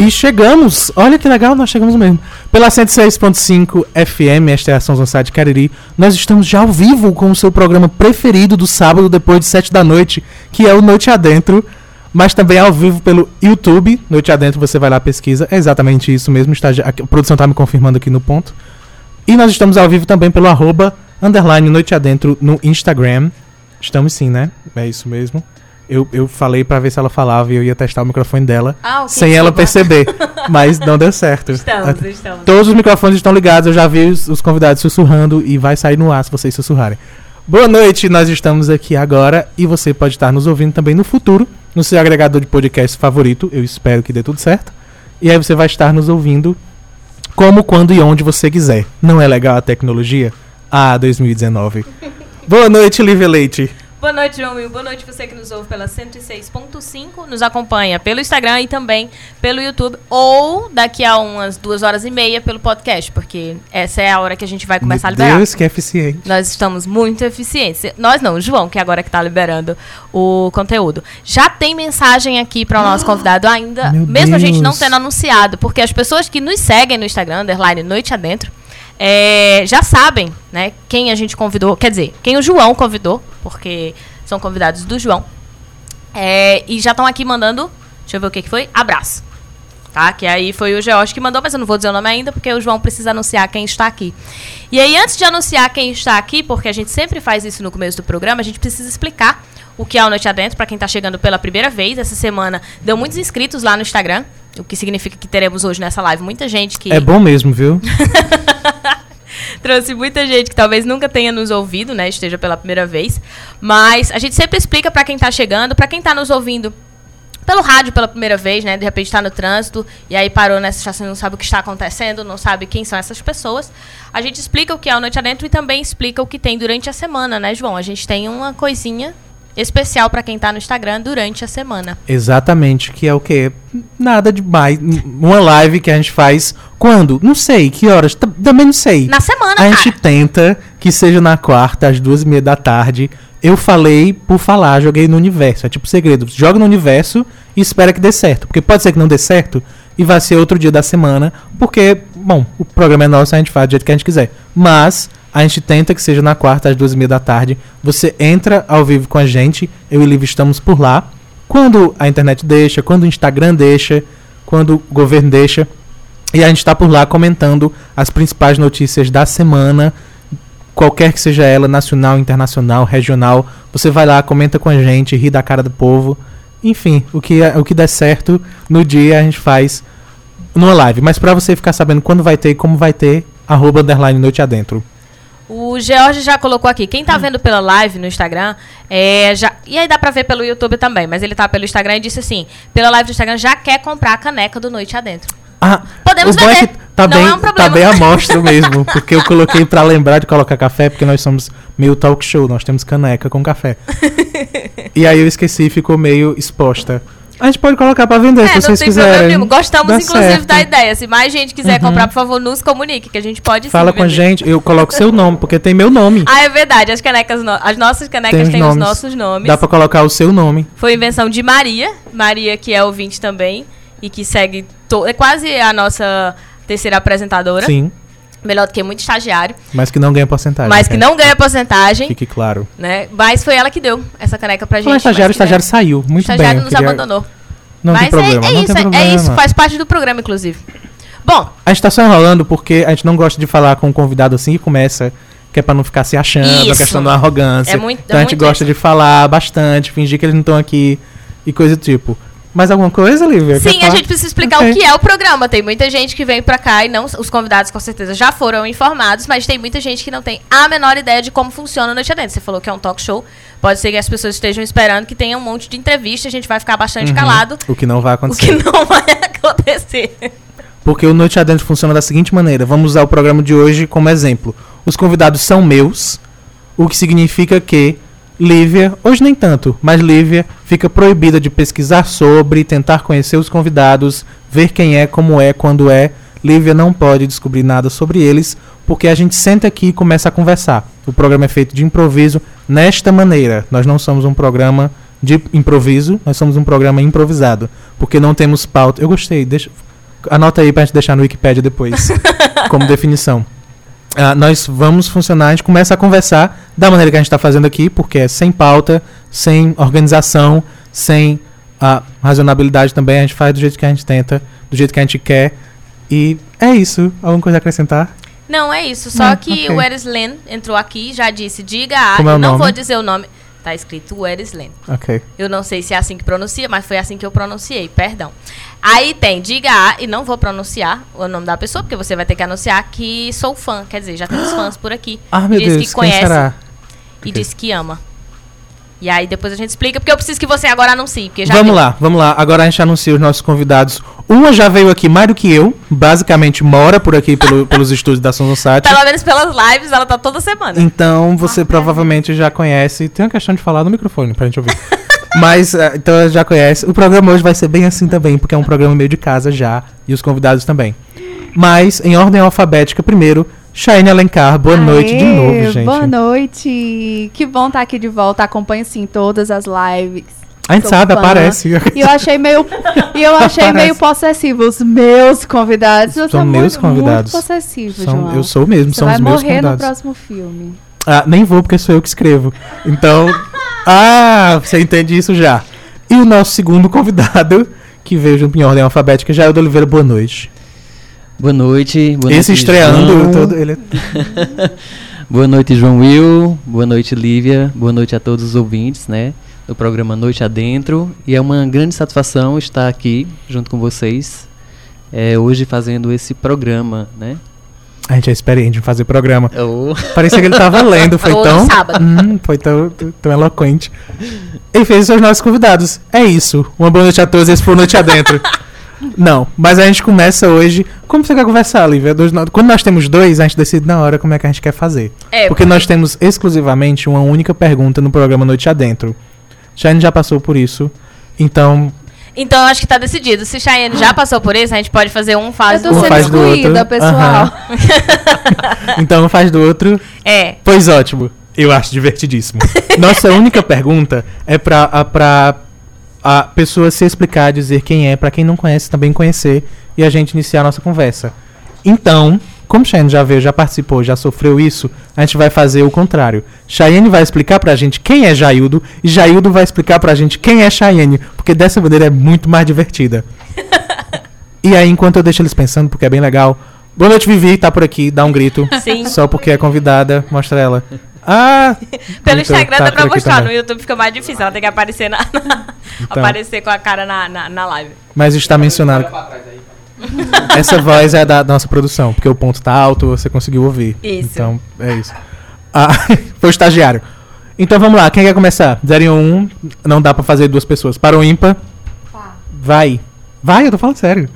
E chegamos, olha que legal, nós chegamos mesmo. Pela 106.5 FM, esta é a São José de Cariri, nós estamos já ao vivo com o seu programa preferido do sábado depois de 7 da noite, que é o Noite Adentro, mas também ao vivo pelo YouTube. Noite Adentro, você vai lá, pesquisa, é exatamente isso mesmo, está, a produção está me confirmando aqui no ponto. E nós estamos ao vivo também pelo arroba, underline Noite Adentro no Instagram. Estamos sim, né? É isso mesmo. Eu, eu falei para ver se ela falava e eu ia testar o microfone dela Ah, ok, sem ela perceber. Mas não deu certo. Estamos, estamos. Todos os microfones estão ligados, eu já vi os, os convidados sussurrando e vai sair no ar se vocês sussurrarem. Boa noite, nós estamos aqui agora e você pode estar nos ouvindo também no futuro, no seu agregador de podcast favorito. Eu espero que dê tudo certo. E aí você vai estar nos ouvindo como, quando e onde você quiser. Não é legal a tecnologia? Ah, 2019. Boa noite, Lívia Leite. Boa noite, João Will. Boa noite você que nos ouve pela 106.5, nos acompanha pelo Instagram e também pelo YouTube, ou daqui a umas duas horas e meia pelo podcast, porque essa é a hora que a gente vai começar a liberar. Deus, que eficiente. Nós estamos muito eficientes. Nós não, o João, que agora que tá liberando o conteúdo. Já tem mensagem aqui para o nosso convidado ainda, Meu mesmo a gente não Deus. tendo anunciado, porque as pessoas que nos seguem no Instagram, underline Noite Adentro, é, já sabem, né, quem a gente convidou, quer dizer, quem o João convidou, porque são convidados do João. É, e já estão aqui mandando, deixa eu ver o que, que foi, abraço. Tá? Que aí foi o George que mandou, mas eu não vou dizer o nome ainda, porque o João precisa anunciar quem está aqui. E aí, antes de anunciar quem está aqui, porque a gente sempre faz isso no começo do programa, a gente precisa explicar o que é o Noite Adentro para quem está chegando pela primeira vez. Essa semana deu muitos inscritos lá no Instagram, o que significa que teremos hoje nessa live muita gente que É bom mesmo, viu? trouxe muita gente que talvez nunca tenha nos ouvido, né? Esteja pela primeira vez. Mas a gente sempre explica para quem tá chegando, para quem tá nos ouvindo pelo rádio pela primeira vez, né? De repente tá no trânsito e aí parou nessa estação e não sabe o que está acontecendo, não sabe quem são essas pessoas. A gente explica o que é o Noite Adentro e também explica o que tem durante a semana, né, João? A gente tem uma coisinha especial para quem tá no Instagram durante a semana. Exatamente, que é o quê? Nada demais. Uma live que a gente faz quando? Não sei, que horas? T- Também não sei. Na semana, a cara. gente tenta que seja na quarta, às duas e meia da tarde. Eu falei por falar, joguei no universo. É tipo segredo. Joga no universo e espera que dê certo. Porque pode ser que não dê certo e vai ser outro dia da semana. Porque, bom, o programa é nosso, a gente faz do jeito que a gente quiser. Mas a gente tenta que seja na quarta, às duas e meia da tarde. Você entra ao vivo com a gente. Eu e Liv estamos por lá. Quando a internet deixa, quando o Instagram deixa, quando o governo deixa. E a gente está por lá comentando as principais notícias da semana, qualquer que seja ela, nacional, internacional, regional. Você vai lá, comenta com a gente, ri da cara do povo. Enfim, o que, é- o que der certo no dia a gente faz numa live. Mas para você ficar sabendo quando vai ter e como vai ter, arroba underline noite adentro. O George já colocou aqui. Quem tá vendo pela live no Instagram, é, já, e aí dá pra ver pelo YouTube também, mas ele tá pelo Instagram e disse assim: pela live do Instagram já quer comprar a caneca do Noite Adentro. Ah, Podemos o é tá Não bem, é um problema. tá bem a mostra mesmo, porque eu coloquei pra lembrar de colocar café, porque nós somos meio talk show, nós temos caneca com café. e aí eu esqueci e ficou meio exposta. A gente pode colocar pra vender é, se não vocês tem quiserem. problema nenhum. Gostamos, inclusive, certo. da ideia. Se mais gente quiser comprar, por favor, nos comunique, que a gente pode sim Fala com a vender. gente, eu coloco seu nome, porque tem meu nome. Ah, é verdade. As canecas, no- as nossas canecas os têm os nomes. nossos nomes. Dá pra colocar o seu nome. Foi invenção de Maria. Maria, que é ouvinte também. E que segue. to- É quase a nossa terceira apresentadora. Sim, Melhor do que muito estagiário. mas que não ganha porcentagem. mas que né? não ganha porcentagem. Fique claro. né? Mas foi ela que deu essa caneca pra gente. Em estagiário, o estagiário saiu. O Muito estagiário bem. nos queria- abandonou. Não mas tem problema, é, é não isso, tem é- problema. é isso, faz parte do programa, inclusive. Bom, A gente tá só enrolando porque a gente não gosta de falar com o convidado assim que começa, que é pra não ficar se achando, a Isso. questão da arrogância. É muito- então é a gente gosta de falar bastante, fingir que eles não estão aqui e coisa do tipo. Mais alguma coisa, Lívia? Sim, a gente precisa explicar Ok. o que é o programa. Tem muita gente que vem pra cá e não. Os convidados com certeza já foram informados, mas tem muita gente que não tem a menor ideia de como funciona o Noite Adentro. Você falou que é um talk show. Pode ser que as pessoas estejam esperando que tenha um monte de entrevista, a gente vai ficar bastante Uhum. calado. O que não vai O acontecer. que não vai acontecer. Porque o Noite Adentro funciona da seguinte maneira. Vamos usar o programa de hoje como exemplo. Os convidados são meus, o que significa que Lívia, hoje nem tanto, mas Lívia fica proibida de pesquisar sobre, tentar conhecer os convidados, ver quem é, como é, quando é. Lívia não pode descobrir nada sobre eles, porque a gente senta aqui e começa a conversar. O programa é feito de improviso nesta maneira. Nós não somos um programa de improviso, nós somos um programa improvisado, porque não temos pauta. Eu gostei, deixa Anota aí pra gente deixar no Wikipedia depois, como definição. Ah, nós vamos funcionar, a gente começa a conversar da maneira que a gente está fazendo aqui, porque é sem pauta, sem organização, sem a razonabilidade também, a gente faz do jeito que a gente tenta, do jeito que a gente quer. E é isso. Alguma coisa a acrescentar? Não, é isso. Só Não, que ok. o Erislen entrou aqui, já disse, diga A. É não nome? vou dizer o nome. Tá escrito Erislen. Ok. Eu não sei se é assim que pronuncia, mas foi assim que eu pronunciei, perdão. Aí tem diga A, e não vou pronunciar o nome da pessoa, porque você vai ter que anunciar que sou fã. Quer dizer, já temos fãs por aqui. Ah, meu diz Deus, que conhece e Ok. diz que ama. E aí depois a gente explica, porque eu preciso que você agora anuncie, porque já vamos deu. lá, vamos lá. Agora a gente anuncia os nossos convidados. Uma já veio aqui mais do que eu, basicamente mora por aqui pelo- pelos estúdios da Sonzonsat. Pelo menos pelas lives, ela tá toda semana. Então você provavelmente já conhece. Tem uma questão de falar no microfone pra gente ouvir. Mas, eh, então já conhece. O programa hoje vai ser bem assim também, porque é um programa meio de casa já. E os convidados também. Mas, em ordem alfabética, primeiro, Chayne Alencar. Boa noite de Aê, novo, gente. Boa noite. Que bom estar aqui de volta. Acompanho sim todas as lives. A gente sabe, aparece. E eu achei meio e eu achei meio possessivo os meus convidados. São sou meus muito, convidados. Muito possessivo, São- João. eu sou mesmo, Você são vai os meus morrer no convidados. próximo filme. Ah, nem vou, porque sou eu que escrevo. Então. ah, você entende isso já. E o nosso segundo convidado, que veio junto em ordem alfabética, Jair Oliveira, boa noite. Boa noite. Boa Esse noite, estreando, João. todo, ele é Boa noite, João Will. Boa noite, Lívia. Boa noite a todos os ouvintes, né? Do programa Noite Adentro. E é uma grande satisfação estar aqui junto com vocês. é, hoje fazendo esse programa, né? A gente é experiente em fazer programa. Eu- Parecia que ele tava lendo, foi Todo tão. sábado. Hum, foi tão, tão eloquente. Ele fez os nossos convidados. É isso. Uma boa noite a todos, esse foi o Noite Adentro. Não, mas a gente começa hoje. Como você quer conversar, Lívia? Dois- Quando nós temos dois, a gente decide na hora como é que a gente quer fazer. É, Porque nós temos exclusivamente uma única pergunta no programa Noite Adentro. Shane já passou por isso. Então, Então eu acho que tá decidido. Se Cheyenne já passou por isso, a gente pode fazer um fase eu tô Um do sendo faz outro. do outro. excluída, pessoal. Aham. então faz do outro. É. Pois ótimo. Eu acho divertidíssimo. Nossa única pergunta é pra, a, pra a pessoa se explicar, dizer quem é, pra quem não conhece também conhecer e a gente iniciar a nossa conversa. Então, como Cheyenne já veio, já participou, já sofreu isso, a gente vai fazer o contrário. Cheyenne vai explicar pra gente quem é Jaildo e Jaildo vai explicar pra gente quem é Cheyenne, porque dessa maneira é muito mais divertida. e aí, enquanto eu deixo eles pensando, porque é bem legal. Boa noite, Vivi, tá por aqui, dá um grito. Sim. Só porque é convidada, mostra ela. Ah! Pelo Então, Instagram tá dá pra mostrar, no. YouTube fica mais difícil. Ela tem que aparecer na. na- Então. aparecer com a cara na, na, na live. Mas está mencionado. Essa voz é da nossa produção, porque o ponto tá alto, você conseguiu ouvir. Isso. Então, é isso. Ah, foi o estagiário. Então vamos lá, quem quer começar? 0 e 1, um, não dá pra fazer duas pessoas. Para o ímpar, Tá. vai. Vai, eu tô falando sério.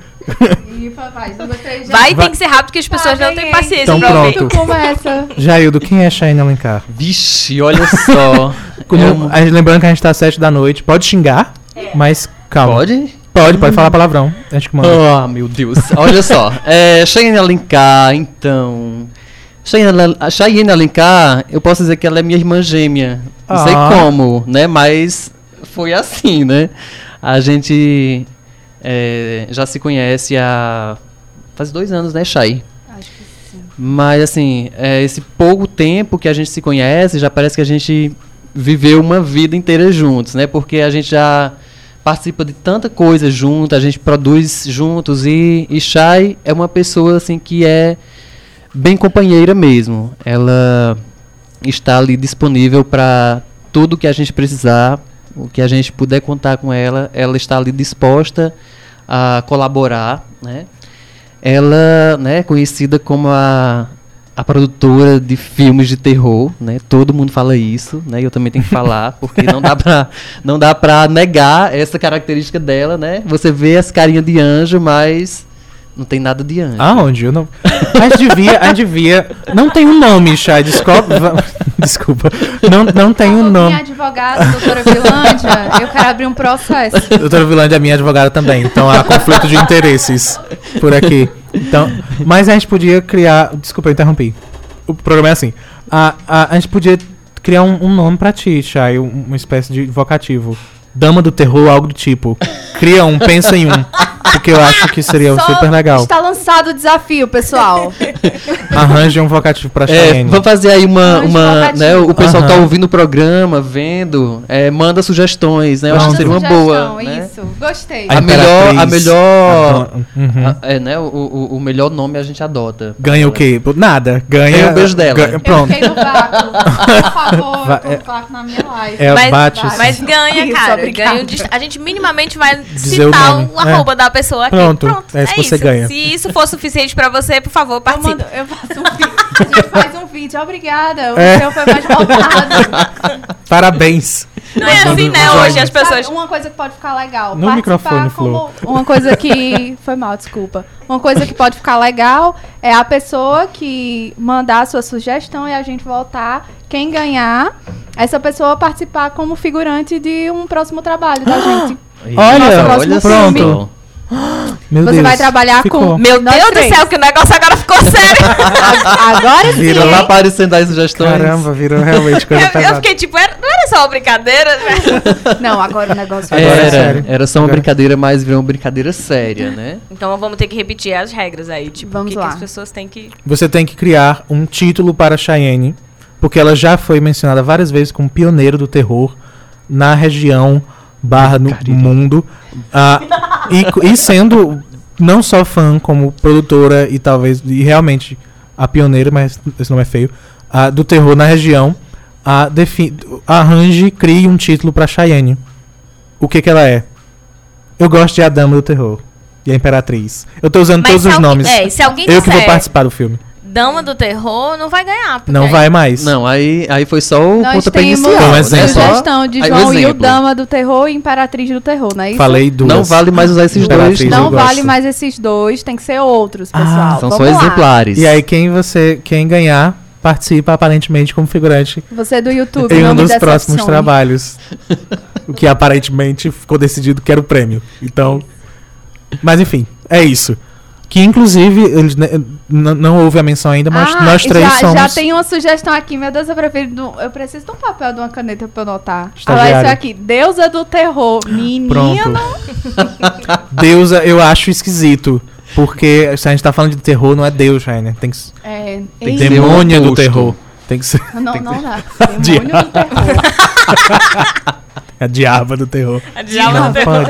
E vai, dois, três, já. Vai, Vai. tem que ser rápido, que as Tá, pessoas não têm ganhei. paciência Então pra ouvir. pronto. Começa. Jaildo, quem é Shane Alencar? Vixe, olha só. Como- É um- a gente- lembrando que a gente tá às 7 da noite, pode xingar, mas calma. Pode? Pode, pode falar palavrão. A gente que manda. Ah, meu Deus. Olha só. É, Cheyenne Alencar, então. Cheyenne, Al- a Cheyenne Alencar, eu posso dizer que ela é minha irmã gêmea. Não sei Ah. como, né? Mas foi assim, né? A gente é, já se conhece há. Faz dois anos, né, Chay? Acho que sim. Mas assim, é, esse pouco tempo que a gente se conhece, já parece que a gente viveu uma vida inteira juntos, né? Porque a gente já participa de tanta coisa junto, a gente produz juntos e, e Chay é uma pessoa assim que é bem companheira mesmo. Ela está ali disponível para tudo que a gente precisar, o que a gente puder contar com ela, ela está ali disposta a colaborar, né? Ela, né, é conhecida como a, a produtora de filmes de terror, né? Todo mundo fala isso, né? Eu também tenho que falar, porque não dá pra, não dá pra negar essa característica dela, né? Você vê as carinhas de anjo, mas não tem nada de anjo. Aonde? Eu não. A gente devia. A gente devia. Não tem um nome, Chay. Desculpa. Desculpa. Não, não tem um Alô, Minha nome. advogada, doutora Vilândia, eu quero abrir um processo. Doutora Vilândia é minha advogada também. Então há conflito de interesses por aqui. Então, mas a gente podia criar. Desculpa, eu interrompi. O programa é assim. A, a, a gente podia criar um, um nome pra ti, Chay. um- Uma espécie de vocativo. Dama do terror, algo do tipo. Cria um, pensa em um. Porque eu acho que seria Só super legal. Está lançado o desafio, pessoal. Arranje um vocativo pra É, Cheyenne. vamos fazer aí uma. Uma né, o pessoal Aham. tá ouvindo o programa, vendo. é, manda sugestões, né? Eu acho que seria uma boa. né? Isso, gostei. A melhor- a melhor- a dona- Uhum. Ah, É, né? O, o, o melhor nome a gente adota. Ganha o quê? Nada. Ganha. Ganha o beijo dela. ganha- Eu pronto. fiquei no vácuo. Por favor, eu no vácuo na minha live. É, Mas, bate. mas ganha, Isso, cara. obrigada. Ganha A gente minimamente vai Dizer o citar nome. o, arroba da pessoa aqui. Pronto, é isso você ganha. Se isso for suficiente pra você, por favor, Eu, participe. mando, eu faço um vídeo. A gente faz um vídeo. Obrigada. O É. seu foi mais voltado. Parabéns. Não é assim, né? Hoje as pessoas. Sabe, uma coisa que pode ficar legal. No participar microfone, como Uma coisa que. Foi mal, desculpa. Uma coisa que pode ficar legal é a pessoa que mandar a sua sugestão e a gente voltar. Quem ganhar, essa pessoa participar como figurante de um próximo trabalho da gente. Olha, próximo pronto. Meu Você Deus. vai trabalhar Ficou. com. Meu nós Deus três. do céu, que o negócio agora ficou sério. Agora sim. Virou? Tá aparecendo aí sugestões. Caramba, virou realmente eu, coisa eu pesada. fiquei tipo, era- não era só uma brincadeira, né? Não, agora o negócio Agora é Era, sério. era só uma Agora- brincadeira, mas virou uma brincadeira séria, né? Então vamos ter que repetir as regras aí. Tipo, Vamos o que, que lá. as pessoas têm que. Você tem que criar um título para Cheyenne, porque ela já foi mencionada várias vezes como pioneiro do terror na região barra no mundo. Ah, e, e sendo não só fã, como produtora e talvez, e realmente a pioneira, mas esse nome é feio, do terror na região, arranje, crie um título para Cheyenne. O que que ela é? Eu gosto de A Dama do Terror e a Imperatriz. Eu tô usando Mas todos os alguém- nomes. É, se alguém Eu que vou disser participar do filme. Dama do Terror, não vai ganhar. Não aí- vai mais. Não, aí, aí foi só o Nós pontapé inicial. Foi exemplo. Só- sugestão de aí, o João e o. Dama do Terror e Imperatriz do Terror, não é isso? Falei duas. Não vale mais usar esses dois. Não vale gosto. mais esses dois, tem que ser outros, Ah, pessoal. São Vamos só lá. exemplares. E aí quem você, quem ganhar, participa aparentemente como figurante Você do YouTube, em um dos próximos decepcione. trabalhos. o que aparentemente ficou decidido que era o prêmio. Então, mas enfim, é isso. Que inclusive eles não houve a menção ainda, mas Ah, nós três já, somos já tem uma sugestão aqui, meu Deus, eu prefiro. eu preciso de um papel, de uma caneta pra eu notar. Ah, Estagiário. isso aqui, Deusa do Terror. Menino. pronto. Deusa, eu acho esquisito. Porque se a gente tá falando de terror, não é Deus, Rainer. Tem que, É, tem que demônio do terror. Tem que ser Não, tem que não dá. Demônio do terror. a diaba do terror. A diabo Não, do terror.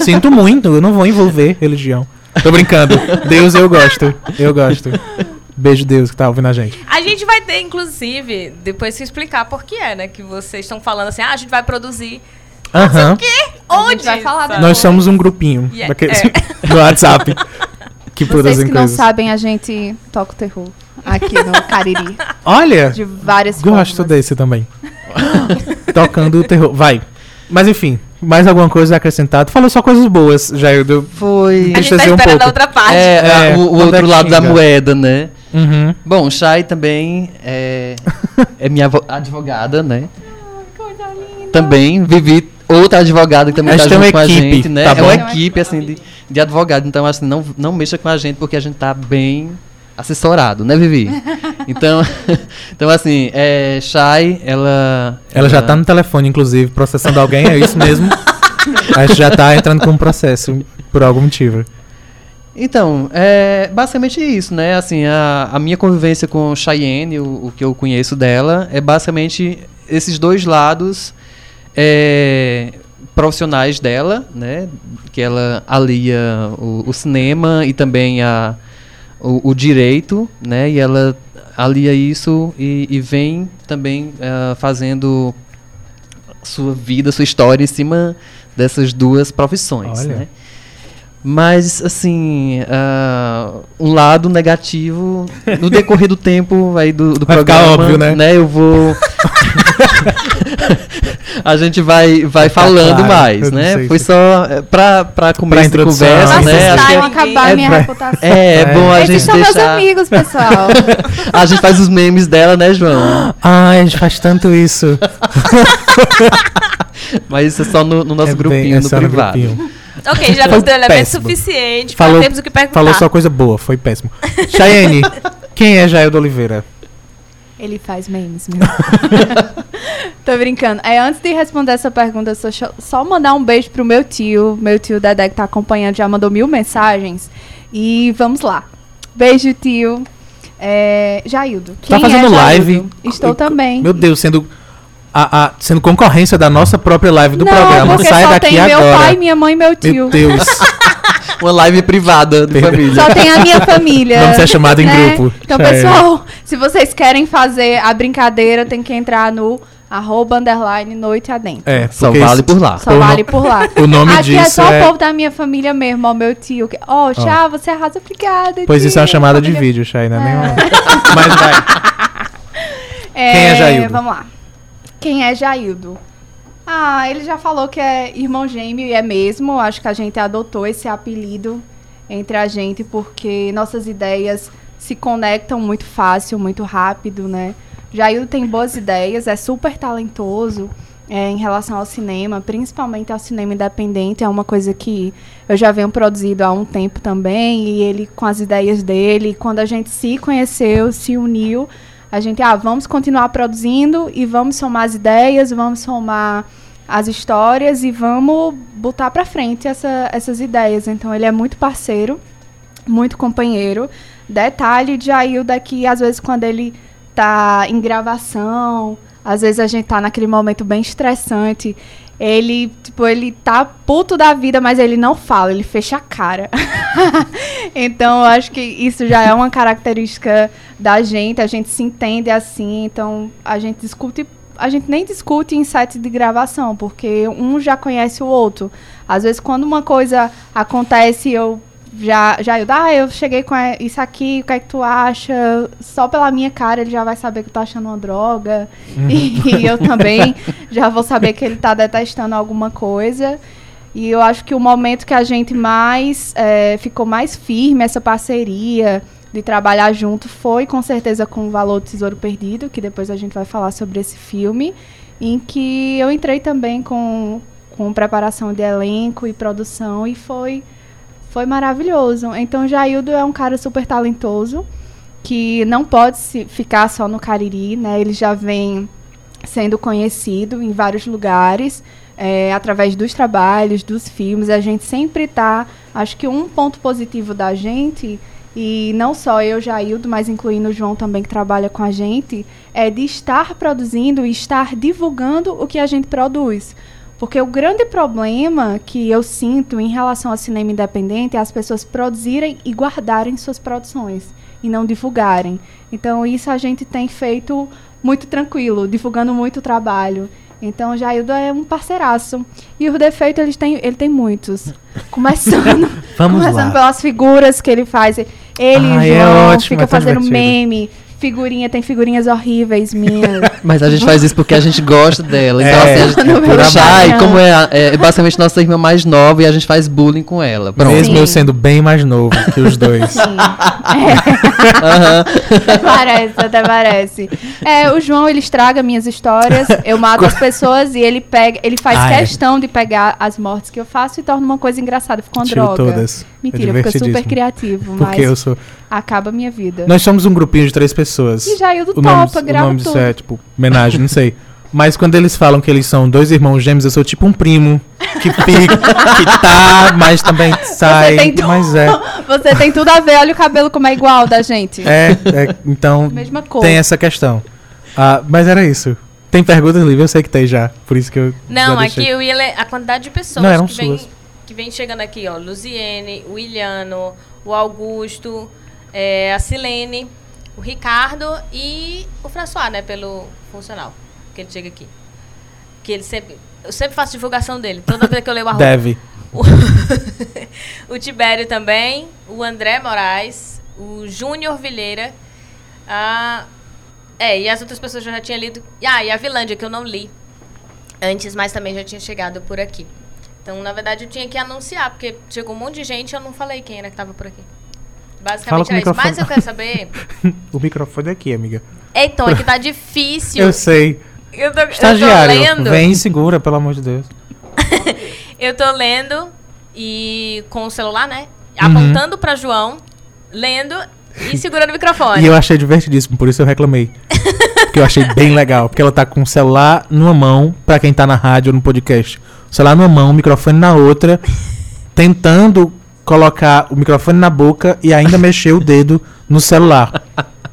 Sinto muito, eu não vou envolver religião. Tô brincando. Deus eu gosto. Eu gosto. Beijo, Deus, que tá ouvindo a gente. A gente vai ter, inclusive, depois se explicar por que é, né? Que vocês estão falando assim, ah, a gente vai produzir. Aham. A Onde? gente vai falar depois. Nós somos um grupinho Yeah, daqueles é. do WhatsApp que Vocês produzem que não coisas. sabem, a gente toca o terror aqui no Cariri. Olha, De várias gosto formas. desse também. Tocando o terror. Vai. Mas enfim, mais alguma coisa a acrescentar? Tu falou só coisas boas, Jair. Eu... Foi. A gente tá Entristeceu um esperando pouco. a outra parte. É, É, a- o, o outro é lado da xinga. moeda, né? Uhum. Bom, Chay também é, é minha advogada, né? Também vivi outra advogada que também A tá gente tem junto uma com a equipe, gente, né? tá é uma equipe, assim, de, de advogado. Então, assim, não, não mexa com a gente porque a gente tá bem assessorado, né, Vivi? Então, então assim, é, Chay, ela... Ela já tá no telefone, inclusive, processando alguém, é isso mesmo? A gente já tá entrando com um processo por algum motivo. Então, é basicamente isso, né? Assim, a, a minha convivência com Cheyenne, o, o que eu conheço dela, é basicamente esses dois lados é, profissionais dela, né? Que ela alia o, o cinema e também a, o, o direito, né? E ela alia isso e, e vem também ah, fazendo sua vida, sua história em cima dessas duas profissões, Olha. né? Mas, assim, ah, um lado negativo, no decorrer do tempo aí do, do Vai ficar programa, óbvio, né? Eu vou... a gente vai, vai falando claro, mais, né? sei Foi só eh, pra, pra começo de introdução, conversa, Pra né? Acho que assustar Não acabar É minha pra- reputação. é, é bom a Esses gente são meus deixar... amigos, pessoal. A gente faz os memes dela, né, João? Ai, a gente faz tanto isso. Mas isso é só no, no nosso É bem- grupinho, é no privado. grupinho. Ok, já Foi nos deu elemento suficiente Falou- pra termos o que perguntar. Falou só coisa boa, foi péssimo. Chayenne, quem é Jair do Oliveira? Ele faz memes, meu. Tô brincando. É, antes de responder essa pergunta, só, só mandar um beijo pro meu tio. Meu tio Dedé que tá acompanhando, já mandou mil mensagens. E vamos lá. Beijo, tio. É, Jaildo. Tá Quem é fazendo Jaildo? live. Estou também. Meu Deus, sendo. A, a- sendo concorrência da nossa própria live do Não, programa. porque Sai só daqui tem agora. meu pai, minha mãe e meu tio. Meu Deus. Uma live privada de família. Só tem a minha família. Vamos ser chamado em né? grupo. Então, Já é. pessoal, se vocês querem fazer a brincadeira, tem que entrar no arroba underline noite adentro. É, Só vale por lá. Só o no- vale por lá. o nome Aqui é disso só é- o povo da minha família mesmo, ó, meu tio. que- Ó, Chá, você arrasa, obrigada. Pois isso é uma chamada de família- vídeo, Chay, não é É. nenhuma. Mas vai. Quem é Jaildo? Vamos lá. Quem é Jaildo? Ah, ele já falou que é irmão gêmeo e é mesmo. Acho que a gente adotou esse apelido entre a gente porque nossas ideias se conectam muito fácil, muito rápido, né? Jaildo tem boas ideias, é super talentoso é, em relação ao cinema, principalmente ao cinema independente. É uma coisa que eu já venho produzido há um tempo também e ele com as ideias dele. Quando a gente se conheceu, se uniu, a gente, ah, vamos continuar produzindo e vamos somar as ideias, vamos somar as histórias e vamos botar pra frente essa- essas ideias. Então ele é muito parceiro, muito companheiro. Detalhe de Ailda que às vezes quando ele tá em gravação, às vezes a gente tá naquele momento bem estressante, ele, tipo, ele tá puto da vida, mas ele não fala, ele fecha a cara. então, eu acho que isso já é uma característica da gente, a gente se entende assim, então a gente discute, a gente nem discute em sete de gravação, porque um já conhece o outro. Às vezes quando uma coisa acontece, eu já, já eu, ah, eu cheguei com isso aqui, o que é que tu acha? Só pela minha cara ele já vai saber que eu tô achando uma droga. E, eu também já vou saber que ele tá detestando alguma coisa. E eu acho que o momento que a gente mais eh, ficou mais firme, essa parceria de trabalhar junto, foi com certeza com o Valor do Tesouro Perdido, que depois a gente vai falar sobre esse filme, em que eu entrei também com, com preparação de elenco e produção e foi foi maravilhoso. Então, Jaildo é um cara super talentoso, que não pode se ficar só no Cariri, né? Ele já vem sendo conhecido em vários lugares, é, através dos trabalhos, dos filmes. A gente sempre tá. Acho que um ponto positivo da gente, e não só eu, Jaildo, mas incluindo o João também, que trabalha com a gente, é de estar produzindo e estar divulgando o que a gente produz. Porque o grande problema que eu sinto em relação ao cinema independente é as pessoas produzirem e guardarem suas produções e não divulgarem. Então isso a gente tem feito muito tranquilo, divulgando muito o trabalho. Então o Jaildo é um parceiraço. E o defeito ele tem, ele tem muitos. Começando, começando lá. pelas figuras que ele faz. Ele e é João ótimo, fica é fazendo divertido. meme, figurinha, tem figurinhas horríveis minhas. Mas a gente faz isso porque a gente gosta dela. Então, É, assim, a gente, no meu Chay, Instagram. como é, é basicamente nossa irmã mais nova e a gente faz bullying com ela. Pronto. Mesmo Sim. eu sendo bem mais novo que os dois. Sim. Até parece, até parece. É, o João, ele estraga minhas histórias, eu mato as pessoas e ele pega, ele faz Ah, é. questão de pegar as mortes que eu faço e torna uma coisa engraçada, fica uma Tiro droga. todas. Mentira, é fica super criativo, Porque mas eu sou. acaba a minha vida. Nós somos um grupinho de três pessoas. E Jaildo o nome, topa, o grava nome disso tudo. é, tipo, homenagem, não sei. Mas quando eles falam que eles são dois irmãos gêmeos, eu sou tipo um primo que fica, que tá, mas também sai. tem tu- Mas é. Você tem tudo a ver, olha o cabelo como é igual da gente. É, é, então Mesma cor. tem essa questão. Ah, mas era isso. Tem perguntas, Lívia? Eu sei que tem já. Por isso que eu. Não, aqui eu ia ler a quantidade de pessoas Não, eram que, vem, que vem chegando aqui, ó. Luziene, o Iliano, o Augusto, é, a Silene, o Ricardo e o François, né? Pelo funcional. Que ele chega aqui. Que ele sempre. Eu sempre faço divulgação dele. Toda vez que eu leio o arroba. Deve. O, o Tibério também, o André Moraes, o Júnior Vilheira, a, é, e as outras pessoas eu já tinha lido. Ah, e a Vilândia, que eu não li antes, mas também já tinha chegado por aqui. Então, na verdade, eu tinha que anunciar, porque chegou um monte de gente e eu não falei quem era que estava por aqui. Basicamente era isso. Mas microfone. eu quero saber. o microfone é aqui, amiga. Então, é que tá difícil. Eu sei. Eu tô, eu tô Estagiário, lendo. vem segura, pelo amor de Deus. Eu tô lendo e com o celular, né? Uhum. Apontando pra João, lendo e segurando o microfone. E eu achei divertidíssimo, por isso eu reclamei. que eu achei bem legal. Porque ela tá com o celular numa mão, pra quem tá na rádio ou no podcast. O celular numa mão, o microfone na outra, tentando colocar o microfone na boca e ainda mexer o dedo no celular.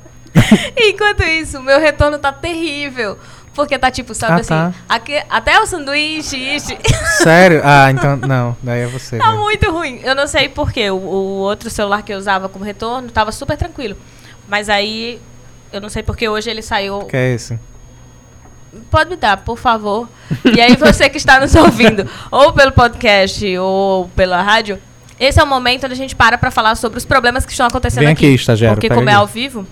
Enquanto isso, o meu retorno tá terrível. Porque tá tipo, sabe Ah, assim, tá. aqui- até o sanduíche, Sério? Ah, então, não. Daí é você. tá né? muito ruim. Eu não sei porquê. O, o outro celular que eu usava como retorno tava super tranquilo. Mas aí, eu não sei porque hoje ele saiu. Que é esse? Pode me dar, por favor. E aí, você que está nos ouvindo, ou pelo podcast, ou pela rádio, esse é o momento onde a gente para para falar sobre os problemas que estão acontecendo Vem aqui. aqui, estagiário, Porque, como é ao vivo,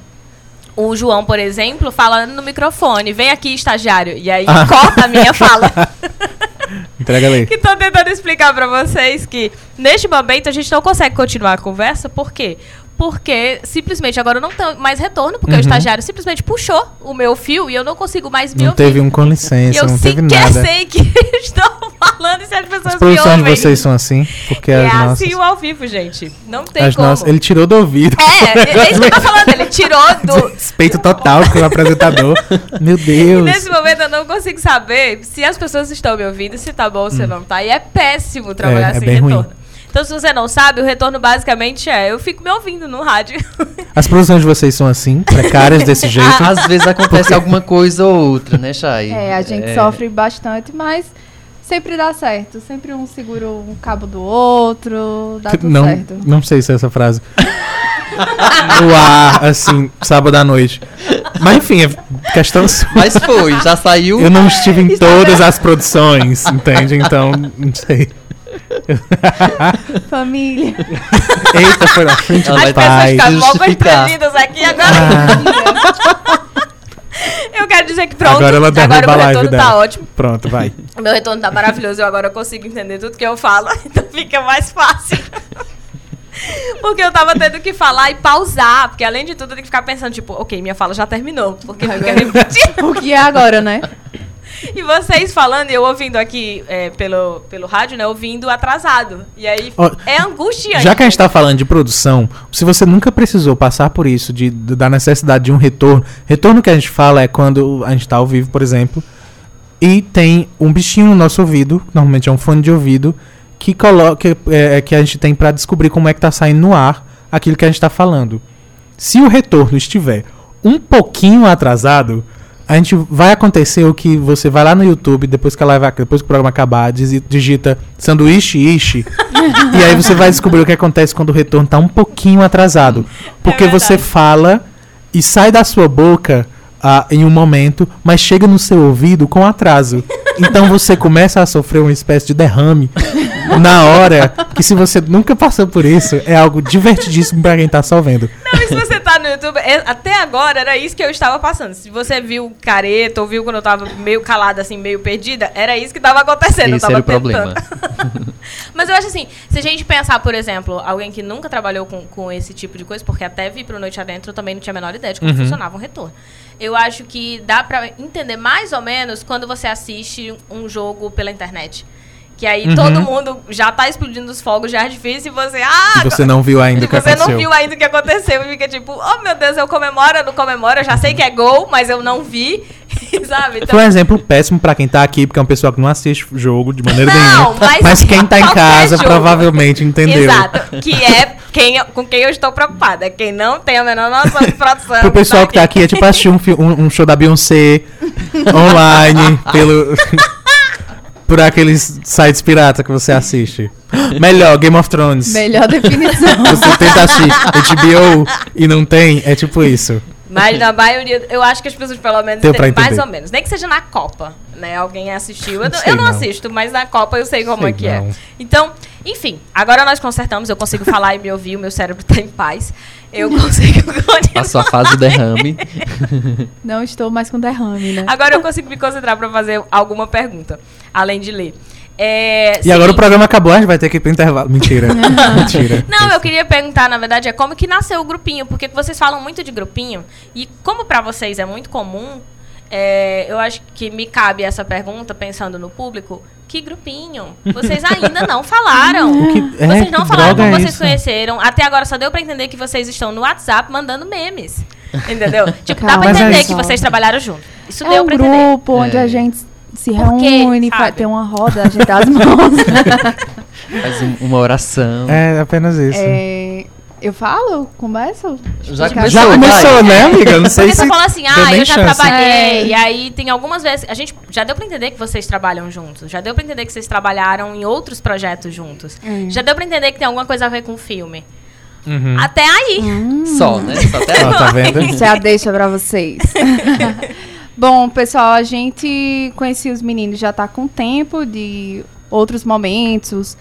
o João, por exemplo, falando no microfone, vem aqui, estagiário. E aí, Ah. corta a minha fala. Entrega ali. que tô tentando explicar pra vocês que neste momento a gente não consegue continuar a conversa, por quê? Porque simplesmente agora eu não tenho mais retorno, porque Uhum. o estagiário simplesmente puxou o meu fio e eu não consigo mais me Não ouvir. teve um com E licença, eu não teve sequer nada. sei que estou falando e se as pessoas As me produções de ouvem. vocês são assim, porque é as nossas. assim o ao vivo, gente. Não tem as como. nossas ele tirou do ouvido. É, é isso que eu tô falando. Ele tirou do, Respeito total com o apresentador. Meu E Deus. nesse momento eu não consigo saber se as pessoas estão me ouvindo, se tá bom ou se não tá. E é péssimo trabalhar Hum. É, é sem bem ruim. Então, se você não sabe, o retorno basicamente é eu fico me ouvindo no rádio. As produções de vocês são assim, precárias desse jeito. Às vezes acontece alguma coisa ou outra, né, Chay? É, a gente sofre bastante, mas sempre dá certo. Sempre um segura um cabo do outro, dá tudo não, certo. não sei se é essa frase. no ar, assim, sábado à noite. Mas enfim, é questão sua. Mas foi, já saiu. Eu não estive em todas as produções, entende? Então, não sei. Família. Eita, foi na frente Ela do vai As pessoas pai. constrangidas aqui agora. Ah, Eu quero dizer que pronto. agora ela derruba agora meu live retorno dela. tá ótimo. Pronto, vai. Meu retorno tá maravilhoso. Eu agora consigo entender tudo que eu falo. Então fica mais fácil. Porque eu tava tendo que falar e pausar. Porque além de tudo, eu tenho que ficar pensando, tipo, ok, minha fala já terminou. Porque fica repetindo. O que é agora, né? E vocês falando eu ouvindo aqui é, pelo, pelo rádio, né? Ouvindo atrasado. E aí Ó, é angustiante. Já que a gente tá falando de produção, se você nunca precisou passar por isso, de, de- da necessidade de um retorno, retorno que a gente fala é quando a gente tá ao vivo, por exemplo, e tem um bichinho no nosso ouvido, normalmente é um fone de ouvido, que coloca é, que a gente tem pra descobrir como é que tá saindo no ar aquilo que a gente tá falando. Se o retorno estiver um pouquinho atrasado, a gente vai acontecer o que você vai lá no YouTube, depois que a live, depois que o programa acabar, digi- digita sanduíche ishi, e aí você vai descobrir o que acontece quando o retorno tá um pouquinho atrasado. Porque você verdade. fala e sai da sua boca ah, em um momento, mas chega no seu ouvido com atraso. Então você começa a sofrer uma espécie de derrame na hora que se você nunca passou por isso, é algo divertidíssimo pra quem tá só vendo. Não, e se você no YouTube, é- até agora era isso que eu estava passando. Se você viu careta ou viu quando eu tava meio calada, assim, meio perdida, era isso que tava acontecendo. eu Esse tava era o problema. Mas eu acho assim, se a gente pensar, por exemplo, alguém que nunca trabalhou com, com esse tipo de coisa, porque até vir pro Noite Adentro eu também não tinha a menor ideia de como Uhum. funcionava um retorno. Eu acho que dá pra entender mais ou menos quando você assiste um jogo pela internet. Que aí Uhum. todo mundo já tá explodindo os fogos de artifício e você, ah, E você não viu ainda o que você aconteceu. não viu ainda o que aconteceu e fica tipo, oh meu Deus, eu comemoro, eu não comemoro, eu já sei que é gol, mas eu não vi, sabe? Então, Foi um exemplo péssimo pra quem tá aqui, porque é uma pessoa que não assiste jogo de maneira Não, nenhuma. mas Mas, quem tá em casa jogo. provavelmente entendeu. Exato, que é quem, com quem eu estou preocupada, quem não tem a menor noção de produção. Pro pessoal que tá aqui, é tipo assistir um, um- um show da Beyoncé online, pelo. Por aqueles sites pirata que você assiste. Melhor, Game of Thrones. Melhor definição. Você tenta assistir HBO e não tem, é tipo isso. Mas na maioria, eu acho que as pessoas pelo menos entendem, mais ou menos. Nem que seja na Copa, né? Alguém assistiu. Eu, não- Sei eu não, não. assisto, mas na Copa eu sei como Sei é que é. não. Então, enfim, agora nós consertamos, eu consigo falar e me ouvir, o meu cérebro tá em paz. Eu consigo continuar. Passou a fase do derrame. Não estou mais com derrame, né? Agora eu consigo me concentrar pra fazer alguma pergunta, além de ler. É, E agora o seguinte- programa acabou, a gente vai ter que ir pro intervalo. Mentira. Mentira. Não, eu queria perguntar, na verdade, é como que nasceu o grupinho, porque vocês falam muito de grupinho, e como pra vocês é muito comum, é, eu acho que me cabe essa pergunta, pensando no público, que grupinho? Vocês ainda não falaram. Que- é, vocês não falaram como é vocês isso? conheceram. Até agora só deu pra entender que vocês estão no WhatsApp mandando memes. Entendeu? Tipo, dá Calma, pra Mas é entender que vocês trabalharam junto. Isso É deu um pra entender. grupo onde É. a gente se Por quê, reúne, sabe? tem uma roda, a gente dá as mãos. Faz um- uma oração. É apenas isso. É, eu falo? Começo? Já Explicar. Já começou, né, amiga? Não sei Porque se. você fala assim, deu ah, nem eu já chance. trabalhei. É. E aí tem algumas vezes. A gente já deu pra entender que vocês trabalham juntos. Já deu pra entender que vocês trabalharam em outros projetos juntos. É. Já deu pra entender que tem alguma coisa a ver com o filme. Uhum. Até aí. Só, né? Só até Ó, tá vendo? A deixa pra vocês. Bom, pessoal, a gente conhecia os meninos já tá com tempo de outros momentos.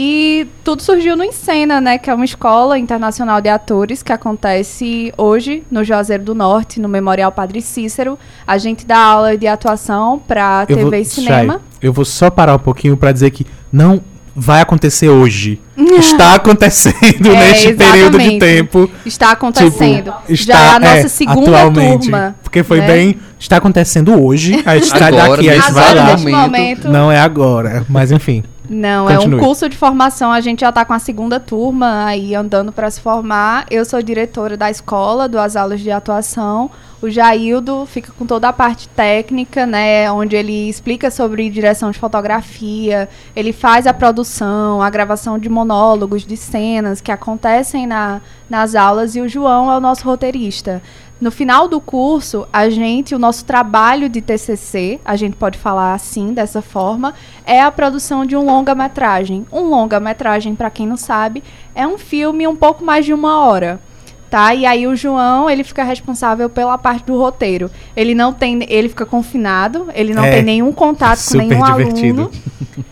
E tudo surgiu no Encena, né? Que é uma escola internacional de atores que acontece hoje no Juazeiro do Norte, no Memorial Padre Cícero. A gente dá aula de atuação pra Eu TV vou, e cinema. Chay, eu vou só parar um pouquinho pra dizer que não vai acontecer hoje. Está acontecendo É, neste período de exatamente. tempo. Está acontecendo. Tipo, está, já é a nossa é, segunda atualmente, turma. Porque foi né? bem. Está acontecendo hoje. A gente Agora, daqui, a gente vai lá. momento. Não é agora, mas enfim. Não, é Continue. um curso de formação. A gente já está com a segunda turma aí andando para se formar. Eu sou diretora da escola, das aulas de atuação. O Jaildo fica com toda a parte técnica, né? Onde ele explica sobre direção de fotografia, ele faz a produção, a gravação de monólogos, de cenas que acontecem na, nas aulas, e o João é o nosso roteirista. No final do curso, a gente, o nosso trabalho de TCC, a gente pode falar assim, dessa forma, é a produção de um longa-metragem. Um longa-metragem, para quem não sabe, é um filme um pouco mais de uma hora. Tá? E aí o João, ele fica responsável pela parte do roteiro. Ele não tem, ele fica confinado, ele não É, tem nenhum contato com nenhum divertido. aluno,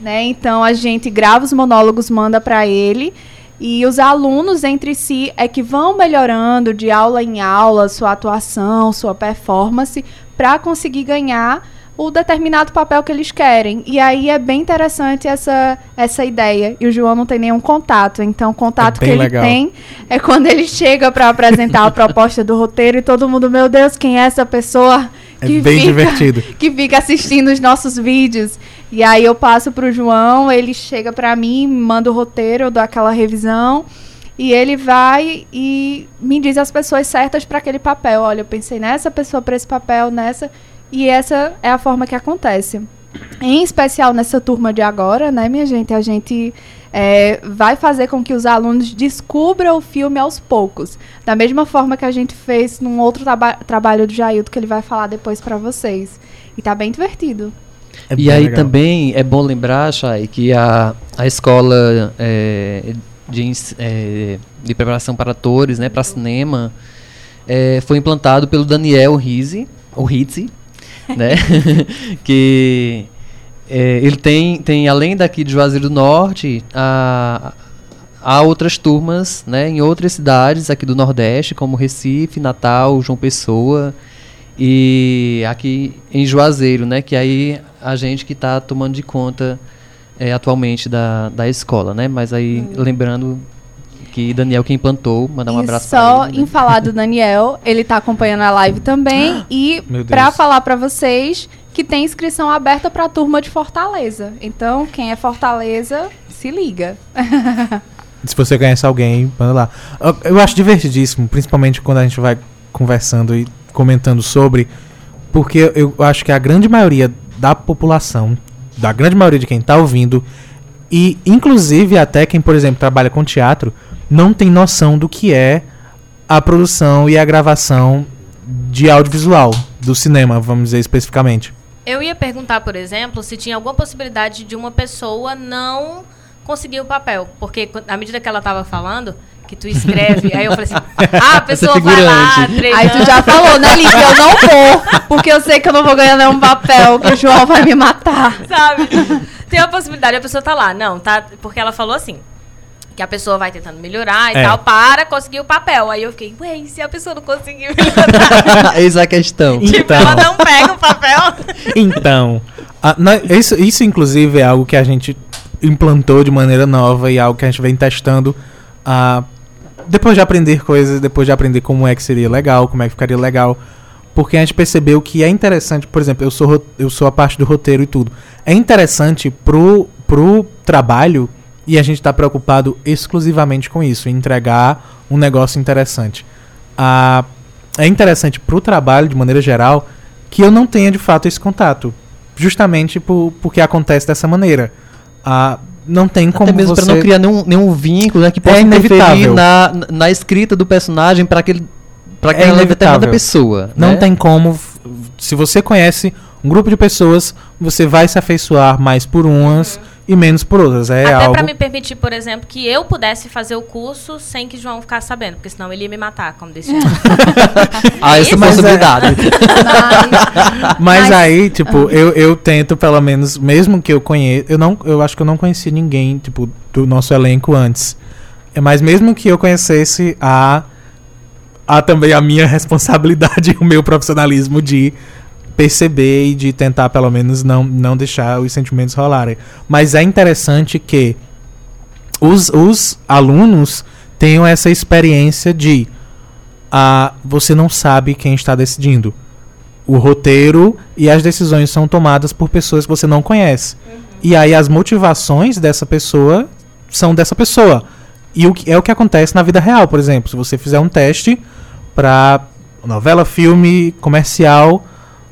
né? Então a gente grava os monólogos, manda para ele e os alunos entre si é que vão melhorando de aula em aula sua atuação, sua performance para conseguir ganhar o determinado papel que eles querem. E aí é bem interessante essa, essa ideia. E o João não tem nenhum contato. Então, o contato É que ele legal. tem é quando ele chega para apresentar a proposta do roteiro e todo mundo, meu Deus, quem é essa pessoa É que bem fica divertido. que fica assistindo os nossos vídeos. E aí eu passo pro João, ele chega pra mim, manda o roteiro, eu dou aquela revisão. E ele vai e me diz as pessoas certas para aquele papel. Olha, eu pensei nessa pessoa para esse papel, nessa. E essa é a forma que acontece. Em especial nessa turma de agora, né, minha gente? A gente é, vai fazer com que os alunos descubram o filme aos poucos. Da mesma forma que a gente fez num outro traba- trabalho do Jaildo, que ele vai falar depois para vocês. E tá bem divertido. É e aí legal. também é bom lembrar, Chay, que a, a escola é, de, é, de preparação para atores, né, para cinema, é, foi implantado pelo Daniel Rizzi, ou Rizzi, né, que é, ele tem, tem, além daqui de Juazeiro do Norte, a, há outras turmas né, em outras cidades aqui do Nordeste, como Recife, Natal, João Pessoa e aqui em Juazeiro, né, que aí a gente que está tomando de conta é, atualmente da, da escola, né, mas aí lembrando que Daniel que implantou, mandar um e abraço só para ele. né? em falar do Daniel, ele tá acompanhando a live também. e pra falar pra vocês que tem inscrição aberta pra turma de Fortaleza. Então, quem é Fortaleza, se liga. Se você conhece alguém, manda lá. Eu, acho divertidíssimo, principalmente quando a gente vai conversando e comentando sobre, porque eu acho que a grande maioria da população, da grande maioria de quem tá ouvindo, e inclusive até quem, por exemplo, trabalha com teatro, não tem noção do que é a produção e a gravação de audiovisual do cinema, vamos dizer especificamente. Eu ia perguntar, por exemplo, se tinha alguma possibilidade de uma pessoa não conseguir o papel. Porque qu- à medida que ela tava falando, que tu escreve, aí eu falei assim, ah, a pessoa vai lá, treinando. Aí tu já falou, né, Liv? Eu não vou, porque eu sei que eu não vou ganhar nenhum papel, que o João vai me matar. sabe? Tem a possibilidade, a pessoa tá lá. Não, tá. Porque ela falou assim. Que a pessoa vai tentando melhorar e É. tal, para conseguir o papel. Aí eu fiquei, ué, e se a pessoa não conseguir melhorar? Eis a questão. Então. tipo, ela não pega o papel. Então, a- na- isso, isso inclusive é algo que a gente implantou de maneira nova e algo que a gente vem testando ah, depois de aprender coisas, depois de aprender como é que seria legal, como é que ficaria legal. Porque a gente percebeu que é interessante, por exemplo, eu sou, eu sou a parte do roteiro e tudo. É interessante pro, pro trabalho e a gente tá preocupado exclusivamente com isso, em entregar um negócio interessante. Ah, é interessante pro trabalho, de maneira geral, que eu não tenha de fato esse contato. Justamente por, porque acontece dessa maneira. Ah, não tem como Até mesmo você... para não criar nenhum, nenhum vínculo né, que possa interferir inevitável. na, na escrita do personagem para aquele para É aquela determinada inevitável. pessoa. Não né? tem como. Se você conhece um grupo de pessoas, você vai se afeiçoar mais por umas e menos por outras. É Até algo. pra me permitir, por exemplo, que eu pudesse fazer o curso sem que João ficasse sabendo, porque senão ele ia me matar, como disse. Ah, essa Isso? possibilidade. Mas, Mas, Mas- aí, tipo, eu, eu tento, pelo menos, mesmo que eu conheça. Eu, não, eu acho que eu não conheci ninguém, tipo, do nosso elenco antes. É, Mas mesmo que eu conhecesse, há, há também a minha responsabilidade, o meu profissionalismo de perceber e de tentar, pelo menos, não, não deixar os sentimentos rolarem. Mas é interessante que os, os alunos tenham essa experiência de ah, você não sabe quem está decidindo o roteiro e as decisões são tomadas por pessoas que você não conhece. E aí as motivações dessa pessoa são dessa pessoa. E o que, é o que acontece na vida real, por exemplo, se você fizer um teste para novela, filme, comercial,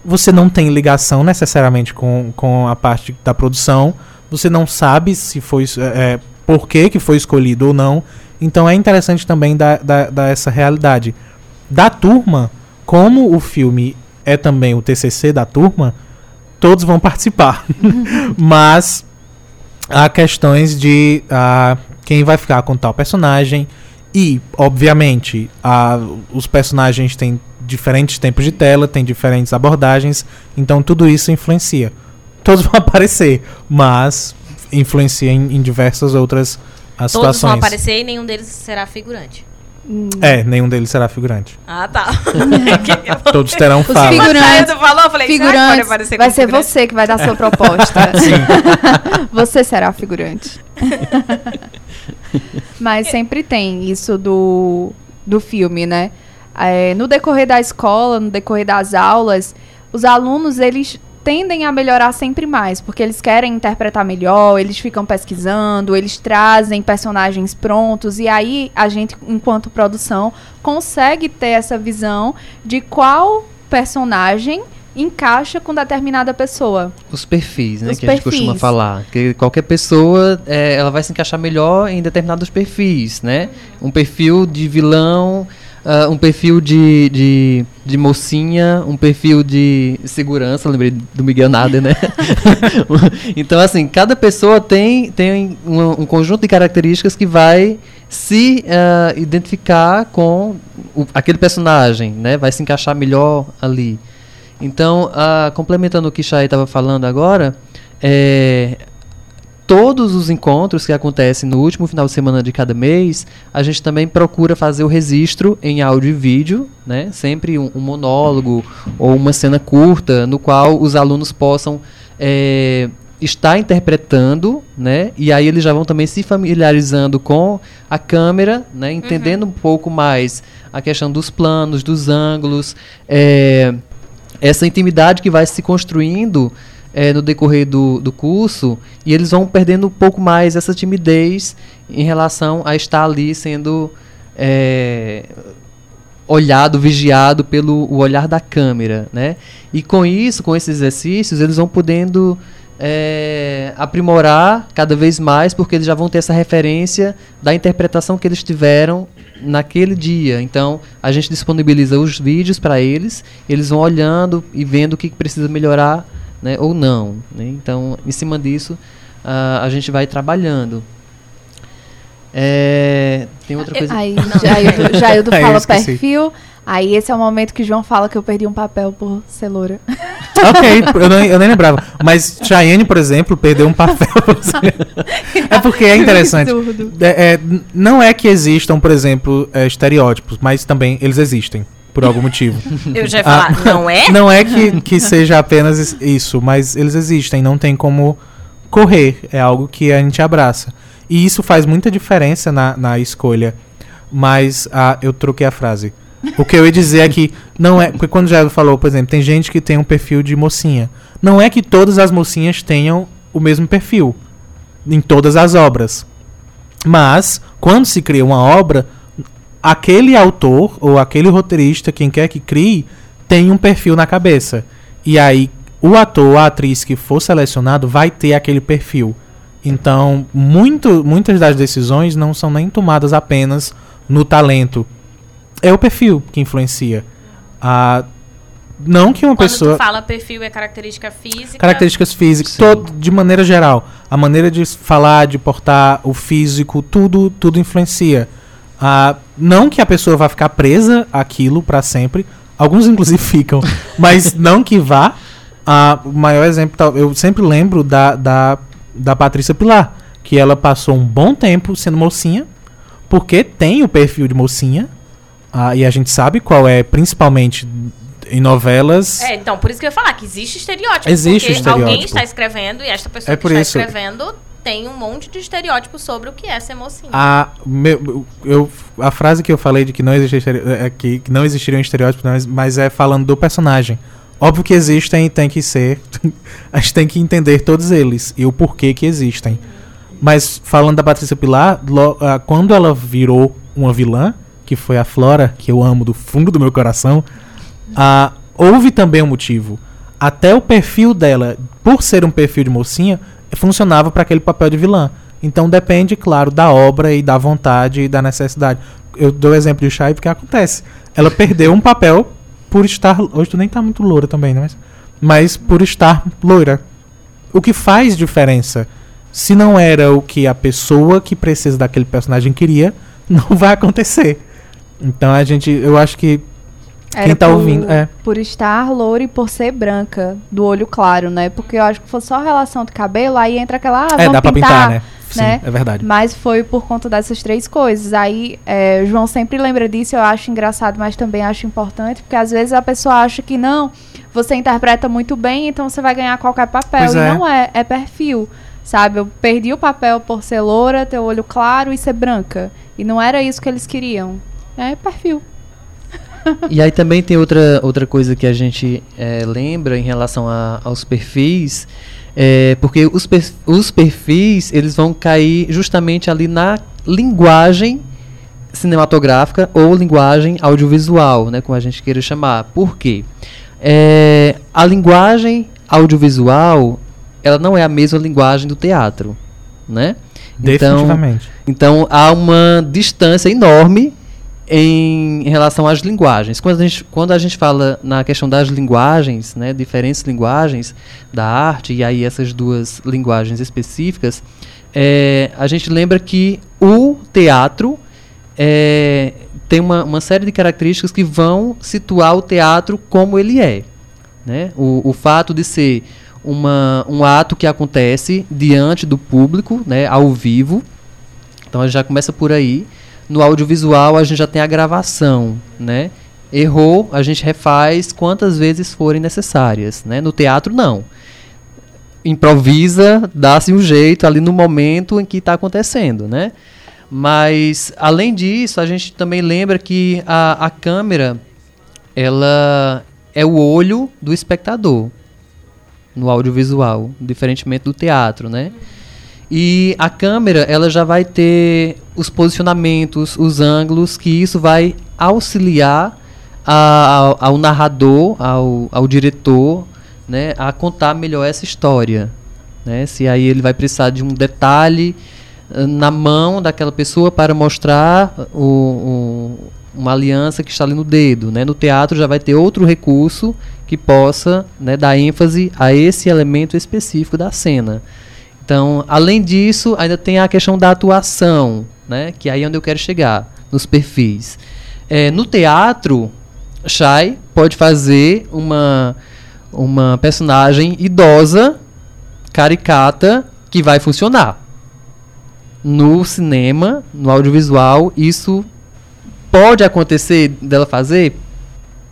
você não tem ligação necessariamente com, com a parte da produção, você não sabe se foi é, é, por que, que foi escolhido ou não. Então é interessante também dar, dar, dar essa realidade. Da turma, como o filme é também o TCC da turma, todos vão participar. Mas há questões de ah, quem vai ficar com tal personagem. E, obviamente, ah, os personagens têm diferentes tempos de tela, têm diferentes abordagens. Então, tudo isso influencia. Todos vão aparecer, mas influencia em, em diversas outras ah, Todos vão situações. aparecer e nenhum deles será figurante. É, nenhum deles será figurante. Ah, tá. Todos terão Os fala. figurantes- tu falou, eu falei, figurantes, aparecer vai ser figurante? você que vai dar sua proposta. você será figurante. Mas sempre tem isso do, do filme, né? É, no decorrer da escola, no decorrer das aulas, os alunos, eles tendem a melhorar sempre mais, porque eles querem interpretar melhor, eles ficam pesquisando, eles trazem personagens prontos, e aí a gente, enquanto produção, consegue ter essa visão de qual personagem encaixa com determinada pessoa. Os perfis, né? Os que a gente costuma perfis. falar. Que qualquer pessoa, é, ela vai se encaixar melhor em determinados perfis, né? Um perfil de vilão, ah, um perfil de, de, de mocinha, um perfil de segurança, lembrei do Miguel Nader, né? então, assim, cada pessoa tem, tem um, um conjunto de características que vai se ah, identificar com o- aquele personagem, né? Vai se encaixar melhor ali. Então, ah, complementando o que Chay estava falando agora, é, todos os encontros que acontecem no último final de semana de cada mês, a gente também procura fazer o registro em áudio e vídeo, né? Sempre um, um monólogo ou uma cena curta no qual os alunos possam é, estar interpretando, né? E aí eles já vão também se familiarizando com a câmera, né? Entendendo um pouco mais a questão dos planos, dos ângulos, é, essa intimidade que vai se construindo eh, no decorrer do, do curso e eles vão perdendo um pouco mais essa timidez em relação a estar ali sendo eh, olhado, vigiado pelo olhar da câmera, né? E com isso, com esses exercícios, eles vão podendo eh, aprimorar cada vez mais, porque eles já vão ter essa referência da interpretação que eles tiveram naquele dia. Então, a gente disponibiliza os vídeos para eles, eles vão olhando e vendo o que precisa melhorar né, ou não. né? Então, em cima disso, ah, a gente vai trabalhando. É, tem outra coisa. Aí Jaildo, Jaildo eu fala perfil. Aí esse é o momento que o João fala que eu perdi um papel por celoura. ok, eu, nem- eu nem lembrava. Mas Cheyenne, por exemplo, perdeu um papel. é porque é interessante. É, é, não é que existam, por exemplo, é, estereótipos, mas também eles existem, por algum motivo. Eu já ia falar, Ah, não é? Não é que, que seja apenas is- isso, mas eles existem, não tem como correr. É algo que a gente abraça. E isso faz muita diferença na, na escolha. Mas ah, eu troquei a frase. O que eu ia dizer é que não é. Porque quando o Jairo falou, por exemplo, tem gente que tem um perfil de mocinha. Não é que todas as mocinhas tenham o mesmo perfil em todas as obras. Mas, quando se cria uma obra, aquele autor ou aquele roteirista, quem quer que crie, tem um perfil na cabeça. E aí o ator ou a atriz que for selecionado vai ter aquele perfil. Então, muito, muitas das decisões não são nem tomadas apenas no talento. É o perfil que influencia. Ah, não que uma Quando pessoa. tu fala perfil é característica física. Características físicas, todo, de maneira geral. A maneira de falar, de portar, o físico, tudo, tudo influencia. Ah, não que a pessoa vá ficar presa àquilo para sempre. Alguns, inclusive, ficam. mas não que vá. Ah, o maior exemplo, eu sempre lembro da, da, da Patrícia Pilar. Que ela passou um bom tempo sendo mocinha. Porque tem o perfil de mocinha. ah, e a gente sabe qual é, principalmente em novelas. É, então, por isso que eu ia falar que existe estereótipo. Existe porque estereótipo. alguém está escrevendo e esta pessoa É que está isso. escrevendo tem um monte de estereótipos sobre o que é ser mocinho. A, meu, eu, a frase que eu falei de que não, existe, é que, que não existiriam estereótipos, mas, mas é falando do personagem. Óbvio que existem e tem que ser. a gente tem que entender todos eles e o porquê que existem. Mas falando da Patrícia Pilar, quando ela virou uma vilã, que foi a Flora, que eu amo do fundo do meu coração, ah, houve também um motivo. Até o perfil dela, por ser um perfil de mocinha, funcionava para aquele papel de vilã. Então depende, claro, da obra e da vontade e da necessidade. Eu dou o exemplo de Shai porque acontece. Ela perdeu um papel por estar. Hoje tu nem tá muito loura também, né? Mas, mas por estar loira. O que faz diferença? Se não era o que a pessoa que precisa daquele personagem queria, não vai acontecer. Então a gente. Eu acho que Era quem tá por, ouvindo. É. Por estar loura e por ser branca, do olho claro, né? Porque eu acho que fosse só relação de cabelo, aí entra aquela. Ah, é, dá pra pintar, né? Sim, né? é verdade. Mas foi por conta dessas três coisas. Aí, é, o João sempre lembra disso, eu acho engraçado, mas também acho importante, porque às vezes a pessoa acha que não, você interpreta muito bem, então você vai ganhar qualquer papel. Pois e é. não é, é perfil. Sabe, eu perdi o papel por ser loura, ter o olho claro e ser branca. E não era isso que eles queriam. É perfil. E aí também tem outra, outra coisa que a gente eh, lembra em relação a- aos perfis, é, porque os, per- os perfis eles vão cair justamente ali na linguagem cinematográfica ou linguagem audiovisual, né, como a gente queira chamar. Por quê? É, a linguagem audiovisual ela não é a mesma linguagem do teatro, né? Então, Definitivamente. então há uma distância enorme em relação às linguagens. Quando a gente, quando a gente fala na questão das linguagens, né, diferentes linguagens da arte, e aí essas duas linguagens específicas, é, a gente lembra que o teatro é, tem uma, uma série de características que vão situar o teatro como ele é. Né? O, o fato de ser uma, um ato que acontece diante do público, né, ao vivo. Então a gente já começa por aí. No audiovisual a gente já tem a gravação, né? Errou, a gente refaz quantas vezes forem necessárias, né? No teatro não. Improvisa, dá-se um jeito ali no momento em que está acontecendo, né? Mas além disso, a gente também lembra que a, a câmera ela é o olho do espectador no audiovisual, diferentemente do teatro, né? E a câmera, ela já vai ter os posicionamentos, os ângulos, que isso vai auxiliar a- ao, ao narrador, ao, ao diretor, né, a contar melhor essa história. Né? Se aí ele vai precisar de um detalhe eh, na mão daquela pessoa para mostrar o, o- uma aliança que está ali no dedo. Né? No teatro já vai ter outro recurso que possa né, dar ênfase a esse elemento específico da cena. Então, além disso, ainda tem a questão da atuação, né? Que aí é onde eu quero chegar, nos perfis. É, no teatro, Shai pode fazer uma, uma personagem idosa, caricata, que vai funcionar. No cinema, no audiovisual, isso pode acontecer dela fazer?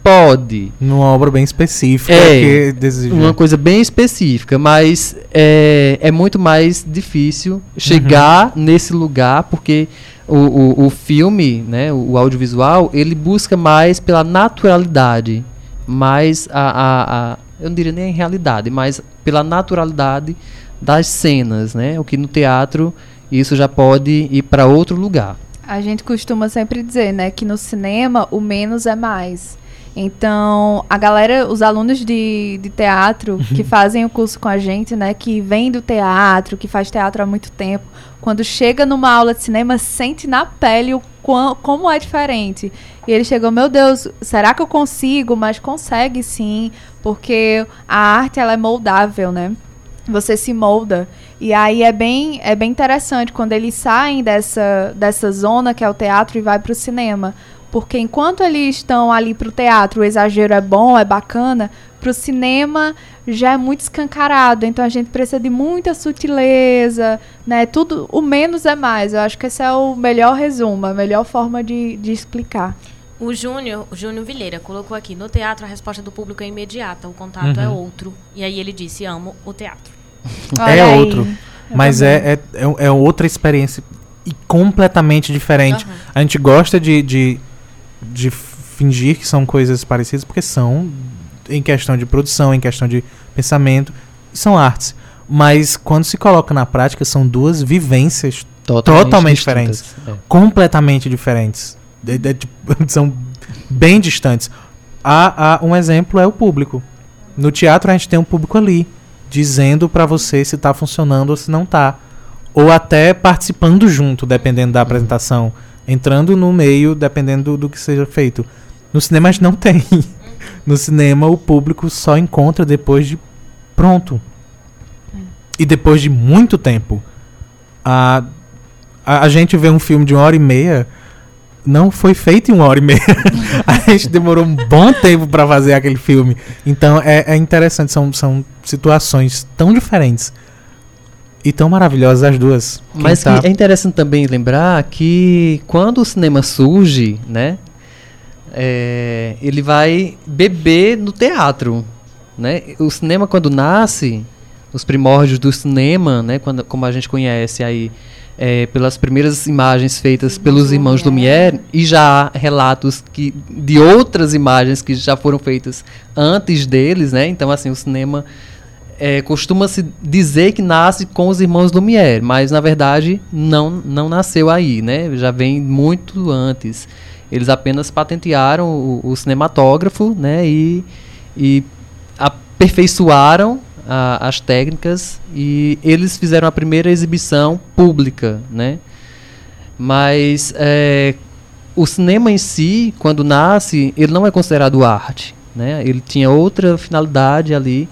Pode. Numa obra bem específica É, que deseja. Uma coisa bem específica, mas é, é muito mais difícil chegar nesse lugar, porque o, o, o filme, né, o, o audiovisual, ele busca mais pela naturalidade, mais a, a, a- eu não diria nem a realidade, mas pela naturalidade das cenas, né, o que no teatro isso já pode ir para outro lugar. A gente costuma sempre dizer, né, que no cinema o menos é mais. Então, a galera, os alunos de, de teatro que fazem o curso com a gente, né, que vem do teatro, que faz teatro há muito tempo, quando chega numa aula de cinema, sente na pele o quão, como é diferente. E ele chegou, meu Deus, será que eu consigo? Mas consegue sim, porque a arte ela é moldável, né? Você se molda. E aí é bem, é bem interessante quando eles saem dessa, dessa zona que é o teatro e vai para o cinema. Porque enquanto eles estão ali pro teatro, o exagero é bom, é bacana, pro cinema já é muito escancarado. Então a gente precisa de muita sutileza, né? Tudo, o menos é mais. Eu acho que esse é o melhor resumo, a melhor forma de, de explicar. O Júnior, o Júnior Vilheira, colocou aqui: no teatro a resposta do público é imediata, o contato é Uhum. outro. E aí ele disse: amo o teatro. É aí. outro. Mas é, é, é, é outra experiência e completamente diferente. Aham. A gente gosta de, de, de fingir que são coisas parecidas, porque são em questão de produção, em questão de pensamento, são artes. Mas quando se coloca na prática, são duas vivências Totalmente distintas. É. completamente diferentes. De- de- tipo, são bem distantes. Há, há um exemplo é o público. No teatro a gente tem um público ali, dizendo pra você se tá funcionando ou se não tá. Ou até participando junto, dependendo da apresentação. Entrando no meio, dependendo do, do que seja feito. No cinema a gente não tem. No cinema o público só encontra depois de pronto. E depois de muito tempo. A, a, a gente vê um filme de uma hora e meia. Não foi feito em uma hora e meia. a gente demorou um bom tempo pra fazer aquele filme. Então é, é interessante, são, são situações tão diferentes e tão maravilhosas as duas. Quem Mas tá- é interessante também lembrar que quando o cinema surge, né, é, ele vai beber no teatro, né? O cinema quando nasce, os primórdios do cinema, né, quando, como a gente conhece aí, é, pelas primeiras imagens feitas pelos irmãos Lumière e já há relatos que de outras imagens que já foram feitas antes deles, né? Então assim o cinema é, costuma-se dizer que nasce com os irmãos Lumière, mas na verdade não, não nasceu aí, né? Já vem muito antes. Eles apenas patentearam o, o cinematógrafo, né? E, e aperfeiçoaram a- as técnicas e eles fizeram a primeira exibição pública, né? Mas é, o cinema em si, quando nasce, ele não é considerado arte, né? Ele tinha outra finalidade ali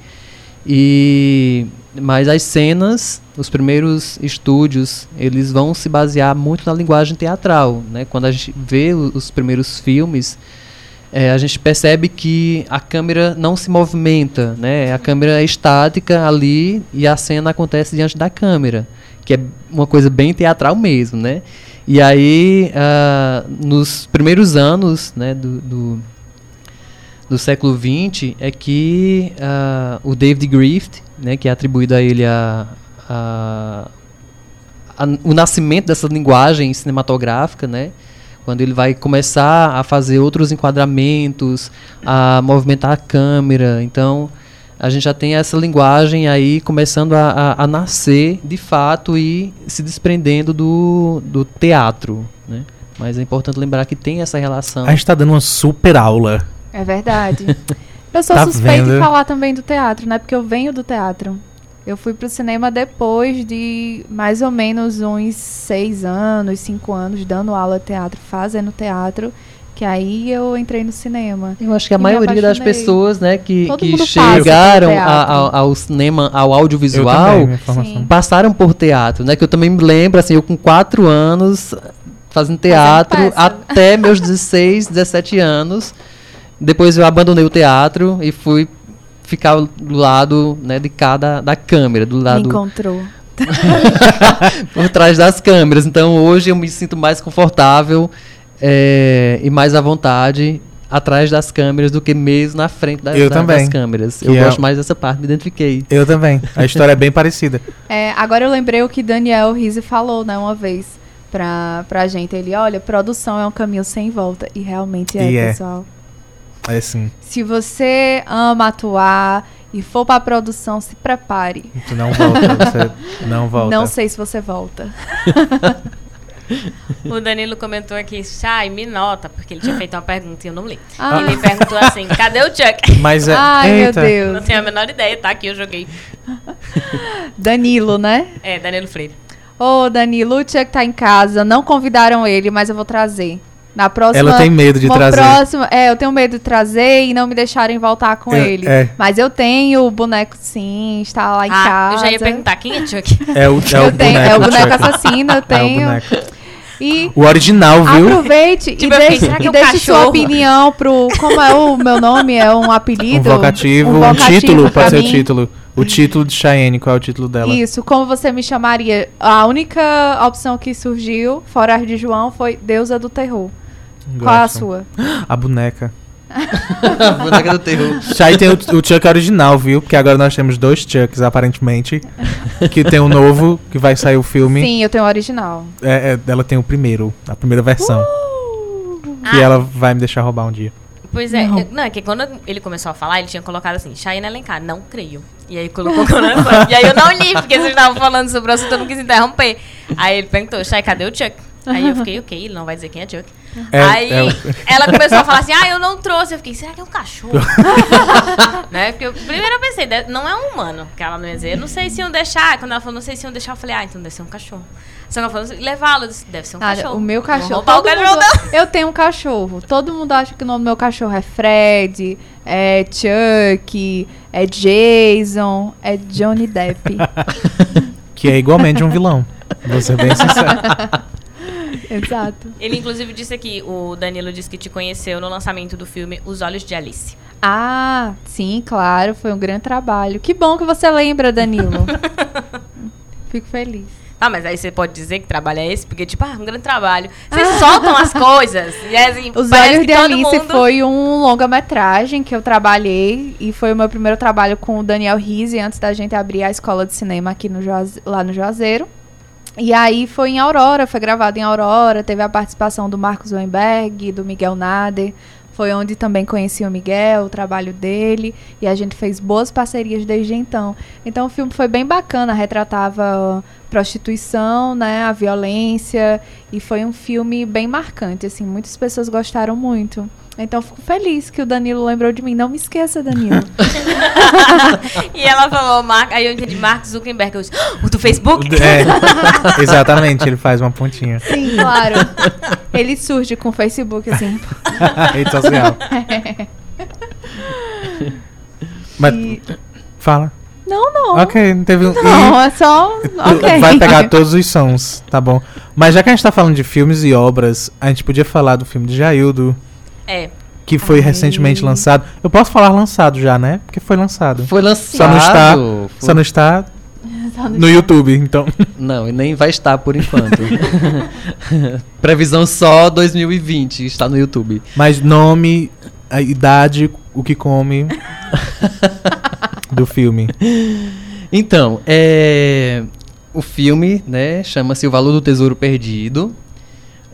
e mas as cenas, os primeiros estúdios, eles vão se basear muito na linguagem teatral, né? Quando a gente vê os primeiros filmes, é, a gente percebe que a câmera não se movimenta, né? A câmera é estática ali e a cena acontece diante da câmera, que é uma coisa bem teatral mesmo, né? E aí, ah, nos primeiros anos, né, do, do, do século XX, é que ah, o David Griffith, né, que é atribuído a ele a, a- a- o nascimento dessa linguagem cinematográfica, né? Quando ele vai começar a fazer outros enquadramentos, a movimentar a câmera. Então, a gente já tem essa linguagem aí começando a, a- nascer de fato e se desprendendo do, do teatro. Né? Mas é importante lembrar que tem essa relação. A gente tá dando uma super aula. É verdade. Eu sou Tá suspeita vendo? em falar também do teatro, né? Porque eu venho do teatro. Eu fui pro cinema depois de mais ou menos uns seis anos, cinco anos, dando aula de teatro, fazendo teatro, que aí eu entrei no cinema. Eu acho que a me maioria das pessoas né, que, Todo que chegaram a- teatro. ao, cinema, ao audiovisual, também, passaram por teatro, né? Que eu também me lembro, assim, eu com quatro anos fazendo teatro peça. até meus 16, 17 anos. Depois eu abandonei o teatro e fui ficar do lado né, de cada da câmera, do Me lado encontrou. por trás das câmeras. Então hoje eu me sinto mais confortável é, e mais à vontade atrás das câmeras do que mesmo na frente da- Eu da- também. das câmeras. Que eu é- gosto mais dessa parte, me identifiquei. Eu também. A história é bem parecida. É, agora eu lembrei o que Daniel Rizzi falou, né, uma vez pra, pra gente. Ele, olha, produção é um caminho sem volta. E realmente é, E é. pessoal. É assim. Se você ama atuar e for pra produção, se prepare. Tu não volta. Você não volta. Não sei se você volta. O Danilo comentou aqui, Chay, me nota, porque ele tinha feito uma pergunta e eu não li. Ah. Ele perguntou assim, cadê o Chuck? Mas é. Ai, Eita. meu Não Deus. tenho a menor ideia, tá aqui, eu joguei. Danilo, né? É, Danilo Freire. Ô, Danilo, o Chuck tá em casa. Não convidaram ele, mas eu vou trazer. Na próxima. Ela tem medo de uma trazer. Próxima, é, eu tenho medo de trazer e não me deixarem voltar com É, ele. é. Mas eu tenho o boneco sim, está lá em Ah, casa. eu já ia perguntar, quem é Chuck? É o, é eu o tenho, boneco. é o boneco Chuck. assassino, eu É o tenho. boneco. e O original, viu? aproveite Tipo, e deixe, será que e é um deixe sua opinião pro. Como é o meu nome? É um apelido? Um vocativo, um, vocativo título, pra pode ser o título. O título de Cheyenne, qual é o título dela? Isso, como você me chamaria? A única opção que surgiu, fora de João, foi Deusa do Terror. Qual é a sua? A boneca. A boneca do terror. Chay tem o, o Chuck original, viu? Porque agora nós temos dois Chucks, aparentemente. que tem o novo, que vai sair o filme. Sim, eu tenho o original. É, é, ela tem o primeiro, a primeira versão. Uh! Que ela vai me deixar roubar um dia. Pois é, Não. eu- não, é que quando ele começou a falar, ele tinha colocado assim, Chayenne Alencar, não creio. E aí colocou Conan E aí eu não li, porque vocês estavam falando sobre o assunto, eu não quis interromper. Aí ele perguntou, Chay, cadê o Chuck? Aí eu fiquei, ok, ele não vai dizer quem é Chuck. É- aí é o- ela começou a falar assim, ah, eu não trouxe. Eu fiquei, será que é um cachorro? né? Porque eu- primeiro eu pensei, de- não é um humano, que ela não ia dizer, eu não sei se iam deixar. Quando ela falou, não sei se iam deixar, eu falei, ah, então deve ser um cachorro. Só que ela falou, levá-lo, deve ser um cachorro. o meu cachorro. todo cachorro mundo- eu tenho um cachorro. Todo mundo acha que o nome do meu cachorro é Fred, é Chuck, é Jason, é Johnny Depp. Que é igualmente um vilão. Vou ser bem sincero. Exato. Ele, inclusive, disse aqui, o Danilo disse que te conheceu no lançamento do filme Os Olhos de Alice. Ah, sim, claro, foi um grande trabalho. Que bom que você lembra, Danilo. Fico feliz. Ah, mas aí você pode dizer que trabalho é esse? Porque, tipo, ah, um grande trabalho. Vocês soltam as coisas. E é assim, Os Olhos de Alice mundo... foi um longa-metragem que eu trabalhei e foi o meu primeiro trabalho com o Daniel Rise antes da gente abrir a escola de cinema aqui no Juaze- lá no Juazeiro. E aí foi em Aurora, foi gravado em Aurora, teve a participação do Marcos Weinberg, do Miguel Nader. Foi onde também conheci o Miguel, o trabalho dele, e a gente fez boas parcerias desde então. Então o filme foi bem bacana, retratava prostituição, né, a violência, e foi um filme bem marcante, assim, muitas pessoas gostaram muito. Então fico feliz que o Danilo lembrou de mim. Não me esqueça, Danilo. E ela falou, Mar... aí eu entendi Mark Zuckerberg. Eu disse, "Ah, o do Facebook? É, exatamente, ele faz uma pontinha. Sim, claro. Ele surge com o Facebook, assim. Rede social. Mas, E- fala. Não, não. Ok, não teve um. Não, é só. Ok. Vai pegar todos os sons, tá bom. Mas já que a gente tá falando de filmes e obras, a gente podia falar do filme de Jaildo, É. que foi Ai. recentemente lançado. Eu posso falar lançado já, né? Porque foi lançado. Foi lançado. Só não está- foi- Só não está no YouTube, então. Não, e nem vai estar por enquanto. Previsão só 2020, está no YouTube. Mas nome, a idade, o que come do filme. Então, é, o filme, né, chama-se O Valor do Tesouro Perdido,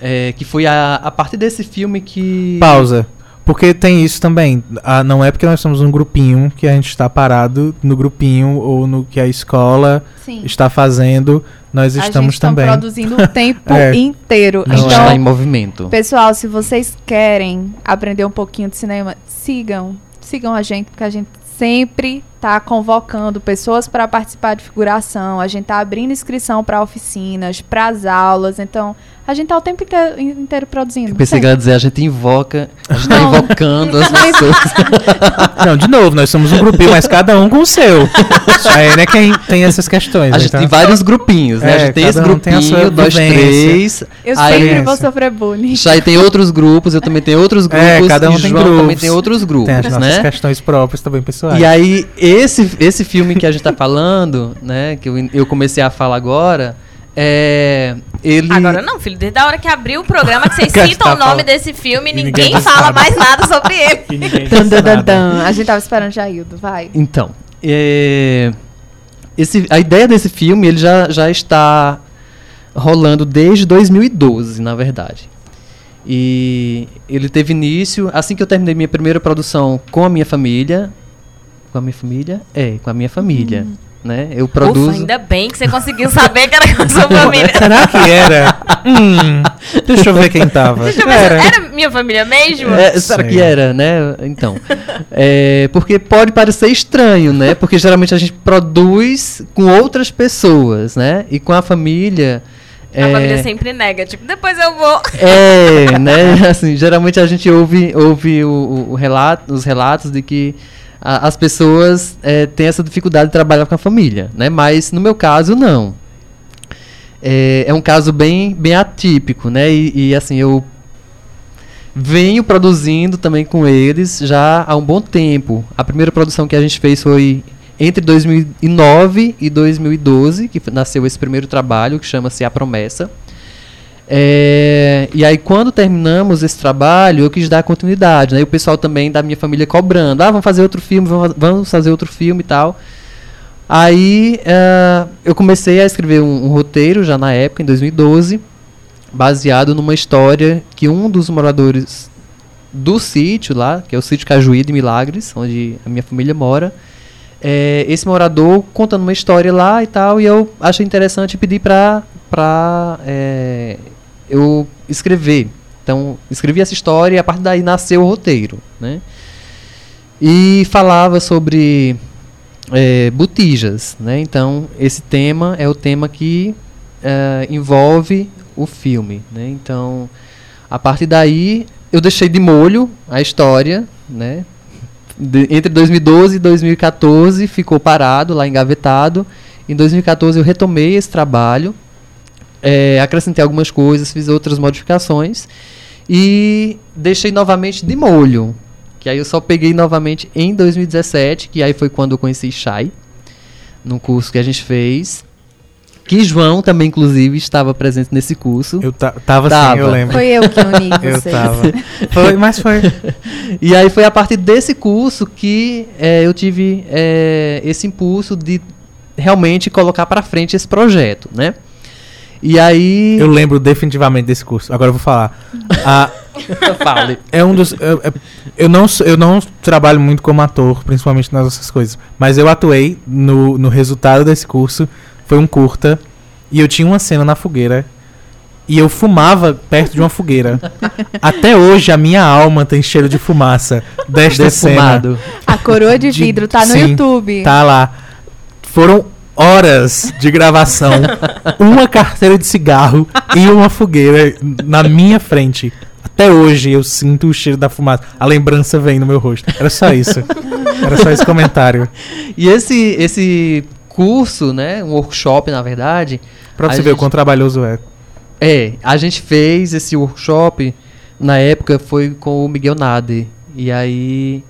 é, que foi a, a partir desse filme que... Pausa. Porque tem isso também. Ah, não é porque nós somos um grupinho que a gente está parado no grupinho ou no que a escola Sim. está fazendo. Nós a estamos gente tá também. produzindo o tempo É. inteiro. A gente então, está em movimento. pessoal, se vocês querem aprender um pouquinho de cinema, sigam. Sigam a gente, porque a gente sempre tá convocando pessoas para participar de figuração. A gente tá abrindo inscrição para oficinas, para as aulas. Então, a gente tá o tempo inteiro, inteiro produzindo. Eu pensei que ela ia dizer, a gente invoca, a gente está invocando as pessoas. Não, de novo, nós somos um grupinho, mas cada um com o seu. Cheyenne é quem tem essas questões. A gente então- tem vários grupinhos, né? É, a gente tem esse um tem a grupinho, sua nós vivência. três. Eu aí, sempre vou sofrer bullying. Chay tem outros grupos, eu também tenho outros grupos. É, cada um e tem João também grupos. tem outros grupos, Tem as nossas né? questões próprias também, pessoais. E aí, esse, esse filme que a gente tá falando, né, que eu, eu comecei a falar agora, é. Ele. Agora não, filho. Desde a hora que abriu o programa, que vocês citam tá o nome falando. desse filme, E ninguém ninguém disse fala mais nada sobre ele. Nada. dan. A gente tava esperando Jaildo, vai. Então, é, esse, a ideia desse filme ele já, já está rolando desde 2012, na verdade. E ele teve início assim que eu terminei minha primeira produção com a minha família. Com a minha família? É, com a minha família. né? Eu produzo. Ufa, ainda bem que você conseguiu saber que era com a sua família. Será que era? hum, deixa eu ver quem tava. Deixa eu ver, Era. era minha família mesmo? É, será que era, né? Então. É, porque pode parecer estranho, né? Porque geralmente a gente produz com outras pessoas, né? E com a família. A é, família sempre nega, tipo, depois eu vou. É, né? Assim, geralmente a gente ouve, ouve o- o relato, os relatos de que a- as pessoas é, têm essa dificuldade de trabalhar com a família, né? Mas no meu caso, não. É, é um caso bem, bem atípico, né? E, e, assim, eu venho produzindo também com eles já há um bom tempo. A primeira produção que a gente fez foi entre 2009 e 2012, que nasceu esse primeiro trabalho, que chama-se A Promessa. É, e aí, quando terminamos esse trabalho, eu quis dar continuidade, né? E o pessoal também da minha família cobrando. Ah, vamos fazer outro filme, vamos, fazer outro filme e tal. Aí, eh, eu comecei a escrever um, um roteiro já na época, em 2012, baseado numa história que um dos moradores do sítio lá, que é o sítio Cajuí de Milagres, onde a minha família mora, é, esse morador contando uma história lá e tal, e eu achei interessante pedir pra é, eu escrever. Então, escrevi essa história e a partir daí nasceu o roteiro, né? E falava sobre é, botijas, né? Então, esse tema é o tema que é, envolve o filme, né? Então, a partir daí, eu deixei de molho a história, né? De- entre 2012 e 2014 ficou parado lá engavetado. Em 2014 eu retomei esse trabalho, é, acrescentei algumas coisas, fiz outras modificações e deixei novamente de molho. Que aí eu só peguei novamente em 2017, que aí foi quando eu conheci Shai, num curso que a gente fez. Que João também, inclusive, estava presente nesse curso. Eu ta- tava, Tava. assim, eu lembro. Foi eu que uni Eu vocês. tava. Foi, mas foi. E aí foi a partir desse curso que eh, eu tive eh, esse impulso de realmente colocar para frente esse projeto, né? E aí Eu lembro definitivamente desse curso. Agora eu vou falar. A, fale. é um dos. Eu, é- eu, não, eu não trabalho muito como ator, principalmente nas outras coisas. Mas eu atuei no, no resultado desse curso. Foi um curta. E eu tinha uma cena na fogueira. E eu fumava perto de uma fogueira. Até hoje a minha alma tem cheiro de fumaça desta cena. Defumado. A coroa de De- vidro tá no sim, YouTube. Tá lá. Foram horas de gravação, uma carteira de cigarro e uma fogueira na minha frente. Até hoje eu sinto o cheiro da fumaça. A lembrança vem no meu rosto. Era só isso. Era só esse comentário. E esse esse curso, né, um workshop na verdade, Pra você ver o gente- quão trabalhoso é. É, a gente fez esse workshop, na época foi com o Miguel Nade. E aí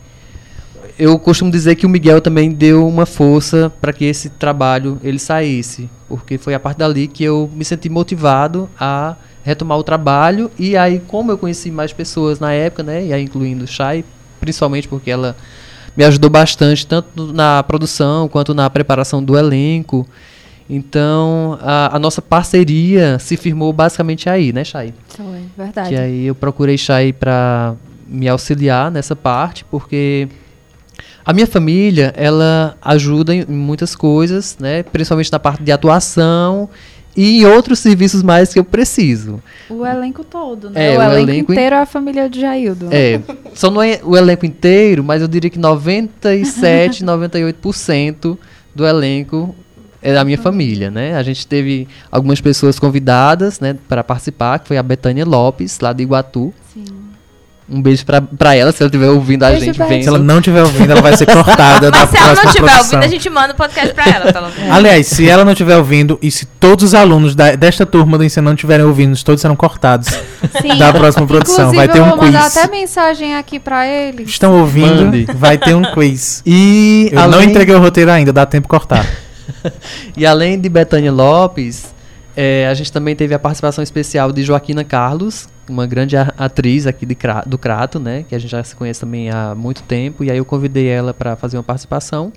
eu costumo dizer que o Miguel também deu uma força para que esse trabalho ele saísse, porque foi a partir dali que eu me senti motivado a retomar o trabalho e aí como eu conheci mais pessoas na época, né, e aí incluindo o Chay, principalmente porque ela me ajudou bastante tanto na produção quanto na preparação do elenco. Então, a, a nossa parceria se firmou basicamente aí, né, Chay? Foi, verdade. Que aí eu procurei Chay para me auxiliar nessa parte, porque a minha família, ela ajuda em muitas coisas, né? Principalmente na parte de atuação e em outros serviços mais que eu preciso. O elenco todo, né? É, o, o elenco, elenco in- inteiro é a família de Jaildo. É, só não é o elenco inteiro, mas eu diria que 97, 98% do elenco é da minha família, né? A gente teve algumas pessoas convidadas, né, para participar, que foi a Betânia Lopes, lá de Iguatu. Sim. Um beijo pra, pra ela, se ela estiver ouvindo a Beijo, gente, vendo. Se ela não estiver ouvindo, ela vai ser cortada da Mas se ela não estiver ouvindo, a gente manda o podcast pra ela, pelo menos. Aliás, se ela não estiver ouvindo e se todos os alunos da- desta turma do ensino não estiverem ouvindo, todos serão cortados Sim. da próxima produção. Inclusive, Vai ter eu um vou mandar quiz. até mensagem aqui pra eles. Estão ouvindo? Mande. Vai ter um quiz. E Eu não além- entreguei o roteiro ainda, dá tempo de cortar. E além de Betânia Lopes, eh, a gente também teve a participação especial de Joaquina Carlos, uma grande atriz aqui de do Crato, né? Que a gente já se conhece também há muito tempo. E aí eu convidei ela para fazer uma participação.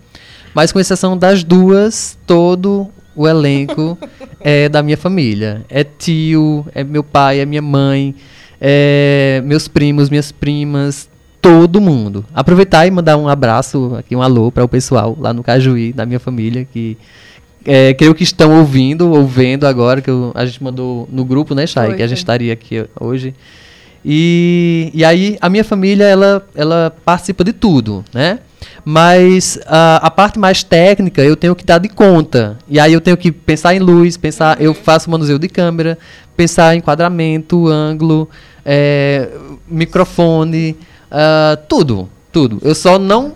Mas com exceção das duas, todo o elenco é da minha família. É tio, é meu pai, é minha mãe, é meus primos, minhas primas. todo mundo. Aproveitar e mandar um abraço, aqui um alô para o pessoal lá no Cajuí, da minha família, que é, creio que estão ouvindo ou vendo agora, que eu- a gente mandou no grupo, né, Chay? Que a gente estaria aqui hoje. E, e aí a minha família, ela, ela participa de tudo, né? Mas a, a parte mais técnica eu tenho que dar de conta. E aí eu tenho que pensar em luz, pensar, eu faço manuseio de câmera, pensar em enquadramento, ângulo, é, microfone, ah, tudo, tudo. Eu só não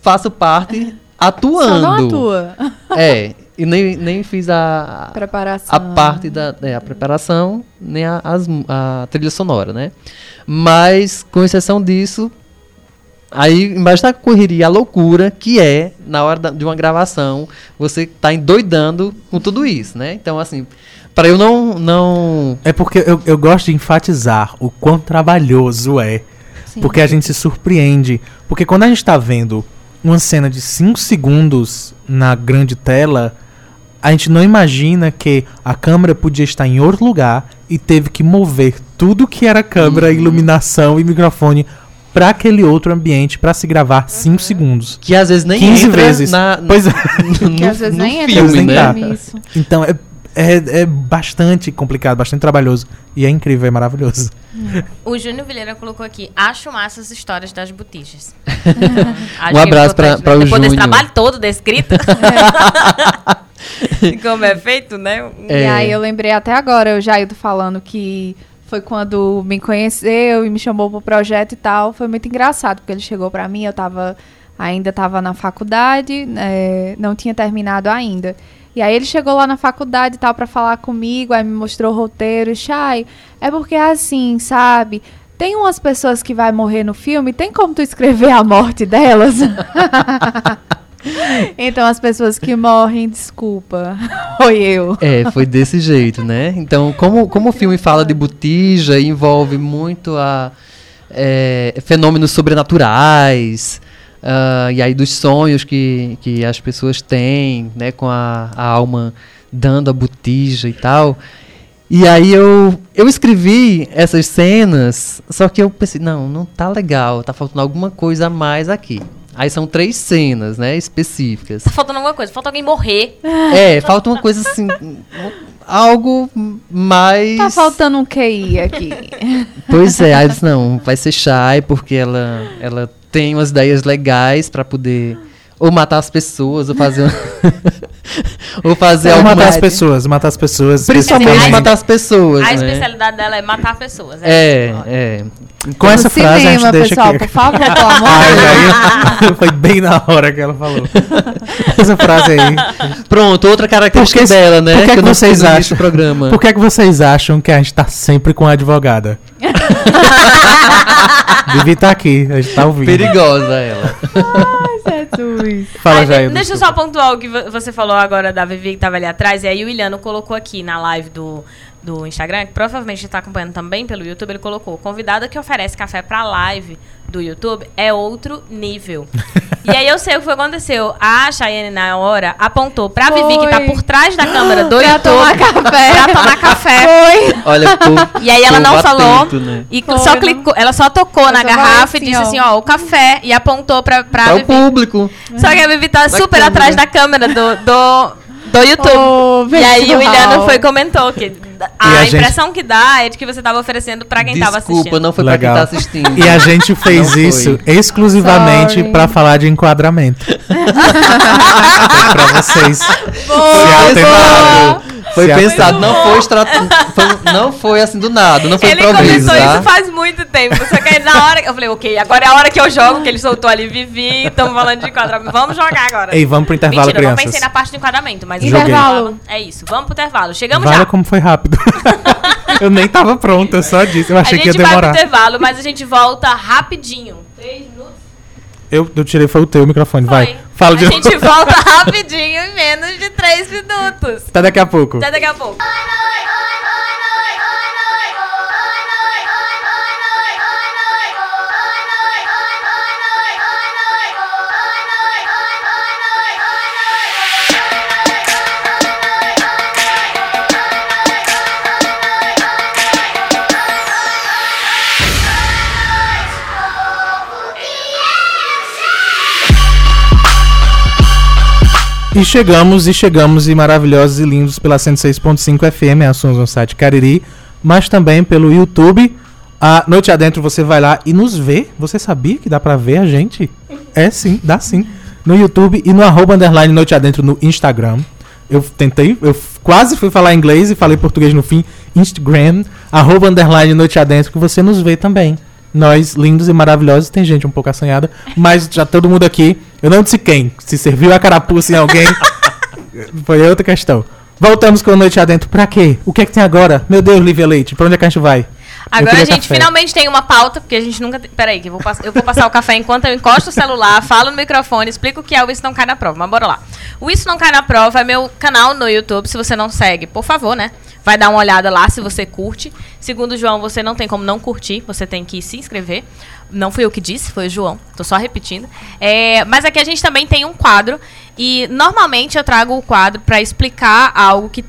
faço parte atuando. Só não atua. É, e nem, nem fiz a, Preparação. a parte da é, a preparação, nem a, as a trilha sonora, né? Mas, com exceção disso, aí imagina a correria, a loucura que é na hora da- de uma gravação, você tá endoidando com tudo isso, né? Então, assim, para eu não, não É porque eu, eu gosto de enfatizar o quão trabalhoso é. Sim. Porque a gente se surpreende. Porque quando a gente tá vendo uma cena de 5 segundos na grande tela, a gente não imagina que a câmera podia estar em outro lugar e teve que mover tudo que era câmera, iluminação e microfone para aquele outro ambiente para se gravar 5 segundos. que às vezes nem 15 entra vezes. na Pois é. Que às vezes nem entra filme, no tá. né? isso. Então é, é, é bastante complicado, bastante trabalhoso. E é incrível, é maravilhoso. O Júnior Vilheira colocou aqui, acho massa as histórias das botijas. Um abraço pra- pra o Depois desse Júnior. trabalho todo descrito. E Como é feito, né? É. E aí eu lembrei até agora, o Jaildo falando que foi quando me conheceu e me chamou pro projeto e tal. Foi muito engraçado, porque ele chegou pra mim, eu tava ainda tava na faculdade, é, não tinha terminado ainda. E aí ele chegou lá na faculdade e tal pra falar comigo, aí me mostrou o roteiro, e Chay, é porque é assim, sabe? Tem umas pessoas que vai morrer no filme, tem como tu escrever a morte delas? então as pessoas que morrem, desculpa. Foi eu. É, foi desse jeito, né? Então, como, como o filme fala de botija, envolve muito a é, fenômenos sobrenaturais, ah, e aí dos sonhos que, que as pessoas têm, né? Com a, a alma dando a botija e tal. E aí eu, eu escrevi essas cenas, só que eu pensei, não, não tá legal, tá faltando alguma coisa a mais aqui. Aí são três cenas, né, específicas. Tá faltando alguma coisa, falta alguém morrer. É, falta uma coisa assim. algo mais. Tá faltando um QI aqui. Pois é, aí eu disse, não, vai ser Shai, porque ela, ela tem umas ideias legais pra poder. Ou matar as pessoas, ou fazer. ou fazer É alguma. matar as pessoas, matar as pessoas. Principalmente dizer, matar as pessoas. A né? especialidade dela é matar pessoas. É, é. Com essa frase cinema, a gente deixa pessoal, aqui. por favor, pelo amor Ai, aí, foi bem na hora que ela falou. Essa frase aí. Pronto, outra característica Por que- dela, né? por que eu que não vocês acham? do programa. Por que, é que vocês acham que a gente tá sempre com a advogada? Devia estar aqui, a gente tá ouvindo. Perigosa ela. Ai, Jesus. Fala, Ai, Jair. Deixa eu só pontuar o que vo- você falou agora da Vivi que tava ali atrás. E aí o Iliano colocou aqui na live do, do Instagram, que provavelmente está acompanhando também pelo YouTube, ele colocou: convidado que oferece café pra live do YouTube é outro nível. e aí eu sei o que foi aconteceu. A Chayenne, na hora, apontou pra Vivi, que tá Foi. por trás da câmera do Pra YouTube. tomar café. Pra tomar café. Foi. Olha, pô, E aí ela não falou. né? E Foi, só não? clicou, ela só tocou na só vai garrafa assim, e disse ó. assim, ó, o café. E apontou pra, pra Para o Vivi. público. Só que a Vivi tá super câmera. atrás da câmera do, do, do YouTube. Ô, e aí o pessoal. Iliano foi e comentou que a, a gente- impressão que dá é de que você tava oferecendo pra quem tava Desculpa, assistindo. não foi Legal. pra quem tá assistindo. E a gente fez isso exclusivamente pra falar de enquadramento. Pra vocês. Boa, Se. Foi Se pensado, não foi, estra... foi- não foi assim do nada, não foi Ele improviso, começou tá? isso faz muito tempo. Só que aí na hora. Eu falei, ok, agora é a hora que eu jogo, que ele soltou ali Vivi, estamos falando de enquadramento. Vamos jogar agora. Ei, vamos pro intervalo, Mentira, eu não crianças. pensei na parte do enquadramento, mas. Intervalo. É isso, vamos pro intervalo. Chegamos Olha já. como foi rápido. eu nem tava pronta, eu só disse. Eu A achei que ia gente vai pro demorar. intervalo, mas a gente volta rapidinho. Três minutos. Eu, eu tirei, foi o teu microfone, vai. Foi. Fala de A gente volta rapidinho em menos de três minutos. Até daqui a pouco. Até daqui a pouco. E chegamos, e chegamos, e maravilhosos e lindos pela 106.5 FM, Assuntos no site Cariri, mas também pelo YouTube. A Noite Adentro você vai lá e nos vê. Você sabia que dá pra ver a gente? É sim, dá sim. No YouTube e no arroba underline Noite Adentro no Instagram. Eu tentei, eu quase fui falar inglês e falei português no fim. Instagram, arroba underline Noite Adentro, que você nos vê também. Nós, lindos e maravilhosos, tem gente um pouco assanhada, mas já todo mundo aqui. Eu não disse quem, se serviu a carapuça em alguém, foi outra questão. Voltamos com a Noite Adentro. Pra quê? O que é que tem agora? Meu Deus, Lívia Leite, pra onde é que a gente vai? Agora a gente café. finalmente tem uma pauta, porque a gente nunca. Peraí, que eu vou, pass- eu vou passar o café enquanto eu encosto o celular, falo no microfone, explico o que é o Isso Não Cai na Prova. Mas bora lá. O Isso Não Cai na Prova é meu canal no YouTube. Se você não segue, por favor, né? Vai dar uma olhada lá se você curte. Segundo João, você não tem como não curtir, você tem que se inscrever. Não fui eu que disse, foi o João. Tô só repetindo. É, mas aqui a gente também tem um quadro. E normalmente eu trago o quadro para explicar algo que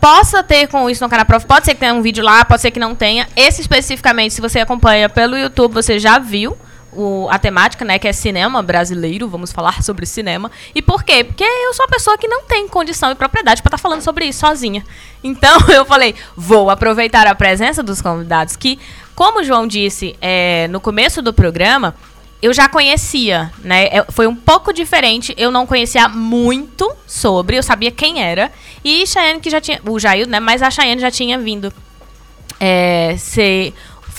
possa ter com isso no canal Prof. Pode ser que tenha um vídeo lá, pode ser que não tenha. Esse especificamente, se você acompanha pelo YouTube, você já viu o- a temática, né? Que é cinema brasileiro. Vamos falar sobre cinema. E por quê? Porque eu sou uma pessoa que não tem condição e propriedade para estar falando sobre isso sozinha. Então eu falei, vou aproveitar a presença dos convidados que, como o João disse é, no começo do programa, eu já conhecia, né? É, Foi um pouco diferente. Eu não conhecia muito sobre, eu sabia quem era. E Cheyenne que já tinha. O Jair, né? Mas a Cheyenne já tinha vindo é, ser.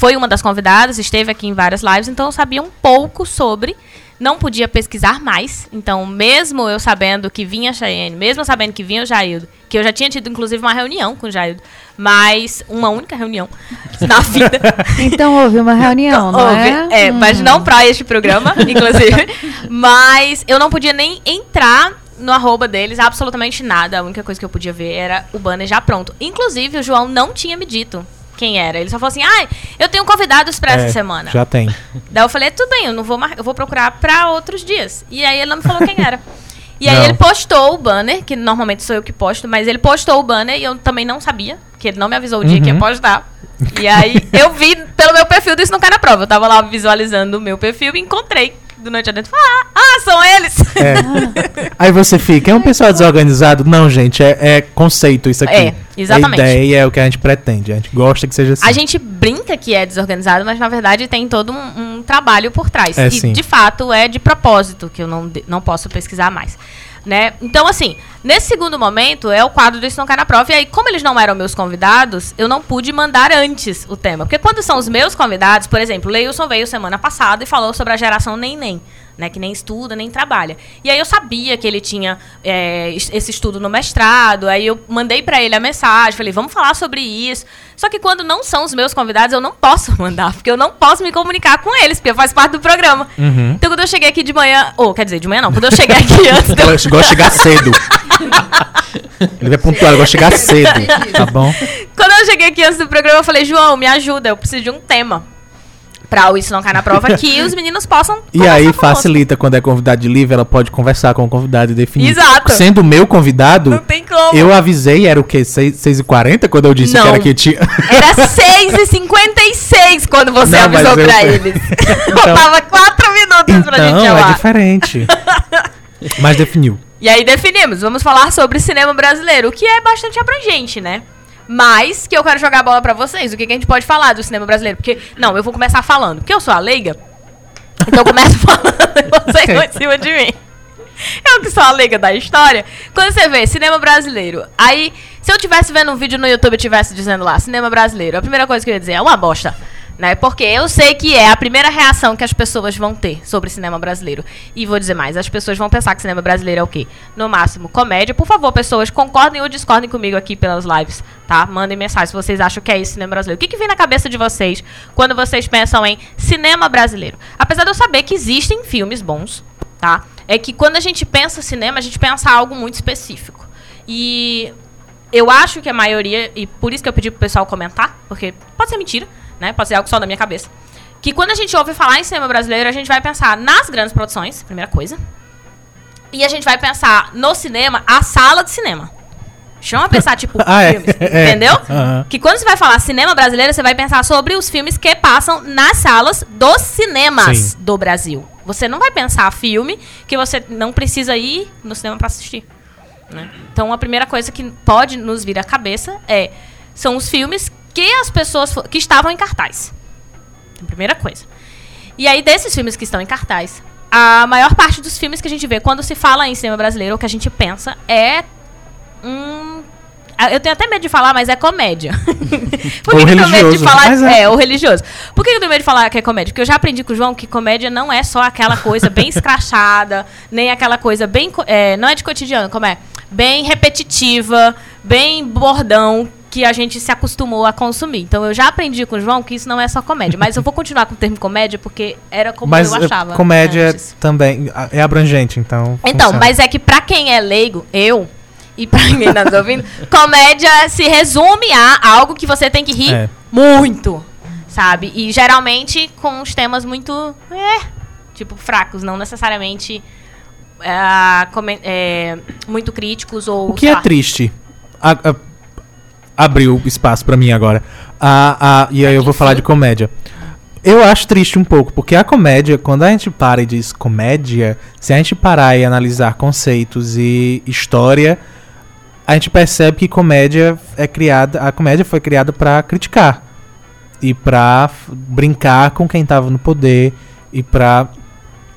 Foi uma das convidadas, esteve aqui em várias lives, então eu sabia um pouco sobre. Não podia pesquisar mais. Então, mesmo eu sabendo que vinha a Cheyenne, mesmo eu sabendo que vinha o Jaildo, que eu já tinha tido, inclusive, uma reunião com o Jaildo, mas uma única reunião na vida. Então houve uma reunião, não Houve, é? é, mas não pra este programa, inclusive. mas eu não podia nem entrar no arroba deles, absolutamente nada. A única coisa que eu podia ver era o banner já pronto. Inclusive, o João não tinha me dito quem era. Ele só falou assim: ah, eu tenho convidados essa É, semana. Já tem. Daí eu falei, tudo bem, eu não vou eu vou procurar pra outros dias. E aí ele não me falou quem era. E aí Não. ele postou o banner, que normalmente sou eu que posto, mas ele postou o banner e eu também não sabia, que ele não me avisou o dia que ia Uhum. postar. E aí eu vi pelo meu perfil do Isso Não Cai na Prova. Eu tava lá visualizando o meu perfil e encontrei do Noite Adentro. Ah, ah, são eles! É. Aí você fica, é um pessoal desorganizado? Não, gente, é, é conceito isso aqui. É, exatamente. A ideia é o que a gente pretende. A gente gosta que seja assim. A gente brinca que é desorganizado, mas na verdade tem todo um, um trabalho por trás. É, e sim. de fato é de propósito, que eu não, não posso pesquisar mais. Né? Então, assim, nesse segundo momento é o quadro do Isso Não Cai na Prova. E aí, como eles não eram meus convidados, eu não pude mandar antes o tema. Porque quando são os meus convidados, por exemplo, Leilson veio semana passada e falou sobre a geração nem-nem. Né, que nem estuda, nem trabalha. E aí eu sabia que ele tinha é, es- esse estudo no mestrado, aí eu mandei pra ele a mensagem, falei, vamos falar sobre isso. Só que quando não são os meus convidados, eu não posso mandar, porque eu não posso me comunicar com eles, porque faz parte do programa. Uhum. Então quando eu cheguei aqui de manhã, ou quer dizer, de manhã não, quando eu cheguei aqui antes de eu Ela gosta de chegar cedo. Ele vai pontuar, ela gosta de chegar cedo. Tá bom? Quando eu cheguei aqui antes do programa, eu falei, João, me ajuda, eu preciso de um tema. Pra o Isso Não Cai na Prova, que os meninos possam E aí facilita quando é convidado de livre, ela pode conversar com o convidado e definir. Exato. Sendo meu convidado, Não tem como. eu avisei, era o quê? 6h40 quando eu disse Não. que era que tinha. Era 6h56 quando você Não, avisou eu- pra eles. Então- Faltava 4 minutos pra gente Então, é chamar. diferente. Mas definiu. E aí definimos, vamos falar sobre cinema brasileiro, o que é bastante abrangente, né? Mas que eu quero jogar a bola pra vocês. O que, que a gente pode falar do cinema brasileiro? Porque, não, eu vou começar falando. Porque eu sou a leiga. Então eu começo falando e vocês vão em cima de mim. Eu que sou a leiga da história. Quando você vê cinema brasileiro, aí, se eu tivesse vendo um vídeo no YouTube e tivesse dizendo lá, cinema brasileiro, a primeira coisa que eu ia dizer é uma bosta. Né? Porque eu sei que é a primeira reação que as pessoas vão ter sobre cinema brasileiro. E vou dizer mais, as pessoas vão pensar que cinema brasileiro é o quê? No máximo, comédia. Por favor, pessoas, concordem ou discordem comigo aqui pelas lives, tá? Mandem mensagem se vocês acham que é isso cinema brasileiro. O que, que vem na cabeça de vocês quando vocês pensam em cinema brasileiro? Apesar de eu saber que existem filmes bons, tá? É que quando a gente pensa cinema, a gente pensa algo muito específico. E eu acho que a maioria, e por isso que eu pedi pro pessoal comentar, porque pode ser mentira, né? Pode ser algo só da minha cabeça. Que quando a gente ouve falar em cinema brasileiro, a gente vai pensar nas grandes produções, primeira coisa. E a gente vai pensar no cinema, a sala de cinema. Chama pensar, tipo, Ah, é. filmes. É. Entendeu? Aham. Que quando você vai falar cinema brasileiro, você vai pensar sobre os filmes que passam nas salas dos cinemas Sim. do Brasil. Você não vai pensar filme que você não precisa ir no cinema pra assistir. né? Então, a primeira coisa que pode nos vir à cabeça é são os filmes que as pessoas que estavam em cartaz. A primeira coisa. E aí, desses filmes que estão em cartaz, a maior parte dos filmes que a gente vê quando se fala em cinema brasileiro, o que a gente pensa é. Ah, eu tenho até medo de falar, mas é comédia. Por que, que eu tenho medo de religioso, falar? é. É, ou religioso. Por que eu tenho medo de falar que é comédia? Porque eu já aprendi com o João que comédia não é só aquela coisa bem escrachada, nem aquela coisa bem. é, não é de cotidiano, como é? Bem repetitiva, bem bordão, que a gente se acostumou a consumir. Então eu já aprendi com o João que isso não é só comédia. Mas eu vou continuar com o termo comédia porque era como Mas eu eh, achava. comédia antes. também ah, é abrangente, então. Então, funciona. mas é que pra quem é leigo, eu, e pra quem tá nos ouvindo, comédia se resume a algo que você tem que rir É. muito, sabe? E geralmente com os temas muito, é, tipo, fracos, não necessariamente é, é, muito críticos ou, O que é lá. triste? A- a- abriu espaço pra mim agora. A, a, e aí eu vou falar de comédia. Eu acho triste um pouco, porque a comédia, quando a gente para e diz comédia, se a gente parar e analisar conceitos e história, a gente percebe que comédia é criada, a comédia foi criada pra criticar e pra f- brincar com quem tava no poder e pra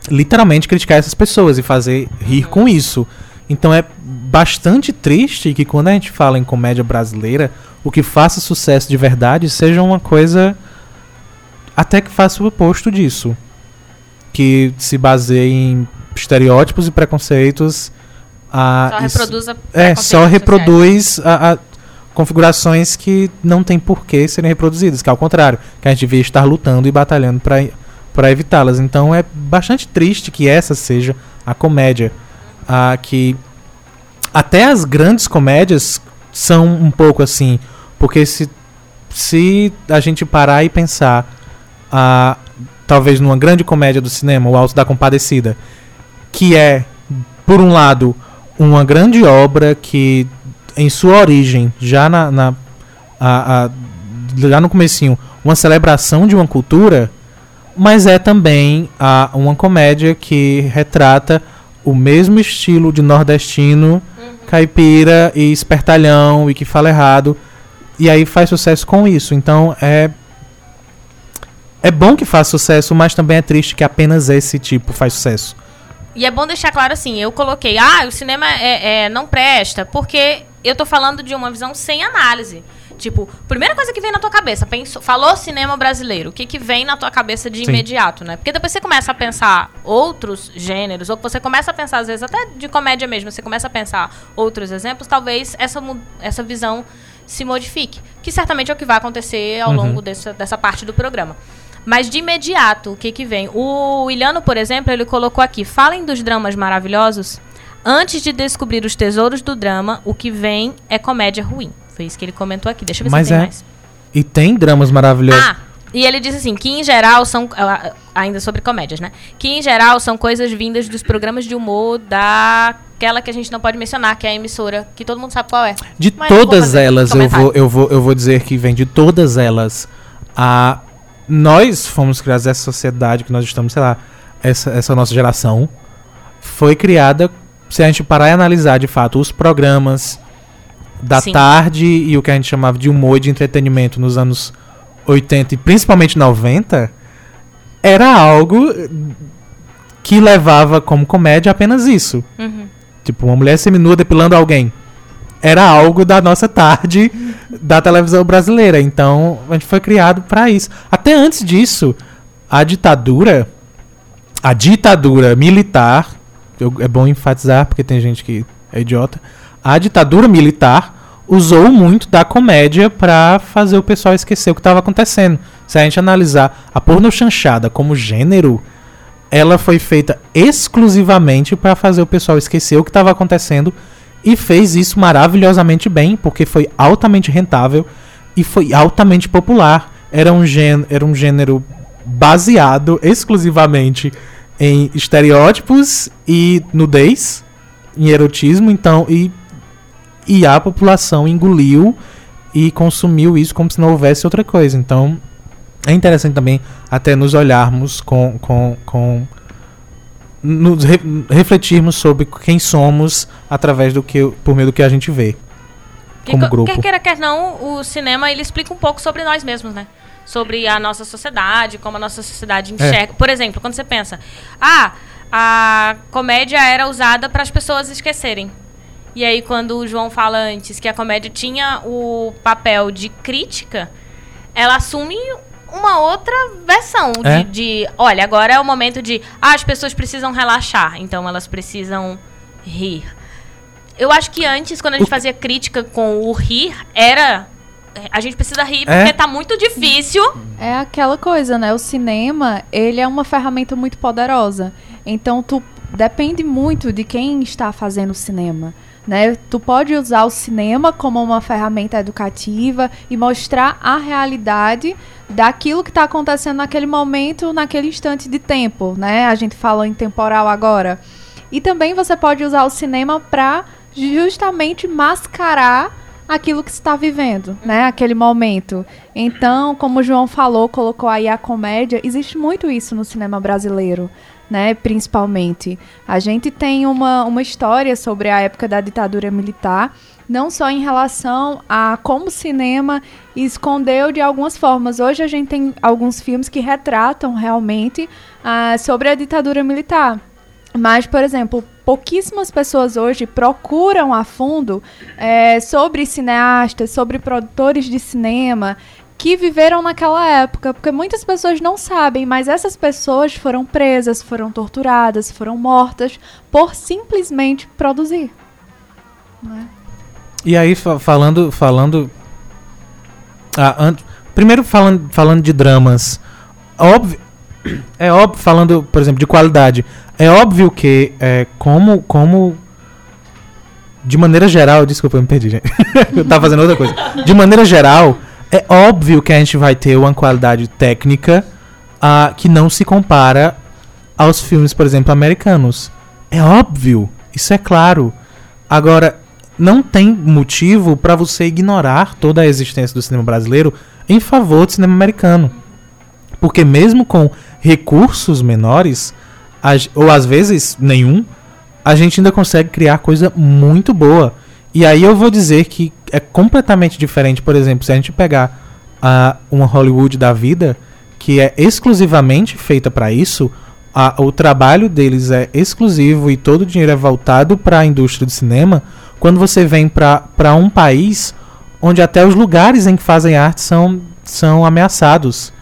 literalmente criticar essas pessoas e fazer rir com isso. Então é bastante triste que quando a gente fala em comédia brasileira, o que faça sucesso de verdade seja uma coisa até que faça o oposto disso. Que se baseie em estereótipos e preconceitos. ah, Só reproduza é, só reproduz a, a configurações que não tem por que serem reproduzidas, que ao contrário, que a gente devia estar lutando e batalhando para evitá-las. Então é bastante triste que essa seja a comédia. Ah, que até as grandes comédias são um pouco assim, porque se, se a gente parar e pensar, ah, talvez numa grande comédia do cinema, O Alto da Compadecida, que é, por um lado, uma grande obra que, em sua origem, já na, na a- a- já no comecinho, uma celebração de uma cultura, mas é também ah, uma comédia que retrata o mesmo estilo de nordestino, caipira e espertalhão e que fala errado, e aí faz sucesso com isso. Então é é bom que faz sucesso, mas também é triste que apenas esse tipo faz sucesso. E é bom deixar claro assim, eu coloquei, ah, o cinema é, é- não presta, porque eu tô falando de uma visão sem análise. Tipo, primeira coisa que vem na tua cabeça, pensou, falou cinema brasileiro, o que, que vem na tua cabeça de Sim. imediato, né? Porque depois você começa a pensar outros gêneros, ou você começa a pensar, às vezes, até de comédia mesmo, você começa a pensar outros exemplos, talvez essa, essa visão se modifique. Que certamente é o que vai acontecer ao Uhum. longo dessa, dessa parte do programa. Mas de imediato, o que que vem? O Iliano, por exemplo, ele colocou aqui: falem dos dramas maravilhosos. Antes de descobrir os tesouros do drama, o que vem é comédia ruim. Foi isso que ele comentou aqui. Deixa eu ver Mas se tem é. mais. E tem dramas maravilhosos. Ah, e ele disse assim, que em geral são, ah, ainda sobre comédias, né? Que em geral são coisas vindas dos programas de humor daquela que a gente não pode mencionar, que é a emissora, que todo mundo sabe qual é. De Mas todas fazer elas, eu vou, eu, vou, eu vou dizer que vem de todas elas. A, nós fomos criados, essa sociedade que nós estamos, sei lá, essa, essa nossa geração, foi criada, se a gente parar e analisar de fato os programas da Sim. tarde e o que a gente chamava de humor e de entretenimento nos anos 80 e principalmente 90, era algo que levava como comédia apenas isso. Uhum. Tipo, uma mulher seminua depilando alguém. Era algo da nossa tarde da televisão brasileira. Então, a gente foi criado pra isso. Até antes disso, a ditadura, a ditadura militar, eu- é bom enfatizar porque tem gente que é idiota. A ditadura militar usou muito da comédia pra fazer o pessoal esquecer o que estava acontecendo. Se a gente analisar a porno chanchada como gênero, ela foi feita exclusivamente para fazer o pessoal esquecer o que estava acontecendo e fez isso maravilhosamente bem, porque foi altamente rentável e foi altamente popular. Era um gênero, era um gênero baseado exclusivamente em estereótipos e nudez, em erotismo, então e e a população engoliu e consumiu isso como se não houvesse outra coisa. Então, é interessante também até nos olharmos com, com, com nos re- refletirmos sobre quem somos através do que por meio do que a gente vê. Que como co- grupo. Quer queira, quer não, o cinema ele explica um pouco sobre nós mesmos, né? Sobre a nossa sociedade, como a nossa sociedade É. enxerga. Por exemplo, quando você pensa, ah, a comédia era usada para as pessoas esquecerem. E aí, quando o João fala antes que a comédia tinha o papel de crítica, ela assume uma outra versão É. de, de, olha, agora é o momento de, ah, as pessoas precisam relaxar, então elas precisam rir. Eu acho que antes, quando a gente fazia crítica com o rir, era. A gente precisa rir É. porque tá muito difícil. É aquela coisa, né? O cinema, ele é uma ferramenta muito poderosa. Então, tu depende muito de quem está fazendo o cinema. Né? Tu pode usar o cinema como uma ferramenta educativa e mostrar a realidade daquilo que está acontecendo naquele momento, naquele instante de tempo, né? A gente falou em temporal agora. E também você pode usar o cinema para justamente mascarar aquilo que está vivendo, né? Aquele momento. Então, como o João falou, colocou aí a comédia, existe muito isso no cinema brasileiro, né? Principalmente. A gente tem uma, uma história sobre a época da ditadura militar, não só em relação a como o cinema escondeu de algumas formas. Hoje a gente tem alguns filmes que retratam realmente ah, sobre a ditadura militar. Mas, por exemplo, pouquíssimas pessoas hoje procuram a fundo é, sobre cineastas, sobre produtores de cinema que viveram naquela época, porque muitas pessoas não sabem, mas essas pessoas foram presas, foram torturadas, foram mortas por simplesmente produzir. né? E aí, fa- falando. falando ah, primeiro, falando, falando de dramas. Óbvio. É óbvio, falando, por exemplo, de qualidade. É óbvio que, é, como. como de maneira geral, desculpa, eu me perdi, gente. eu tava fazendo outra coisa. De maneira geral, é óbvio que a gente vai ter uma qualidade técnica ah, que não se compara aos filmes, por exemplo, americanos. É óbvio, isso é claro. Agora, não tem motivo para você ignorar toda a existência do cinema brasileiro em favor do cinema americano. Porque mesmo com recursos menores, ou às vezes nenhum, a gente ainda consegue criar coisa muito boa. E aí eu vou dizer que é completamente diferente, por exemplo, se a gente pegar a uma Hollywood da vida, que é exclusivamente feita para isso, o trabalho deles é exclusivo e todo o dinheiro é voltado para a indústria do cinema. Quando você vem para um país onde até os lugares em que fazem arte são, são ameaçados.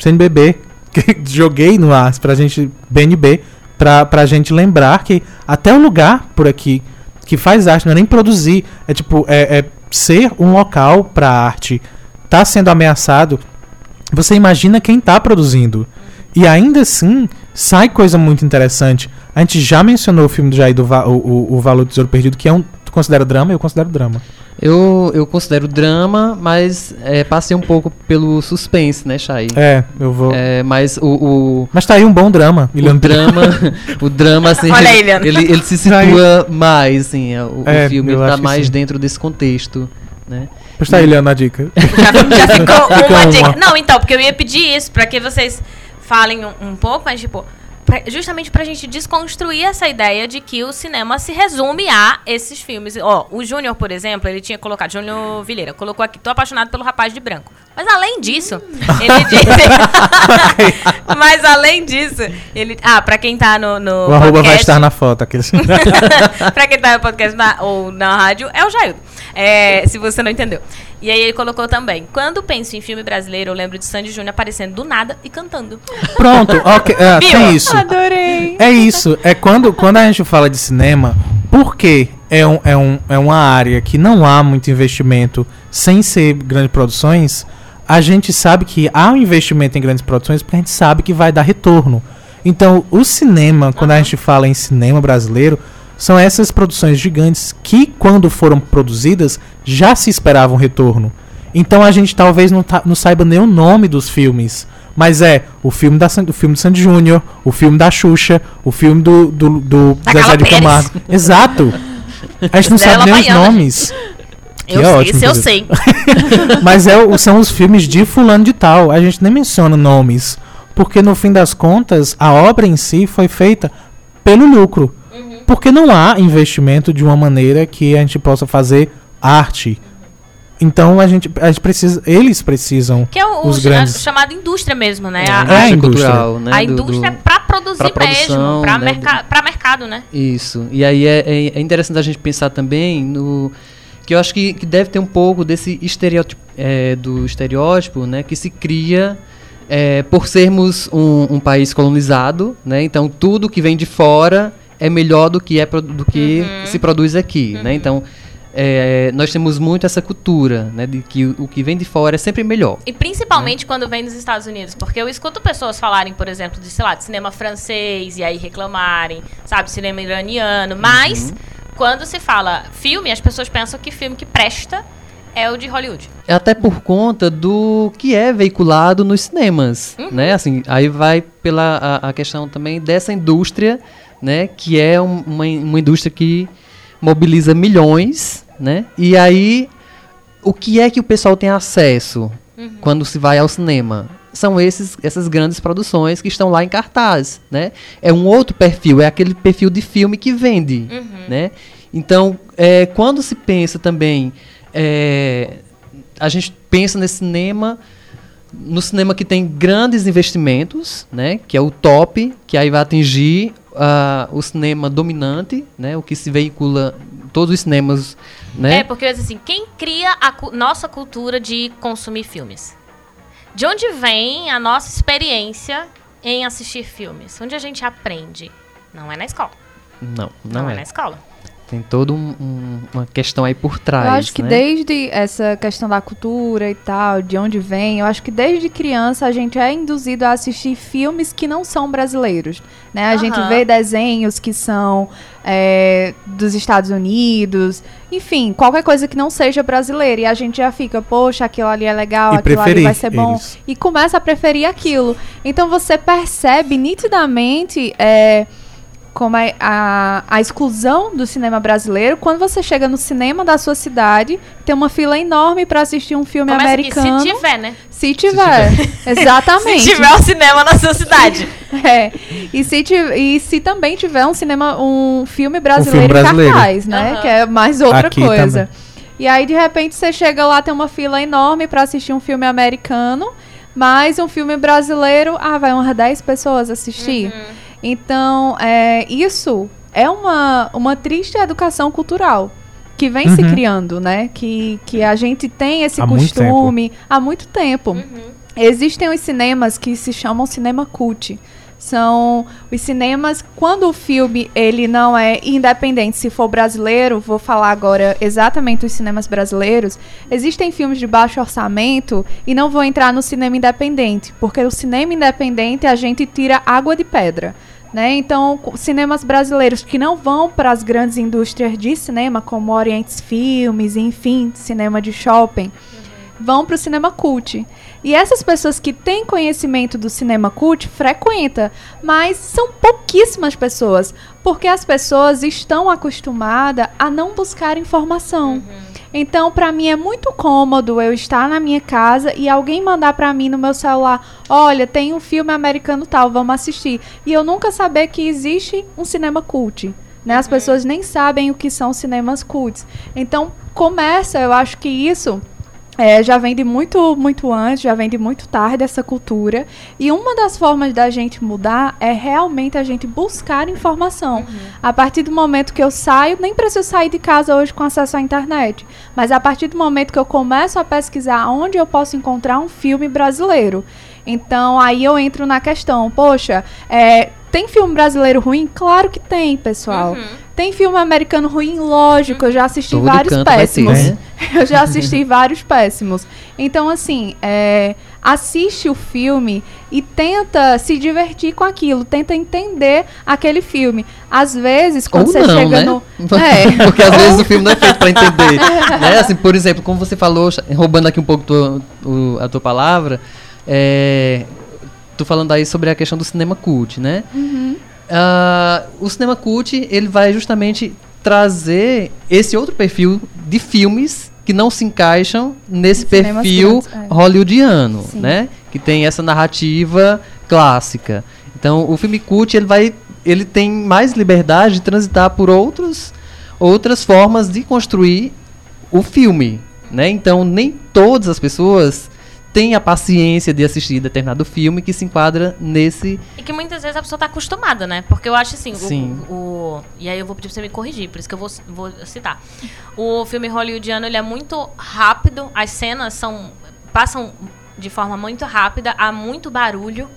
CNBB, que joguei no ar pra gente, BNB, pra, pra gente lembrar que até o lugar por aqui que faz arte, não é nem produzir, é tipo, é, é ser um local pra arte, tá sendo ameaçado, você imagina quem tá produzindo. E ainda assim, sai coisa muito interessante. A gente já mencionou o filme do Jair do Va- o, o, o Valor do Tesouro Perdido, que é um. Tu considera drama? Eu considero drama. Eu, eu considero drama, mas é, passei um pouco pelo suspense, né, Chay? É, eu vou. É, mas o, o, Mas tá aí um bom drama. o Ilhano drama, o drama, assim, Olha aí, ele, ele, ele se situa mais, assim, é, o, o É, filme eu ele tá acho que mais sim. dentro desse contexto, né? Pois tá aí, Ilhano, a dica. Já, já ficou uma uma. dica. Não, então, porque eu ia pedir isso pra que vocês falem um, um pouco, mas tipo, pra- justamente pra gente desconstruir essa ideia de que o cinema se resume a esses filmes. Ó, o Júnior, por exemplo, ele tinha colocado, Júnior Vilheira, colocou aqui, tô apaixonado pelo rapaz de branco. Mas além disso, ele disse. mas além disso, ele. Ah, pra quem tá no. no O arroba vai podcast- estar na foto. Aqueles... pra quem tá no podcast na- ou na rádio, é o Jaildo. É, se você não entendeu. E aí ele colocou também. Quando penso em filme brasileiro, eu lembro de Sandy Júnior aparecendo do nada e cantando. Pronto, ok. É, tem isso. Adorei! É isso. É quando, quando a gente fala de cinema, porque é, um, é, um, é uma área que não há muito investimento sem ser grandes produções, a gente sabe que há um investimento em grandes produções porque a gente sabe que vai dar retorno. Então, o cinema, quando a gente fala em cinema brasileiro, são essas produções gigantes que, quando foram produzidas, já se esperava um retorno. Então a gente talvez não, ta- não saiba nem o nome dos filmes. Mas é o filme, da, o filme do Sandy Júnior, o filme da Xuxa, o filme do, do, do Zezé de. Camargo. Exato. A gente não Dela sabe nem os nomes. Que Eu é sei, ótimo, isso eu sei. Mas é, são os filmes de fulano de tal. A gente nem menciona nomes. Porque no fim das contas, a obra em si foi feita pelo lucro. Porque não há investimento de uma maneira que a gente possa fazer arte. Então a gente, a gente precisa, eles precisam. Que é o, Os grandes. chamado indústria mesmo, né? É, a, É a indústria cultural, né? a do- indústria do- pra produzir pra produção, mesmo, pra, né, merca pra mercado, né? Isso. E aí é, é, é interessante a gente pensar também no que eu acho que, que deve ter um pouco desse estereótipo é, do estereótipo, né, que se cria é, por sermos um, um país colonizado, né? Então tudo que vem de fora é melhor do que é do que Uhum. se produz aqui, né? Então é, nós temos muito essa cultura, né, de que o, o que vem de fora é sempre melhor. E principalmente quando vem dos Estados Unidos, porque eu escuto pessoas falarem, por exemplo, de, sei lá, de cinema francês e aí reclamarem, sabe, cinema iraniano, mas quando se fala filme, as pessoas pensam que filme que presta é o de Hollywood. Até por conta do que é veiculado nos cinemas, né? Assim, aí vai pela a, a questão também dessa indústria, né? Que é um- uma, uma indústria que mobiliza milhões, né? E aí, o que é que o pessoal tem acesso quando se vai ao cinema? São esses, essas grandes produções que estão lá em cartaz, né? É um outro perfil, é aquele perfil de filme que vende, né? Então, é, quando se pensa também, é, a gente pensa nesse cinema, no cinema que tem grandes investimentos, né? Que é o top, que aí vai atingir ah, o cinema dominante, né? O que se veicula todos os cinemas, né? É, porque assim, quem cria a cu- nossa cultura de consumir filmes? De onde vem a nossa experiência em assistir filmes? Onde a gente aprende? Não é na escola. Não, Não, não, é. é. na escola. Tem toda um- um- uma questão aí por trás. Eu acho que né? desde essa questão da cultura e tal, de onde vem, eu acho que desde criança a gente é induzido a assistir filmes que não são brasileiros. Né? A gente vê desenhos que são é, dos Estados Unidos, enfim, qualquer coisa que não seja brasileira. E a gente já fica, poxa, aquilo ali é legal, E aquilo ali vai ser bom. eles. E começa a preferir aquilo. Então você percebe nitidamente. é, como é a, a exclusão do cinema brasileiro quando você chega no cinema da sua cidade, tem uma fila enorme para assistir um filme Começa americano. aqui, se tiver, né? Se tiver. Exatamente. Se tiver o cinema na sua cidade. É. E se, e se também tiver um cinema, um filme brasileiro, filme brasileiro. em cartaz, né? Aham. Que é mais outra Aqui coisa. também. E aí, de repente, você chega lá, tem uma fila enorme pra assistir um filme americano, mas um filme brasileiro, ah, vai umas 10 pessoas assistir. Uhum. Então, é, isso é uma, uma triste educação cultural que vem se Uhum. criando, né? Que, que a gente tem esse Há muito costume há muito tempo. Uhum. Existem os cinemas que se chamam cinema cult. São os cinemas quando o filme ele não é independente, se for brasileiro, vou falar agora exatamente dos cinemas brasileiros. Existem filmes de baixo orçamento e não vão entrar no cinema independente, porque o cinema independente a gente tira água de pedra. Né? Então, cinemas brasileiros que não vão para as grandes indústrias de cinema, como Orientes Filmes, enfim, cinema de shopping, vão para o cinema cult. E essas pessoas que têm conhecimento do cinema cult frequentam, mas são pouquíssimas pessoas, porque as pessoas estão acostumadas a não buscar informação. Então, para mim é muito cômodo eu estar na minha casa e alguém mandar para mim no meu celular: "Olha, tem um filme americano tal, vamos assistir". E eu nunca saber que existe um cinema cult. Né? As pessoas nem sabem o que são cinemas cults. Então, começa, eu acho que isso é, já vem de muito, muito antes, já vem de muito tarde essa cultura. E uma das formas da gente mudar é realmente a gente buscar informação. A partir do momento que eu saio, nem preciso sair de casa hoje com acesso à internet. Mas a partir do momento que eu começo a pesquisar onde eu posso encontrar um filme brasileiro. Então aí eu entro na questão, poxa, é, tem filme brasileiro ruim? Claro que tem, pessoal. Uhum. Tem filme americano ruim? Lógico, eu já assisti Todo vários ter, péssimos. né? Eu já assisti vários péssimos. Então, assim, é, assiste o filme e tenta se divertir com aquilo, tenta entender aquele filme. Às vezes, quando Ou você não, chega né? no. É. Porque às vezes o filme não é feito pra entender. né? Assim, por exemplo, como você falou, roubando aqui um pouco tua- o- a tua palavra, é, tu falando aí sobre a questão do cinema cult, né? Uhum. Ah, o cinema cult, ele vai justamente trazer esse outro perfil de filmes que não se encaixam nesse perfil grandes, é. hollywoodiano, Sim. né? Que tem essa narrativa clássica. Então, o filme cult, ele vai ele tem mais liberdade de transitar por outros, outras formas de construir o filme, né? Então nem todas as pessoas têm a paciência de assistir determinado filme que se enquadra nesse E que muitas vezes a pessoa tá acostumada, né? Porque eu acho assim, o- Sim. O, E aí eu vou pedir pra você me corrigir, por isso que eu vou, vou citar. O filme hollywoodiano, ele é muito rápido, as cenas são. passam de forma muito rápida, há muito barulho.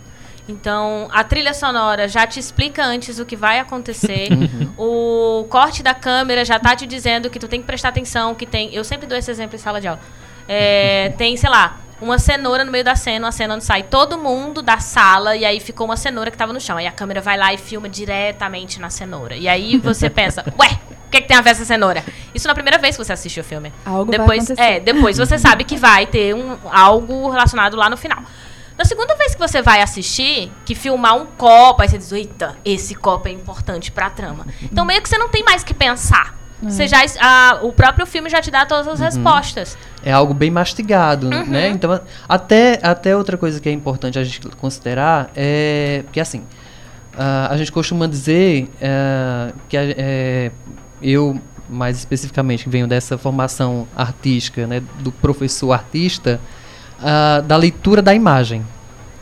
Então, a trilha sonora já te explica antes o que vai acontecer. o corte da câmera já tá te dizendo que tu tem que prestar atenção, que tem. Eu sempre dou esse exemplo em sala de aula. É, tem, sei lá, uma cenoura no meio da cena, uma cena onde sai todo mundo da sala e aí ficou uma cenoura que tava no chão. Aí a câmera vai lá e filma diretamente na cenoura. E aí você pensa, ué, o que, que tem a ver essa cenoura? Isso na primeira vez que você assiste o filme. Algo vai depois, acontecer. é, depois você sabe que vai ter um, algo relacionado lá no final. Na segunda vez que você vai assistir, que filmar um copo, aí você diz, eita, esse copo é importante pra trama. Então meio que você não tem mais que pensar. Você já, a- o próprio filme já te dá todas as respostas. é algo bem mastigado, né? Então, até, até outra coisa que é importante a gente considerar é porque assim, ah, a gente costuma dizer ah, que a- é, eu mais especificamente que venho dessa formação artística, né, do professor artista, ah, da leitura da imagem,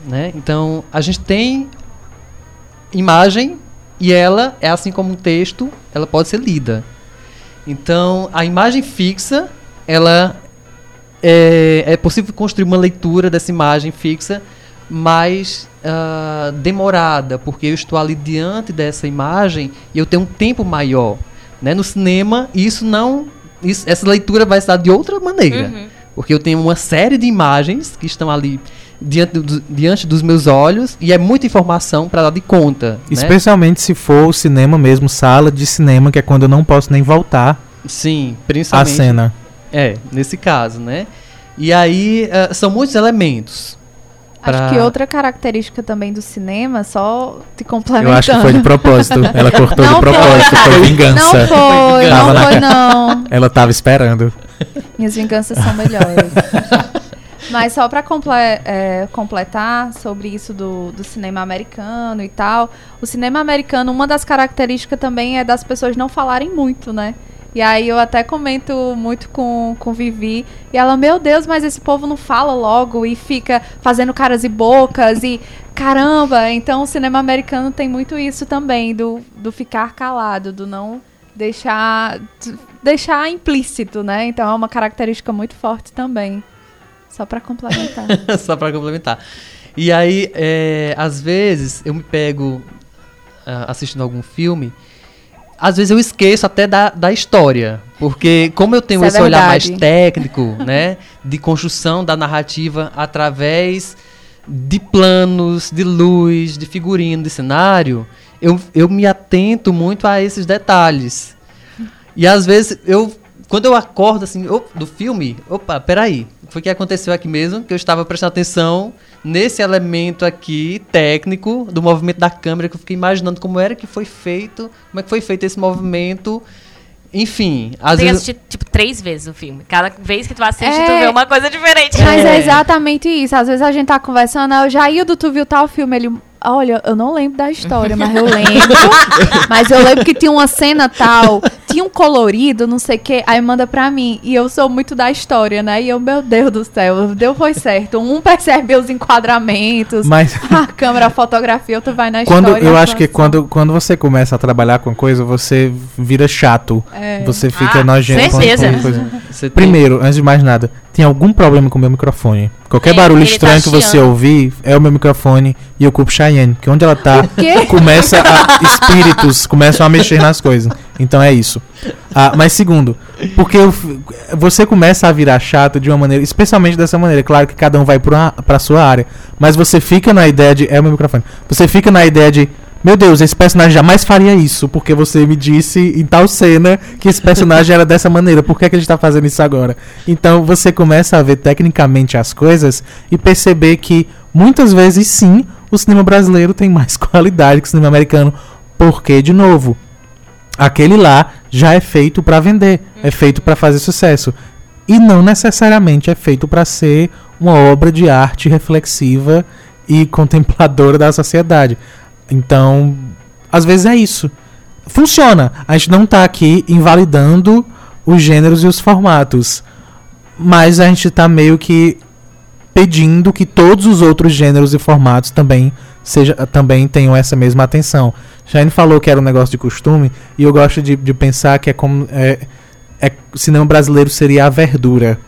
né? Então a gente tem imagem e ela é assim como um texto, ela pode ser lida. Então, a imagem fixa, ela é, é possível construir uma leitura dessa imagem fixa mais ah, demorada, porque eu estou ali diante dessa imagem e eu tenho um tempo maior. Né? No cinema, isso não. isso- essa leitura vai estar de outra maneira. Uhum. Porque eu tenho uma série de imagens que estão ali diante, do- diante dos meus olhos e é muita informação para dar de conta. né? Especialmente se for o cinema mesmo, sala de cinema, que é quando eu não posso nem voltar Sim, a principalmente. cena. É, nesse caso, né? E aí ah, são muitos elementos. pra- Acho que outra característica também do cinema, só te complementando. Eu acho que foi de propósito. Ela cortou Não de propósito, foi. foi vingança. Não foi, Tava não na foi não. Ela tava esperando. Minhas vinganças são melhores. Mas só para completar sobre isso do, do cinema americano e tal, o cinema americano, uma das características também é das pessoas não falarem muito, né? E aí eu até comento muito com, com Vivi, e ela, meu Deus, mas esse povo não fala logo e fica fazendo caras e bocas e caramba, então o cinema americano tem muito isso também, do, do ficar calado, do não deixar deixar implícito, né? Então é uma característica muito forte também. Só pra complementar. Só para complementar. E aí, é, às vezes, eu me pego ah, assistindo algum filme. Às vezes eu esqueço até da, da história. Porque como eu tenho Isso é esse olhar mais técnico, né? De construção da narrativa através de planos, de luz, de figurino, de cenário, eu, eu me atento muito a esses detalhes. E às vezes eu. Quando eu acordo assim, op- do filme, opa, peraí. Foi o que aconteceu aqui mesmo, que eu estava prestando atenção nesse elemento aqui, técnico, do movimento da câmera, que eu fiquei imaginando como era que foi feito, como é que foi feito esse movimento. Enfim, às Tem que vezes. assistir, tipo, três vezes o filme. Cada vez que tu assiste, É. tu vê uma coisa diferente. Mas é É. exatamente isso. Às vezes a gente tá conversando, aí o Jaildo, tu viu tal filme? Ele, olha, eu não lembro da história, mas eu lembro. mas eu lembro que tinha uma cena tal, tinha um colorido, não sei o quê. Aí manda pra mim. E eu sou muito da história, né? E eu, meu Deus do céu, deu foi certo. Um percebe os enquadramentos, Mas a câmera, a fotografia, outro vai na quando história. eu acho que atuação. quando, quando você começa a trabalhar com coisa, você vira chato. É. Você fica Ah, nojento com- certeza. com coisa. Você tem- Primeiro, antes de mais nada, tem algum problema com o meu microfone? Qualquer É, barulho tá estranho que você ouvir é o meu microfone e eu culpo Cheyenne, que onde ela tá, começa a, espíritos começam a mexer nas coisas. Então é isso. Ah, mas segundo, porque eu você começa a virar chato de uma maneira, especialmente dessa maneira. Claro que cada um vai pra sua área, mas você fica na ideia de. É o meu microfone. Você fica na ideia de. Meu Deus, esse personagem jamais faria isso, porque você me disse em tal cena que esse personagem era dessa maneira. Por que, é que ele está fazendo isso agora? Então você começa a ver tecnicamente as coisas e perceber que muitas vezes sim, o cinema brasileiro tem mais qualidade que o cinema americano. Porque, de novo, aquele lá já é feito para vender, é feito para fazer sucesso. E não necessariamente é feito para ser uma obra de arte reflexiva e contempladora da sociedade. Então, Às vezes é isso. Funciona. A gente não tá aqui invalidando os gêneros e os formatos. Mas a gente tá meio que pedindo que todos os outros gêneros e formatos também seja, também tenham essa mesma atenção. Shane falou que era um negócio de costume, e eu gosto de, de pensar que é como. É, é, cinema brasileiro seria a verdura.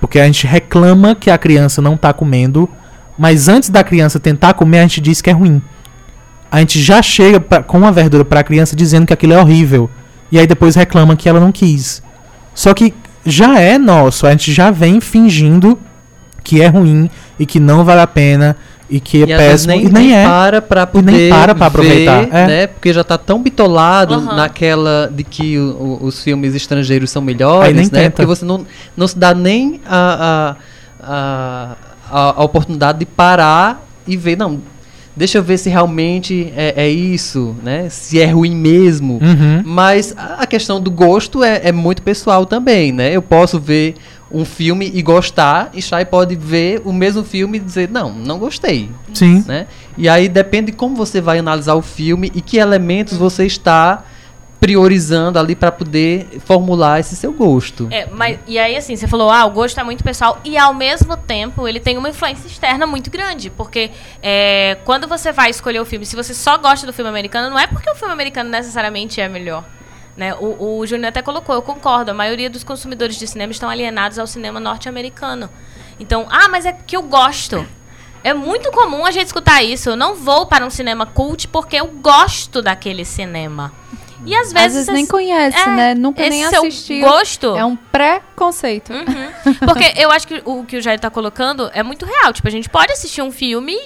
Porque a gente reclama que a criança não tá comendo, mas antes da criança tentar comer, a gente diz que é ruim. A gente já chega pra, com a verdura para a criança dizendo que aquilo é horrível. E aí depois reclama que ela não quis. Só que já é nosso, a gente já vem fingindo que é ruim e que não vale a pena e que é E péssimo nem, e nem, nem é. para pra poder nem para pra aproveitar, ver, é. né? Porque já tá tão bitolado Aham. naquela de que o- o- os filmes estrangeiros são melhores, né? tenta. Porque você não, não se dá nem a, a, a, a- a oportunidade de parar e ver, não, deixa eu ver se realmente é, é isso, né? Se é ruim mesmo. Uhum. Mas a questão do gosto é, é muito pessoal também, né? Eu posso ver um filme e gostar, e Shai pode ver o mesmo filme e dizer, não, não gostei, Sim. né? E aí depende de como você vai analisar o filme e que elementos você está priorizando ali para poder formular esse seu gosto. É, mas, e aí, assim, você falou, ah, o gosto é muito pessoal, e ao mesmo tempo ele tem uma influência externa muito grande, porque é, quando você vai escolher o filme, se você só gosta do filme americano, não é porque o filme americano necessariamente é melhor. Né? O, o Júnior até colocou, eu concordo, a maioria dos consumidores de cinema estão alienados ao cinema norte-americano. Então, ah, mas é que eu gosto. É muito comum a gente escutar isso. Eu não vou para um cinema cult porque eu gosto daquele cinema. E às vezes, Às vezes nem conhece, é, né? Nunca nem assistiu. gosto É um preconceito. Uhum. Porque eu acho que o que o Jair tá colocando é muito real. Tipo, a gente pode assistir um filme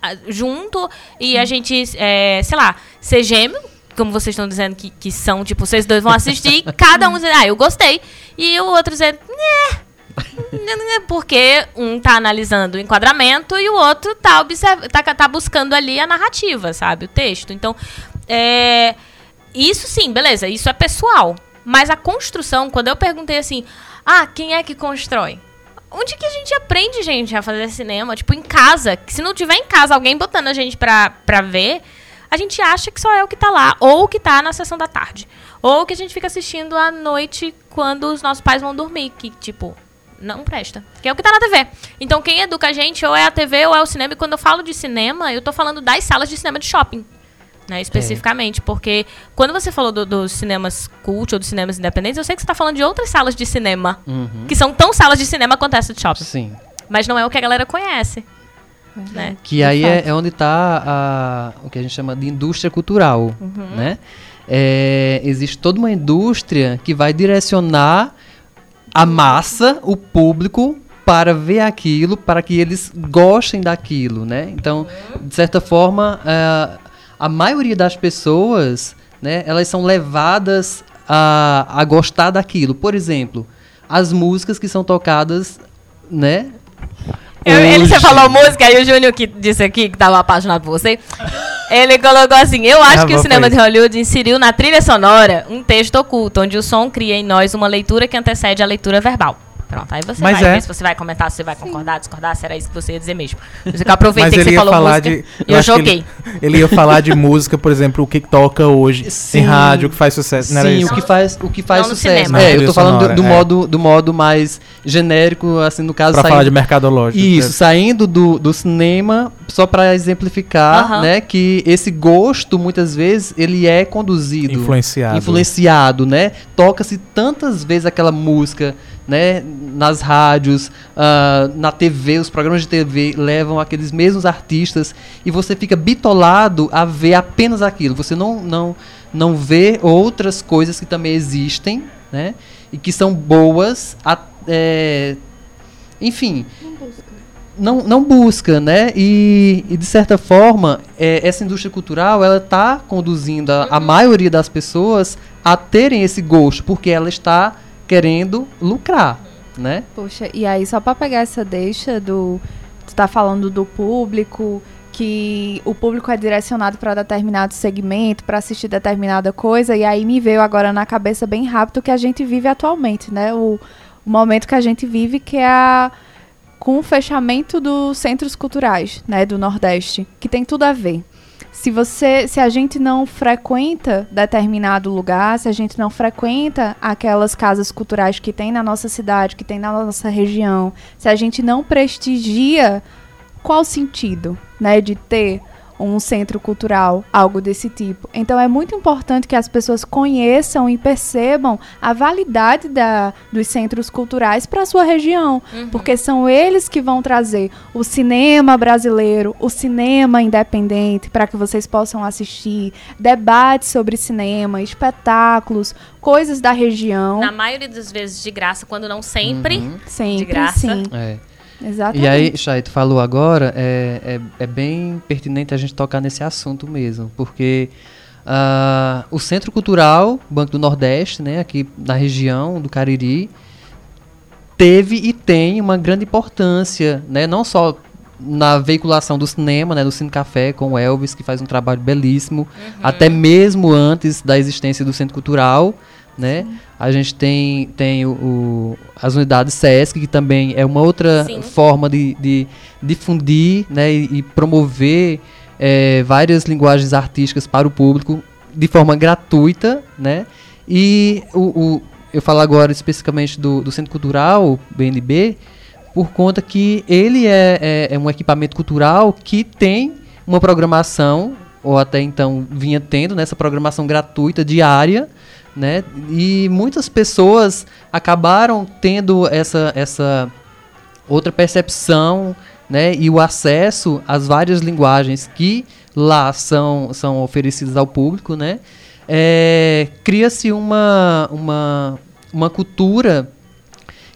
ah, junto e a gente, é, sei lá, ser gêmeo, como vocês estão dizendo que, que são, tipo, vocês dois vão assistir e cada um dizer, ah, eu gostei. E o outro dizer, né. Porque um tá analisando o enquadramento e o outro tá, observ tá, tá buscando ali a narrativa, sabe? O texto. Então, é, isso sim, beleza, isso é pessoal. Mas a construção, quando eu perguntei assim, ah, quem é que constrói? Onde que a gente aprende, gente, a fazer cinema? Tipo, em casa. Se não tiver em casa alguém botando a gente pra, pra ver, a gente acha que só é o que tá lá. Ou o que tá na sessão da tarde. Ou que a gente fica assistindo à noite quando os nossos pais vão dormir. Que, tipo, não presta. Que é o que tá na TV. Então, quem educa a gente ou é a TV ou é o cinema. E quando eu falo de cinema, eu tô falando das salas de cinema de shopping. Né, especificamente, porque quando você falou do- dos cinemas cult ou dos cinemas independentes, eu sei que você tá falando de outras salas de cinema, Uhum. que são tão salas de cinema quanto essa de shopping. Sim. Mas não é o que a galera conhece. Né? Que De aí é, é onde está o que a gente chama de indústria cultural, Uhum. né? É, existe toda uma indústria que vai direcionar a massa, o público, para ver aquilo, para que eles gostem daquilo, né? Então, de certa forma, é, a maioria das pessoas, né, elas são levadas a, a gostar daquilo. Por exemplo, as músicas que são tocadas, né? Eu- ele, você falou música, aí o Júnior que disse aqui que tava apaixonado por você. Ele colocou assim: Eu acho Ah, que o cinema de Hollywood inseriu na trilha sonora um texto oculto, onde o som cria em nós uma leitura que antecede a leitura verbal. Pronto, aí você Mas vai é. ver se você vai comentar, se você vai concordar, discordar, se era isso que você ia dizer mesmo. Mas eu aproveitei que você ia falou falar música de. e eu que joguei. Ele, ele ia falar de música, por exemplo, o que toca hoje Sim. em rádio, o que faz sucesso. Não era Sim, isso? o que faz, o que faz Não sucesso. É, eu tô falando do, sonora, do é. modo, do modo mais genérico, assim, no caso, Pra saindo- falar de mercadológico. Isso, saindo do, do cinema, só para exemplificar, Aham. né, que esse gosto, muitas vezes, ele é conduzido. Influenciado. Influenciado, né? Toca-se tantas vezes aquela música, né, nas rádios, ah, na TV, os programas de TV levam aqueles mesmos artistas e você fica bitolado a ver apenas aquilo. Você não, não, não vê outras coisas que também existem, né? E que são boas, a- é, enfim, não, não busca, né? E, e, de certa forma, é, essa indústria cultural ela está conduzindo a, a maioria das pessoas a terem esse gosto, porque ela está querendo lucrar, né? Poxa, e aí só pra pegar essa deixa do. Tu tá falando do público, que o público é direcionado para determinado segmento, para assistir determinada coisa, e aí me veio agora na cabeça bem rápido que a gente vive atualmente, né? O, o momento que a gente vive, que é a, com o fechamento dos centros culturais, né, do Nordeste, que tem tudo a ver. Se você, se a gente não frequenta determinado lugar, se a gente não frequenta aquelas casas culturais que tem na nossa cidade, que tem na nossa região, se a gente não prestigia, qual o sentido, né, de ter um centro cultural, algo desse tipo. Então é muito importante que as pessoas conheçam e percebam a validade da, dos centros culturais para a sua região, Uhum. porque são eles que vão trazer o cinema brasileiro, o cinema independente para que vocês possam assistir, debates sobre cinema, espetáculos, coisas da região. Na maioria das vezes de graça, quando não sempre. Sempre, de graça. sim. É. Exatamente. E aí, Chay, tu falou agora, é, é, é bem pertinente a gente tocar nesse assunto mesmo, porque ah, o Centro Cultural Banco do Nordeste, né, aqui na região do Cariri, teve e tem uma grande importância, né, não só na veiculação do cinema, né, do Cine Café com o Elvis, que faz um trabalho belíssimo, até mesmo antes da existência do Centro Cultural, né? A gente tem, tem o, o- as unidades SESC, que também é uma outra Sim. forma de, de difundir né, e, e promover eh, várias linguagens artísticas para o público de forma gratuita, né? E o, o- eu falo agora especificamente do, do Centro Cultural, BNB, por conta que ele é, é- é um equipamento cultural que tem uma programação, ou até então vinha tendo nessa programação gratuita diária, né? E muitas pessoas acabaram tendo essa, essa outra percepção, né? E o acesso às várias linguagens que lá são, são oferecidas ao público, né? É, Cria-se uma, uma, uma cultura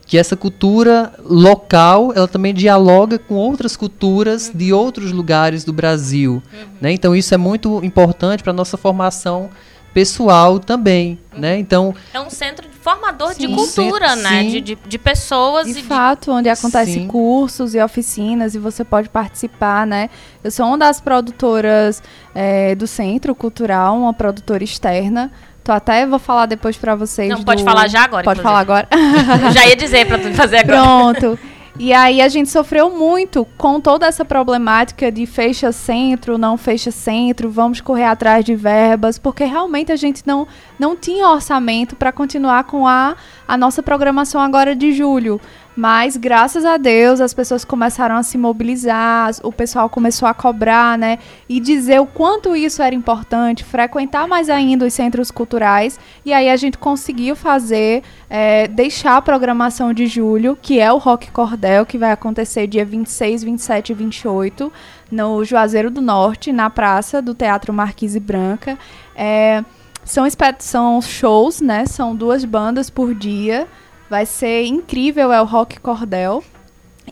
que essa cultura local ela também dialoga com outras culturas de outros lugares do Brasil, né? Então isso é muito importante para nossa formação pessoal também, né? Então É um centro de formador de Sim. cultura, Sim. né? De, de, de pessoas De e de fato, onde acontecem cursos e oficinas e você pode participar, né? Eu sou uma das produtoras é, do Centro Cultural, uma produtora externa. Tô até vou falar depois pra vocês. Não, pode do- falar já agora, Pode inclusive. falar agora. Eu já ia dizer pra tu fazer agora. Pronto. E aí a gente sofreu muito com toda essa problemática de fecha centro, não fecha centro, vamos correr atrás de verbas, porque realmente a gente não, não tinha orçamento para continuar com a, a nossa programação agora de julho. Mas graças a Deus as pessoas começaram a se mobilizar, o pessoal começou a cobrar, né? E dizer o quanto isso era importante, frequentar mais ainda os centros culturais. E aí a gente conseguiu fazer, é, deixar a programação de julho, que é o Rock Cordel, que vai acontecer dia 26, 27 e 28, no Juazeiro do Norte, na praça do Teatro Marquise Branca. É, são, são shows, né? São duas bandas por dia. Vai ser incrível, é o Rock Cordel.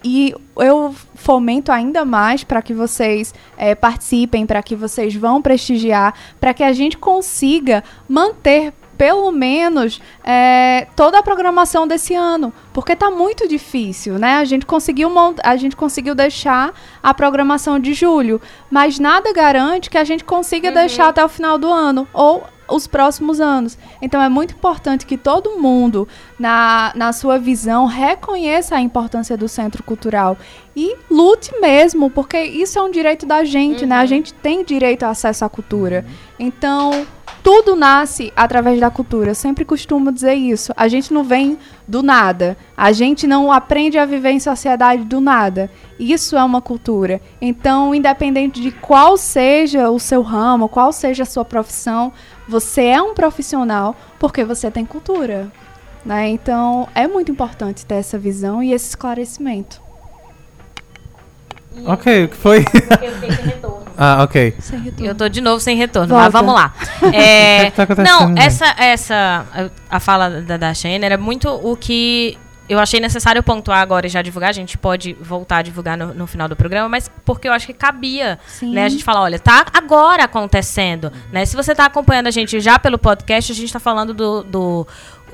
E eu fomento ainda mais para que vocês eh, participem, para que vocês vão prestigiar, para que a gente consiga manter pelo menos eh, toda a programação desse ano, porque tá muito difícil, né? A gente conseguiu a gente conseguiu deixar a programação de julho, mas nada garante que a gente consiga deixar até o final do ano ou os próximos anos. Então é muito importante que todo mundo, na, na sua visão, reconheça a importância do centro cultural e lute mesmo, porque isso é um direito da gente, né? A gente tem direito ao acesso à cultura. Então, tudo nasce através da cultura. Eu sempre costumo dizer isso. A gente não vem do nada. A gente não aprende a viver em sociedade do nada. Isso é uma cultura. Então, independente de qual seja o seu ramo, qual seja a sua profissão, você é um profissional porque você tem cultura. Né? Então, é muito importante ter essa visão e esse esclarecimento. Ok, o que foi? Eu fiquei sem retorno. Ah, ok. Sem retorno. Eu tô de novo sem retorno, Volta. mas vamos lá. O É, que tá acontecendo, não, essa, essa, a fala da, da Shane era muito o que eu achei necessário pontuar agora e já divulgar. A gente pode voltar a divulgar no, no final do programa, mas porque eu acho que cabia, Sim. né? A gente fala, olha, tá agora acontecendo, né? Se você tá acompanhando a gente já pelo podcast, a gente tá falando do, do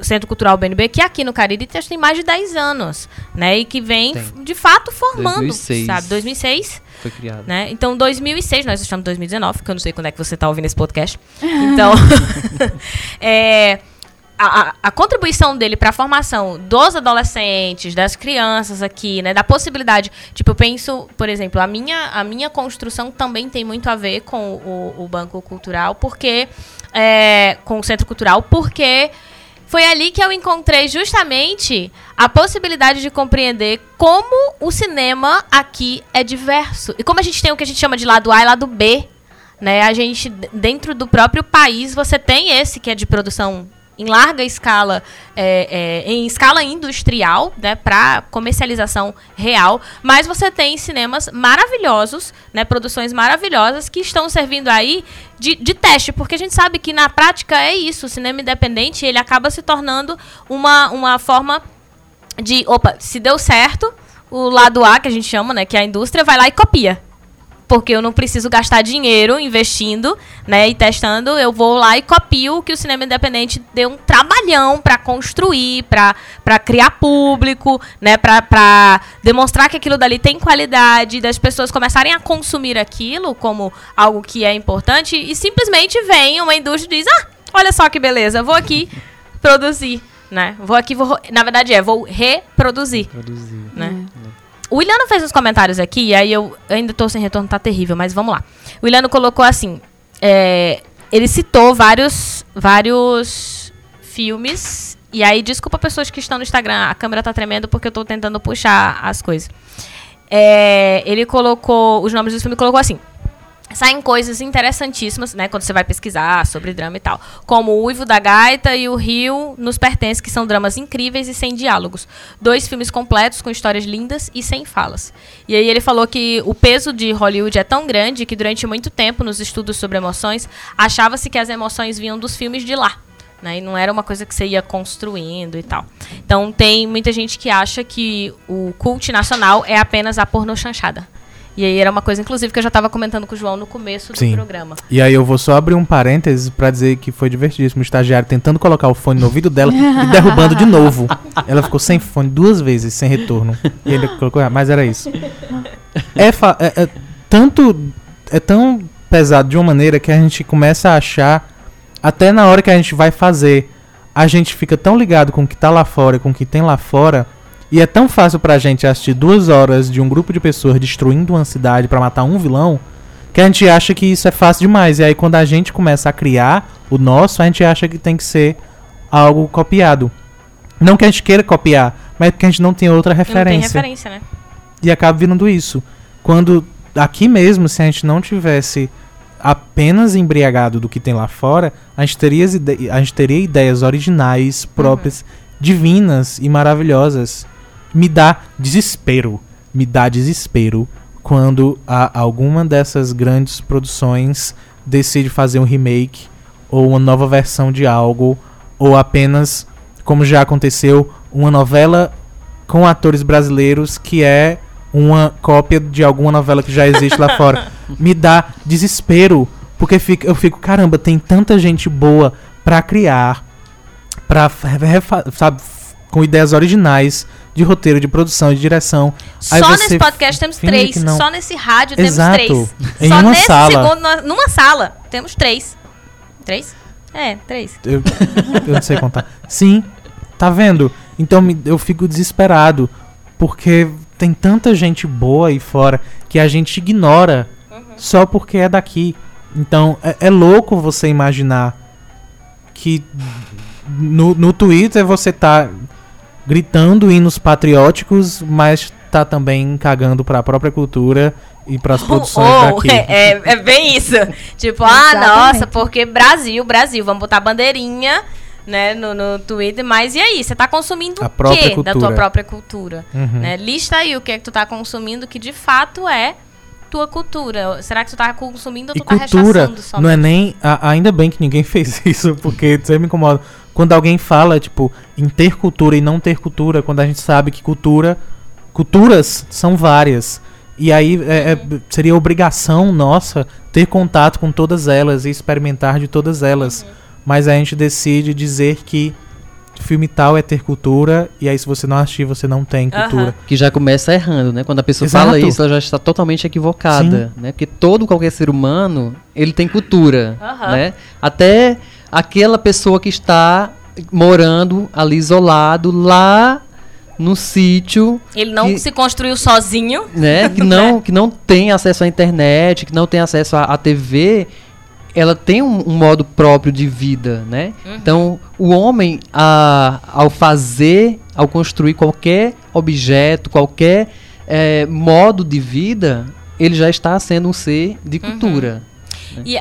Centro Cultural BNB, que aqui no Cariri tem mais de 10 anos, né? E que vem, Tem. de fato, formando, 2006. sabe? 2006 foi criado. né? Então, 2006, nós estamos em 2019, que eu não sei quando é que você está ouvindo esse podcast. Então, é, a, a- a contribuição dele para a formação dos adolescentes, das crianças aqui, né, da possibilidade, tipo, eu penso, por exemplo, a minha, a minha construção também tem muito a ver com o, o Banco Cultural, porque é, com o Centro Cultural, porque foi ali que eu encontrei justamente a possibilidade de compreender como o cinema aqui é diverso e como a gente tem o que a gente chama de lado A e lado B né? A gente, dentro do próprio país, você tem esse que é de produção em larga escala, é, é, em escala industrial, né, para comercialização real, mas você tem cinemas maravilhosos, né, produções maravilhosas que estão servindo aí de, de teste, porque a gente sabe que na prática é isso, o cinema independente ele acaba se tornando uma, uma forma de, opa, se deu certo, o lado A, que a gente chama, né, que é a indústria, vai lá e copia. Porque eu não preciso gastar dinheiro investindo, né, e testando, eu vou lá e copio o que o cinema independente deu um trabalhão para construir, para criar público, né, para demonstrar que aquilo dali tem qualidade, das pessoas começarem a consumir aquilo como algo que é importante e simplesmente vem uma indústria e diz: "Ah, olha só que beleza, vou aqui produzir, né? Vou aqui vou, na verdade é, vou reproduzir, Produzir. né? O Williano fez uns comentários aqui, e aí eu ainda tô sem retorno, tá terrível, mas vamos lá. O Williano colocou assim: é, ele citou vários, vários filmes, e aí desculpa pessoas que estão no Instagram, a câmera tá tremendo porque eu tô tentando puxar as coisas. É, ele colocou os nomes dos filmes, colocou assim. Saem coisas interessantíssimas, né, quando você vai pesquisar sobre drama e tal. Como o Uivo da Gaita e o Rio nos Pertence, que são dramas incríveis e sem diálogos. Dois filmes completos, com histórias lindas e sem falas. E aí ele falou que o peso de Hollywood é tão grande que durante muito tempo, nos estudos sobre emoções, achava-se que as emoções vinham dos filmes de lá. Né? E não era uma coisa que você ia construindo e tal. Então tem muita gente que acha que o cult nacional é apenas a porno chanchada. E aí era uma coisa, inclusive, que eu já estava comentando com o João no começo do Sim. programa. E aí eu vou só abrir um parênteses pra dizer que foi divertidíssimo o estagiário tentando colocar o fone no ouvido dela e derrubando de novo. Ela ficou sem fone duas vezes, sem retorno. E ele colocou, ah, mas era isso. É, fa- é- é tanto é tão pesado de uma maneira que a gente começa a achar até na hora que a gente vai fazer, a gente fica tão ligado com o que tá lá fora, com o que tem lá fora, e é tão fácil pra gente assistir duas horas de um grupo de pessoas destruindo uma cidade pra matar um vilão, que a gente acha que isso é fácil demais. E aí quando a gente começa a criar o nosso, a gente acha que tem que ser algo copiado. Não que a gente queira copiar, mas porque a gente não tem outra Não tem referência. referência, né? E acaba virando isso. Quando aqui mesmo, se a gente não tivesse apenas embriagado do que tem lá fora, a gente teria, a gente teria ideias originais, próprias, divinas e maravilhosas. Me dá desespero. Me dá desespero quando a, alguma dessas grandes produções decide fazer um remake ou uma nova versão de algo ou apenas, como já aconteceu, uma novela com atores brasileiros que é uma cópia de alguma novela que já existe lá fora. Me dá desespero, porque fica, eu fico, caramba, tem tanta gente boa pra criar, refa- sabe, com ideias originais de roteiro, de produção, de direção. Só nesse podcast temos três. não. Só nesse rádio Exato. temos três. Em Só uma nesse sala. segundo, numa sala, temos três. Três? É, três. Eu, eu não sei contar. Sim, tá vendo? Então eu fico desesperado. Porque tem tanta gente boa aí fora que a gente ignora só porque é daqui. Então é, é louco você imaginar que no, no Twitter você tá gritando hinos patrióticos, mas tá também cagando pra própria cultura e pras produções Oh, daqui. é, é- é bem isso. Tipo, ah, nossa, porque Brasil, Brasil, vamos botar bandeirinha, né, no, no Twitter, mas e aí? Você tá consumindo A o própria quê da cultura. tua própria cultura? Uhum. Né? Lista aí o que é que tu tá consumindo que de fato é tua cultura. Será que tu tá consumindo ou E tu tá cultura rechaçando só? não é nem. a- ainda bem que ninguém fez isso, porque sempre me incomoda. Quando alguém fala, tipo, em ter cultura e não ter cultura, quando a gente sabe que cultura. Culturas são várias. E aí é- é- seria obrigação nossa ter contato com todas elas e experimentar de todas elas. Mas a gente decide dizer que filme tal é ter cultura, e aí se você não assistir, você não tem cultura. Que já começa errando, né? Quando a pessoa Exato. fala isso, ela já está totalmente equivocada, né? Porque todo qualquer ser humano, ele tem cultura, Aham. né? Até aquela pessoa que está morando ali isolado, lá no sítio. Ele não que- se construiu sozinho. né, que não, que não tem acesso à internet, que não tem acesso à, à TV, ela tem um, um modo próprio de vida, né? Então, o homem, a- ao fazer, ao construir qualquer objeto, qualquer eh, modo de vida, ele já está sendo um ser de cultura. E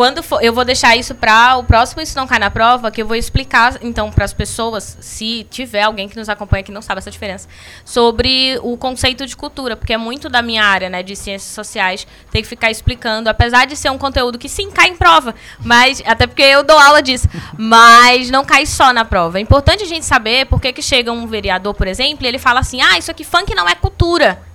quando for, eu vou deixar isso para o próximo Isso Não Cai na Prova, que eu vou explicar, então, para as pessoas, se tiver alguém que nos acompanha que não sabe essa diferença, sobre o conceito de cultura, porque é muito da minha área, né, de ciências sociais, tem que ficar explicando, apesar de ser um conteúdo que sim cai em prova, mas até porque eu dou aula disso, mas não cai só na prova. É importante a gente saber por que que chega um vereador, por exemplo, e ele fala assim: "Ah, isso aqui funk não é cultura".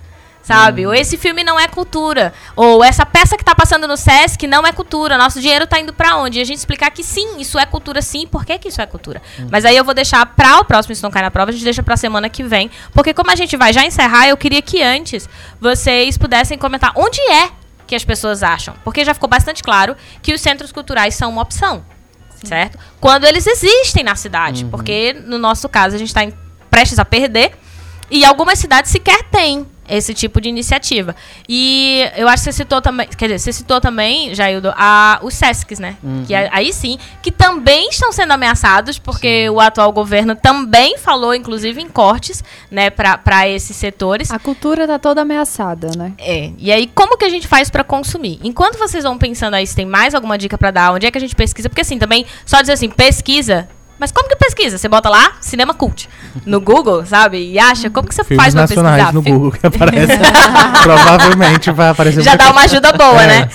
Sabe? Ou esse filme não é cultura. Ou essa peça que tá passando no Sesc não é cultura. Nosso dinheiro tá indo pra onde? E a gente explicar que sim, isso é cultura sim. Por que, que isso é cultura? Mas aí eu vou deixar pra o próximo Isso Não Cai na Prova. A gente deixa pra semana que vem. Porque como a gente vai já encerrar, eu queria que antes vocês pudessem comentar onde é que as pessoas acham. Porque já ficou bastante claro que os centros culturais são uma opção. Certo? Quando eles existem na cidade. Porque no nosso caso a gente tá em- prestes a perder. E algumas cidades sequer têm esse tipo de iniciativa. E eu acho que você citou também, quer dizer, você citou também, Jaildo, a, os SESCs, né? Que a- aí sim, que também estão sendo ameaçados, porque o atual governo também falou, inclusive, em cortes, né, para esses setores. A cultura tá toda ameaçada, né? É. E aí, como que a gente faz pra consumir? Enquanto vocês vão pensando aí se tem mais alguma dica pra dar, onde é que a gente pesquisa? Porque assim, também, só dizer assim, pesquisa. Mas como que pesquisa? Você bota lá, cinema cult, no Google, sabe? E acha, como que você Filmes faz pra nacionais pesquisar? no Google que aparece. Provavelmente vai aparecer Já dá uma ajuda boa, É, né?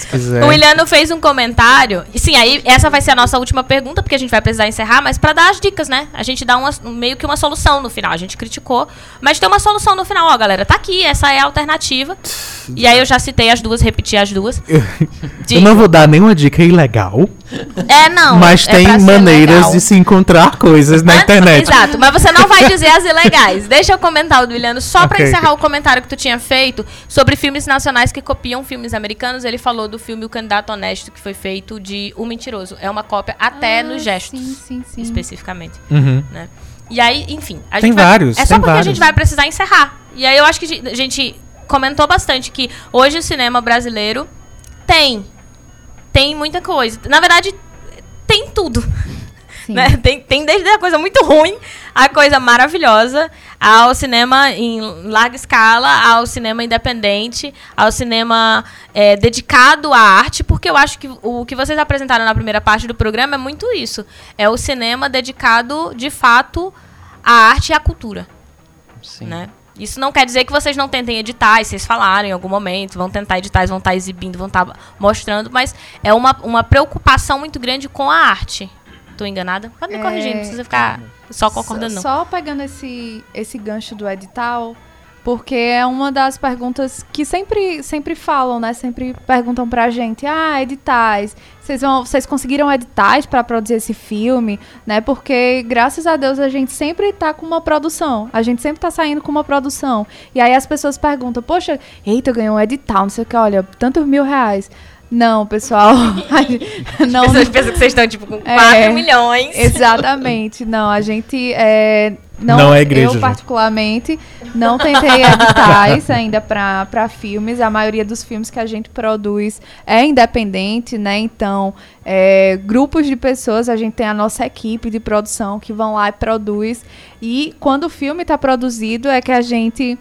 O Williano fez um comentário. E sim, aí essa vai ser a nossa última pergunta, porque a gente vai precisar encerrar, mas pra dar as dicas, né? A gente dá uma, meio que uma solução no final. A gente criticou, mas tem uma solução no final. Ó, galera, tá aqui, essa é a alternativa. E aí eu já citei as duas, repeti as duas. Eu não vou dar nenhuma dica ilegal, É, não. mas é tem maneiras legal. de se encontrar coisas na Antes- internet. Exato, mas você não vai dizer as ilegais. Deixa eu comentar o do Williano, só pra Ok. encerrar o comentário que tu tinha feito sobre filmes nacionais que copiam filmes americanos. Ele falou do filme O Candidato Honesto, que foi feito de O Mentiroso. É uma cópia até Ah, nos gestos, Sim, sim, sim. especificamente. Uhum. né? E aí, enfim. A Tem gente vai- vários, É só porque a vários. gente vai precisar encerrar. E aí eu acho que a gente comentou bastante que hoje o cinema brasileiro tem. Tem muita coisa. Na verdade, tem tudo. Né? Tem, tem desde a coisa muito ruim, a coisa maravilhosa, ao cinema em larga escala, ao cinema independente, ao cinema é, dedicado à arte, porque eu acho que o que vocês apresentaram na primeira parte do programa é muito isso. É o cinema dedicado, de fato, à arte e à cultura. Sim. Né? Isso não quer dizer que vocês não tentem editar, e vocês falaram em algum momento, vão tentar editar, vão estar exibindo, vão estar mostrando, mas é uma, uma preocupação muito grande com a arte. Tô enganada? Pode me É, corrigir, não precisa ficar só concordando, não. Só, só pegando esse, esse gancho do edital, porque é uma das perguntas que sempre, sempre falam, né? Sempre perguntam pra gente, ah, editais, vocês, vão, vocês conseguiram editais pra produzir esse filme, né? Porque, graças a Deus, a gente sempre tá com uma produção. A gente sempre tá saindo com uma produção. E aí as pessoas perguntam, poxa, eita, ganhou um edital, não sei o que, olha, tantos mil reais. Não, pessoal. não, As pessoas pensam que vocês estão, tipo, com 4 É. milhões. Exatamente. Não, a gente é, não, Não é igreja, Eu gente. particularmente não tentei editais ainda para filmes. A maioria dos filmes que a gente produz é independente, né? Então, é, grupos de pessoas, a gente tem a nossa equipe de produção que vão lá e produz. E quando o filme está produzido é que a gente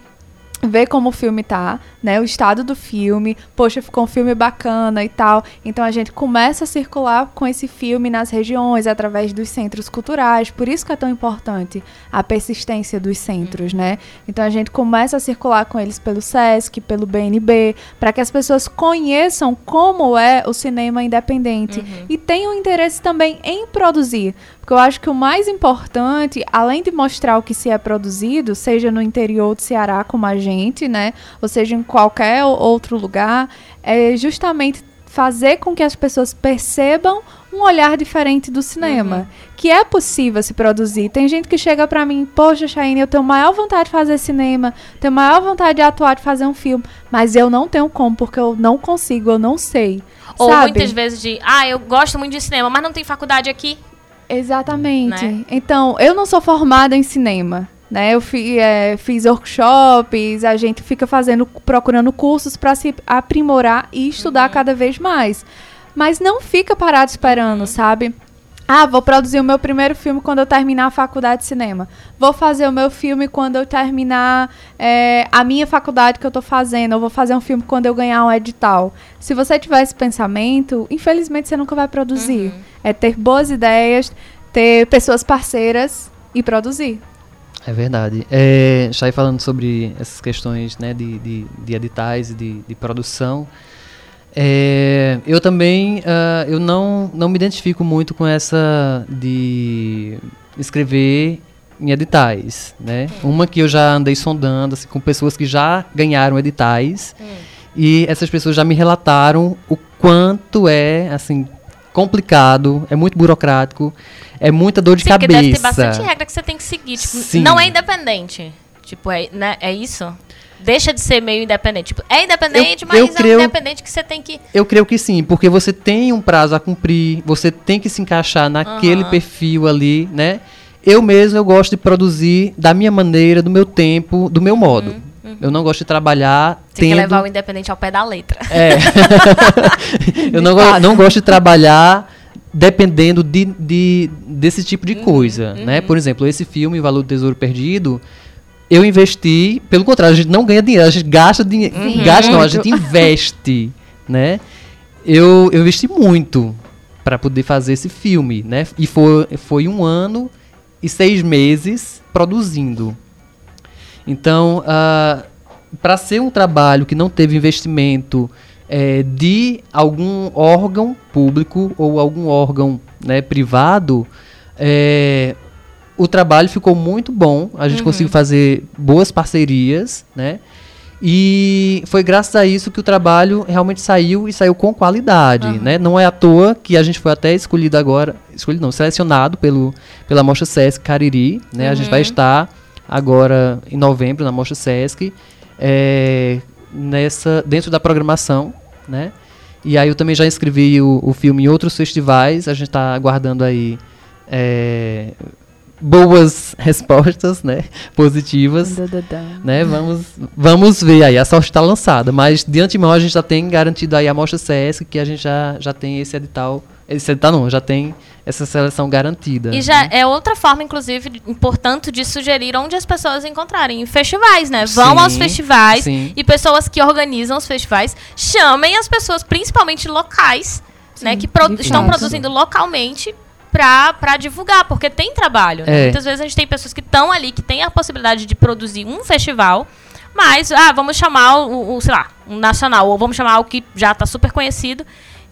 ver como o filme tá, né? O estado do filme. Poxa, ficou um filme bacana e tal. Então a gente começa a circular com esse filme nas regiões, através dos centros culturais. Por isso que é tão importante a persistência dos centros, né? Então a gente começa a circular com eles pelo SESC, pelo BNB, para que as pessoas conheçam como é o cinema independente e tenham interesse também em produzir. Porque eu acho que o mais importante, além de mostrar o que se é produzido, seja no interior do Ceará como a gente, né? Ou seja, em qualquer outro lugar, é justamente fazer com que as pessoas percebam um olhar diferente do cinema. Que é possível se produzir. Tem gente que chega pra mim, poxa, Chaine, eu tenho maior vontade de fazer cinema, tenho maior vontade de atuar, de fazer um filme, mas eu não tenho como, porque eu não consigo, eu não sei. Ou sabe? muitas vezes de, ah, eu gosto muito de cinema, mas não tem faculdade aqui. Exatamente. Né? Então, eu não sou formada em cinema. Né? Eu fi- é, fiz workshops, a gente fica fazendo, procurando cursos para se aprimorar e estudar cada vez mais. Mas não fica parado esperando, sabe? Ah, vou produzir o meu primeiro filme quando eu terminar a faculdade de cinema. Vou fazer o meu filme quando eu terminar é, a minha faculdade que eu tô fazendo. Eu vou fazer um filme quando eu ganhar um edital. Se você tiver esse pensamento, infelizmente você nunca vai produzir. É ter boas ideias, ter pessoas parceiras e produzir. É verdade. É, já aí falando sobre essas questões né, de, de, de editais e de, de produção, é, eu também ah, eu não, não me identifico muito com essa de escrever em editais. Né? Uma que eu já andei sondando assim, com pessoas que já ganharam editais e essas pessoas já me relataram o quanto é assim complicado, é muito burocrático, é muita dor de Sim, porque cabeça. deve ter bastante regra que você tem que seguir. Tipo, não é independente. Tipo, é, né, é isso? Deixa de ser meio independente. Tipo, é independente, Eu- mas eu é creio- independente que você tem que. Eu creio que sim, porque você tem um prazo a cumprir, você tem que se encaixar naquele Aham. perfil ali, né? Eu mesmo eu gosto de produzir da minha maneira, do meu tempo, do meu modo. Eu não gosto de trabalhar Uhum, Tem que tendo levar o independente ao pé da letra. é. eu não, go- não gosto de trabalhar dependendo de, de- desse tipo Uhum, de coisa, né? Por exemplo, esse filme, O Valor do Tesouro Perdido, eu investi, pelo contrário, a gente não ganha dinheiro, a gente gasta dinheiro, Uhum. gasta não, a gente investe, né? Eu, eu investi muito para poder fazer esse filme, né? E foi, foi um ano e seis meses produzindo. Então, para ser um trabalho que não teve investimento eh, de algum órgão público ou algum órgão né, privado, eh, o trabalho ficou muito bom. A gente conseguiu fazer boas parcerias, né? E foi graças a isso que o trabalho realmente saiu e saiu com qualidade, né? Não é à toa que a gente foi até escolhido agora, escolhido não, selecionado pelo, pela Mostra Sesc Cariri, né? A gente vai estar agora em novembro na Mostra Sesc, é, nessa, dentro da programação, né? E aí eu também já inscrevi o, o filme em outros festivais, a gente está aguardando aí é, boas respostas, né? Positivas né? Vamos, vamos ver aí. A sorte está lançada, mas de antemão a gente já tem garantido aí a Mostra CS que a gente já, já tem esse edital. Esse edital não, já tem essa seleção garantida. E já né? é outra forma, inclusive, importante de sugerir onde as pessoas encontrarem. Em festivais, né? Vão aos Sim, festivais sim. e pessoas que organizam os festivais chamem as pessoas, principalmente locais, né? Que pro- estão fato. produzindo localmente pra, pra divulgar, porque tem trabalho. né? É. Muitas vezes a gente tem pessoas que estão ali, que têm a possibilidade de produzir um festival, mas, ah, vamos chamar o, o, sei lá, um nacional, ou vamos chamar o que já tá super conhecido.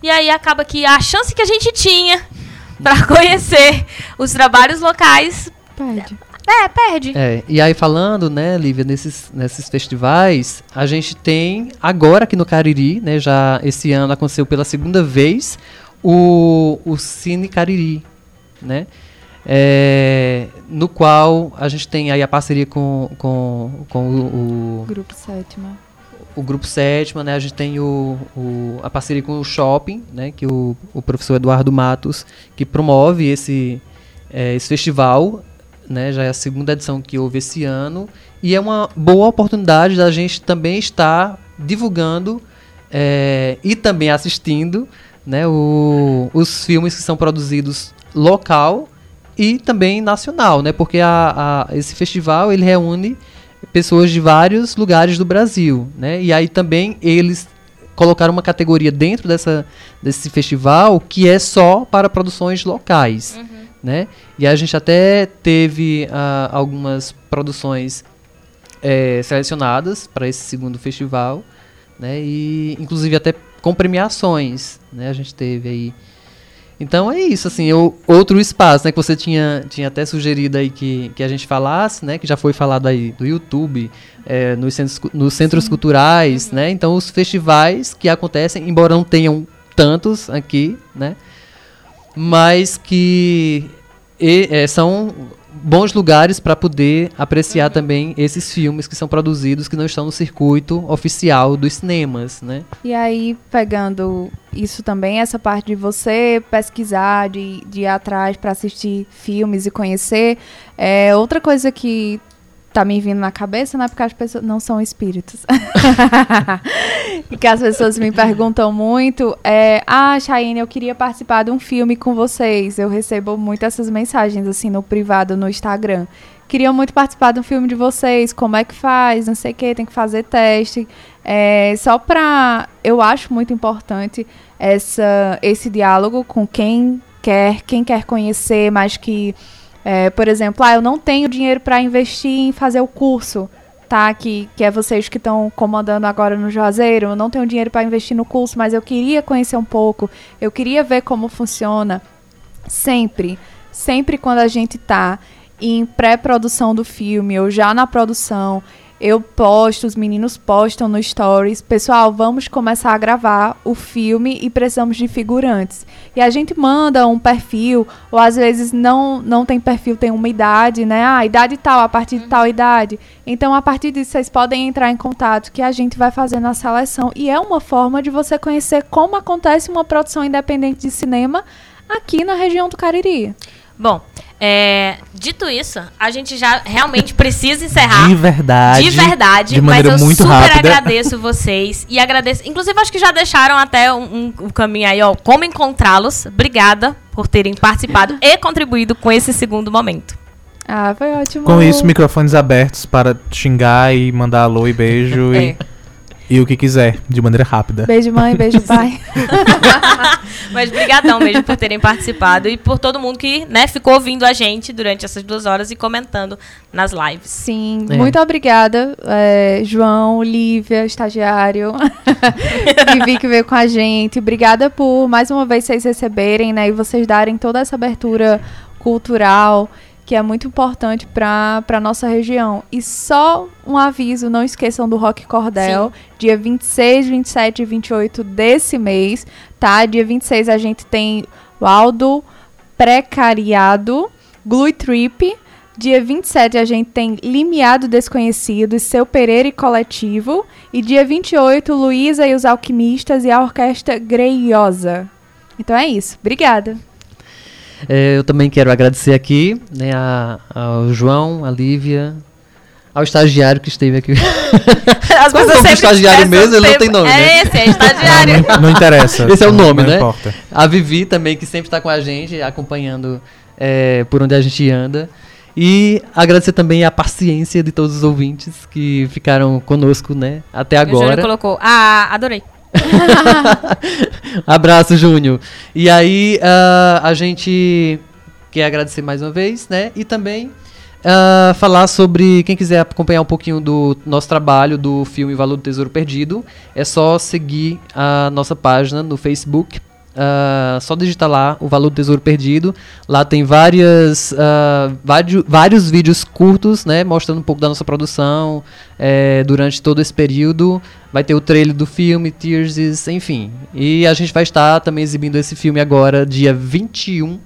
E aí acaba que a chance que a gente tinha pra conhecer os trabalhos locais, Perde. é, perde. É, e aí falando, né, Lívia, nesses, nesses festivais, a gente tem agora aqui no Cariri, né, já esse ano aconteceu pela segunda vez, o, o Cine Cariri, né, é, no qual a gente tem aí a parceria com, com, com o, o, Grupo sétima. o Grupo Sétima, né, a gente tem o, o- a parceria com o Shopping, né, que o, o professor Eduardo Matos, que promove esse, é, esse festival, né, já é a segunda edição que houve esse ano, e é uma boa oportunidade da gente também estar divulgando é, e também assistindo né, o- os filmes que são produzidos local e também nacional, né, porque a, a- esse festival ele reúne pessoas de vários lugares do Brasil, né, e aí também eles colocaram uma categoria dentro dessa, desse festival que é só para produções locais, né, e a gente até teve ah, algumas produções eh, selecionadas para esse segundo festival, né? E inclusive até com premiações, né? A gente teve aí. Então é isso, assim, outro espaço, né? Que você tinha, tinha até sugerido aí que, que a gente falasse, né? Que já foi falado aí do YouTube, eh, nos centros, nos centros culturais, né? Então os festivais que acontecem, embora não tenham tantos aqui, né? Mas que e- eh, são bons lugares para poder apreciar também esses filmes que são produzidos que não estão no circuito oficial dos cinemas, né? E aí, pegando isso também, essa parte de você pesquisar, de, de ir atrás para assistir filmes e conhecer, é outra coisa que tá me vindo na cabeça, né? Porque as pessoas não são espíritos. e que as pessoas me perguntam muito é, ah, Chayenne, eu queria participar de um filme com vocês. Eu recebo muito essas mensagens, assim, no privado, no Instagram. Queria muito participar de um filme de vocês, como é que faz, não sei o que, tem que fazer teste. É, só pra... Eu acho muito importante essa, esse diálogo com quem quer, quem quer conhecer, mas que é, por exemplo, ah, eu não tenho dinheiro para investir em fazer o curso, tá? Que, que é vocês que estão comandando agora no Juazeiro. Eu não tenho dinheiro para investir no curso, mas eu queria conhecer um pouco. Eu queria ver como funciona. Sempre, sempre quando a gente está em pré-produção do filme ou já na produção, eu posto, os meninos postam no Stories, pessoal, vamos começar a gravar o filme e precisamos de figurantes. E a gente manda um perfil, ou às vezes não, não tem perfil, tem uma idade, né? Ah, idade tal, a partir de tal uhum. idade. Então, a partir disso, vocês podem entrar em contato que a gente vai fazer na seleção. E é uma forma de você conhecer como acontece uma produção independente de cinema aqui na região do Cariri. Bom, é, dito isso, a gente já realmente precisa encerrar. De verdade. De verdade. De maneira mas eu muito super rápida. agradeço vocês. E agradeço. Inclusive, acho que já deixaram até um, um, um caminho aí, ó. Como encontrá-los. Obrigada por terem participado e contribuído com esse segundo momento. Ah, foi ótimo. Com isso, microfones abertos para xingar e mandar alô e beijo. é. e... E o que quiser, de maneira rápida. Beijo, mãe, beijo, pai. Mas brigadão mesmo por terem participado e por todo mundo que né, ficou ouvindo a gente durante essas duas horas e comentando nas lives. Sim, é. muito obrigada, é, João, Lívia, estagiário, Vivi que veio com a gente. Obrigada por mais uma vez vocês receberem né, e vocês darem toda essa abertura cultural que é muito importante para a nossa região. E só um aviso, não esqueçam do Rock Cordel, Sim. dia 26, 27 e 28 desse mês, tá? Dia 26 a gente tem o Aldo Precariado, Glue Trip, Dia 27 a gente tem Limiado Desconhecido e Seu Pereira e Coletivo. E dia 28, Luísa e os Alquimistas e a Orquestra Greiosa. Então é isso. Obrigada. É, eu também quero agradecer aqui né, a, ao João, a Lívia, ao estagiário que esteve aqui. As Qual é o estagiário mesmo? Ele não tem nome, é né? esse, é estagiário. Não, não, não interessa. Esse é o nome, não né? Importa. A Vivi também, que sempre está com a gente, acompanhando é, por onde a gente anda. E agradecer também a paciência de todos os ouvintes que ficaram conosco, né, até agora. O colocou, ah, adorei. Abraço, Júnior. E aí, uh, a gente quer agradecer mais uma vez, né? E também uh, falar sobre quem quiser acompanhar um pouquinho do nosso trabalho do filme Valor do Tesouro Perdido, é só seguir a nossa página no Facebook, Uh, só digitar lá o valor do tesouro perdido. Lá tem várias, uh, vários, vários vídeos curtos, né, mostrando um pouco da nossa produção é, durante todo esse período. Vai ter o trailer do filme, Tears, enfim. E a gente vai estar também exibindo esse filme agora, dia 21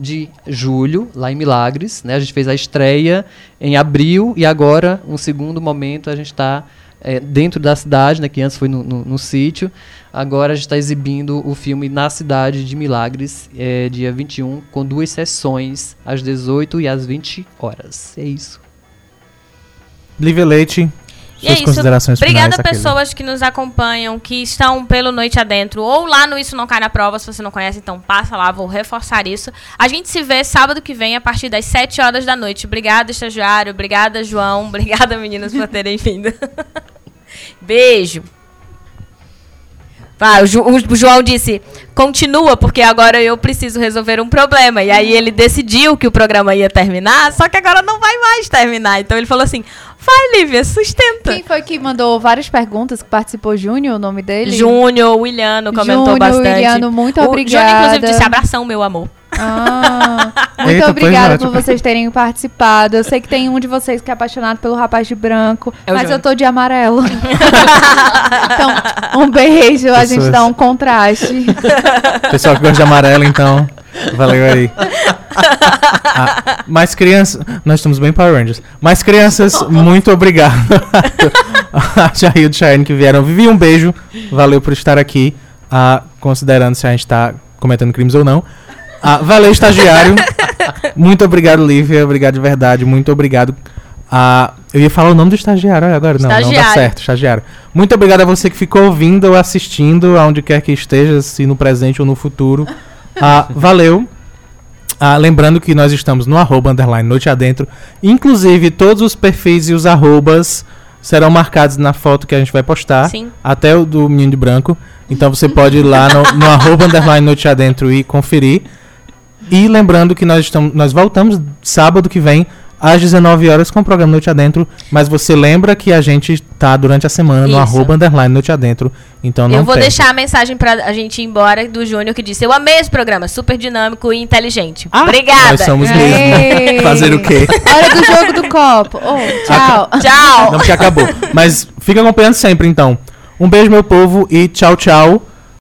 de julho, lá em Milagres. Né? A gente fez a estreia em abril e agora, um segundo momento, a gente está é, dentro da cidade, né, que antes foi no, no, no sítio. Agora a gente está exibindo o filme na cidade de Milagres, é, dia 21, com duas sessões, às 18 e às 20 horas. É isso. Lívia Leite, e é isso. considerações Obrigada finais, pessoas que nos acompanham, que estão pelo Noite Adentro, ou lá no Isso Não Cai na Prova, se você não conhece, então passa lá, vou reforçar isso. A gente se vê sábado que vem, a partir das 7 horas da noite. Obrigada, estagiário, obrigada, João, obrigada, meninas, por terem vindo. Beijo. Ah, o, Ju, o, João disse, continua, porque agora eu preciso resolver um problema. E aí ele decidiu que o programa ia terminar, só que agora não vai mais terminar. Então ele falou assim: vai, Lívia, sustenta. Quem foi que mandou várias perguntas, que participou? Júnior, o nome dele? Júnior, Williano comentou Júnior, bastante. Williano, muito o obrigada. Júnior, inclusive, disse abração, meu amor. Ah, muito Eita, obrigada por vocês terem participado. Eu sei que tem um de vocês que é apaixonado pelo rapaz de branco, é mas eu tô de amarelo. então, um beijo, Pessoas... a gente dá um contraste. Pessoal que gosta de amarelo, então. Valeu aí. Ah, mais crianças. Nós estamos bem Power Rangers. Mais crianças, muito obrigado. a Jair e Cheyenne que vieram. Vivi, um beijo. Valeu por estar aqui. Ah, considerando se a gente está cometendo crimes ou não. Ah, valeu, estagiário. Muito obrigado, Lívia. Obrigado de verdade. Muito obrigado. Ah, eu ia falar o nome do estagiário, olha agora. Não, não dá certo, estagiário. Muito obrigado a você que ficou ouvindo ou assistindo, aonde quer que esteja, se no presente ou no futuro. Ah, valeu. Ah, lembrando que nós estamos no arroba underline noite adentro. Inclusive, todos os perfis e os arrobas serão marcados na foto que a gente vai postar. Sim. Até o do menino de branco. Então você pode ir lá no, no arroba underline noite adentro e conferir. E lembrando que nós, estamos, nós voltamos sábado que vem às 19 horas com o programa Noite Adentro. Mas você lembra que a gente tá durante a semana no Isso. arroba underline Noite Adentro. Então não eu vou perca. deixar a mensagem pra a gente ir embora do Júnior que disse: Eu amei esse programa, super dinâmico e inteligente. Ah, Obrigada. Nós somos mesmo. Fazer o quê? Hora do jogo do copo. Oh, tchau. Tchau. Não, porque acabou. Mas fica acompanhando sempre, então. Um beijo, meu povo, e tchau, tchau.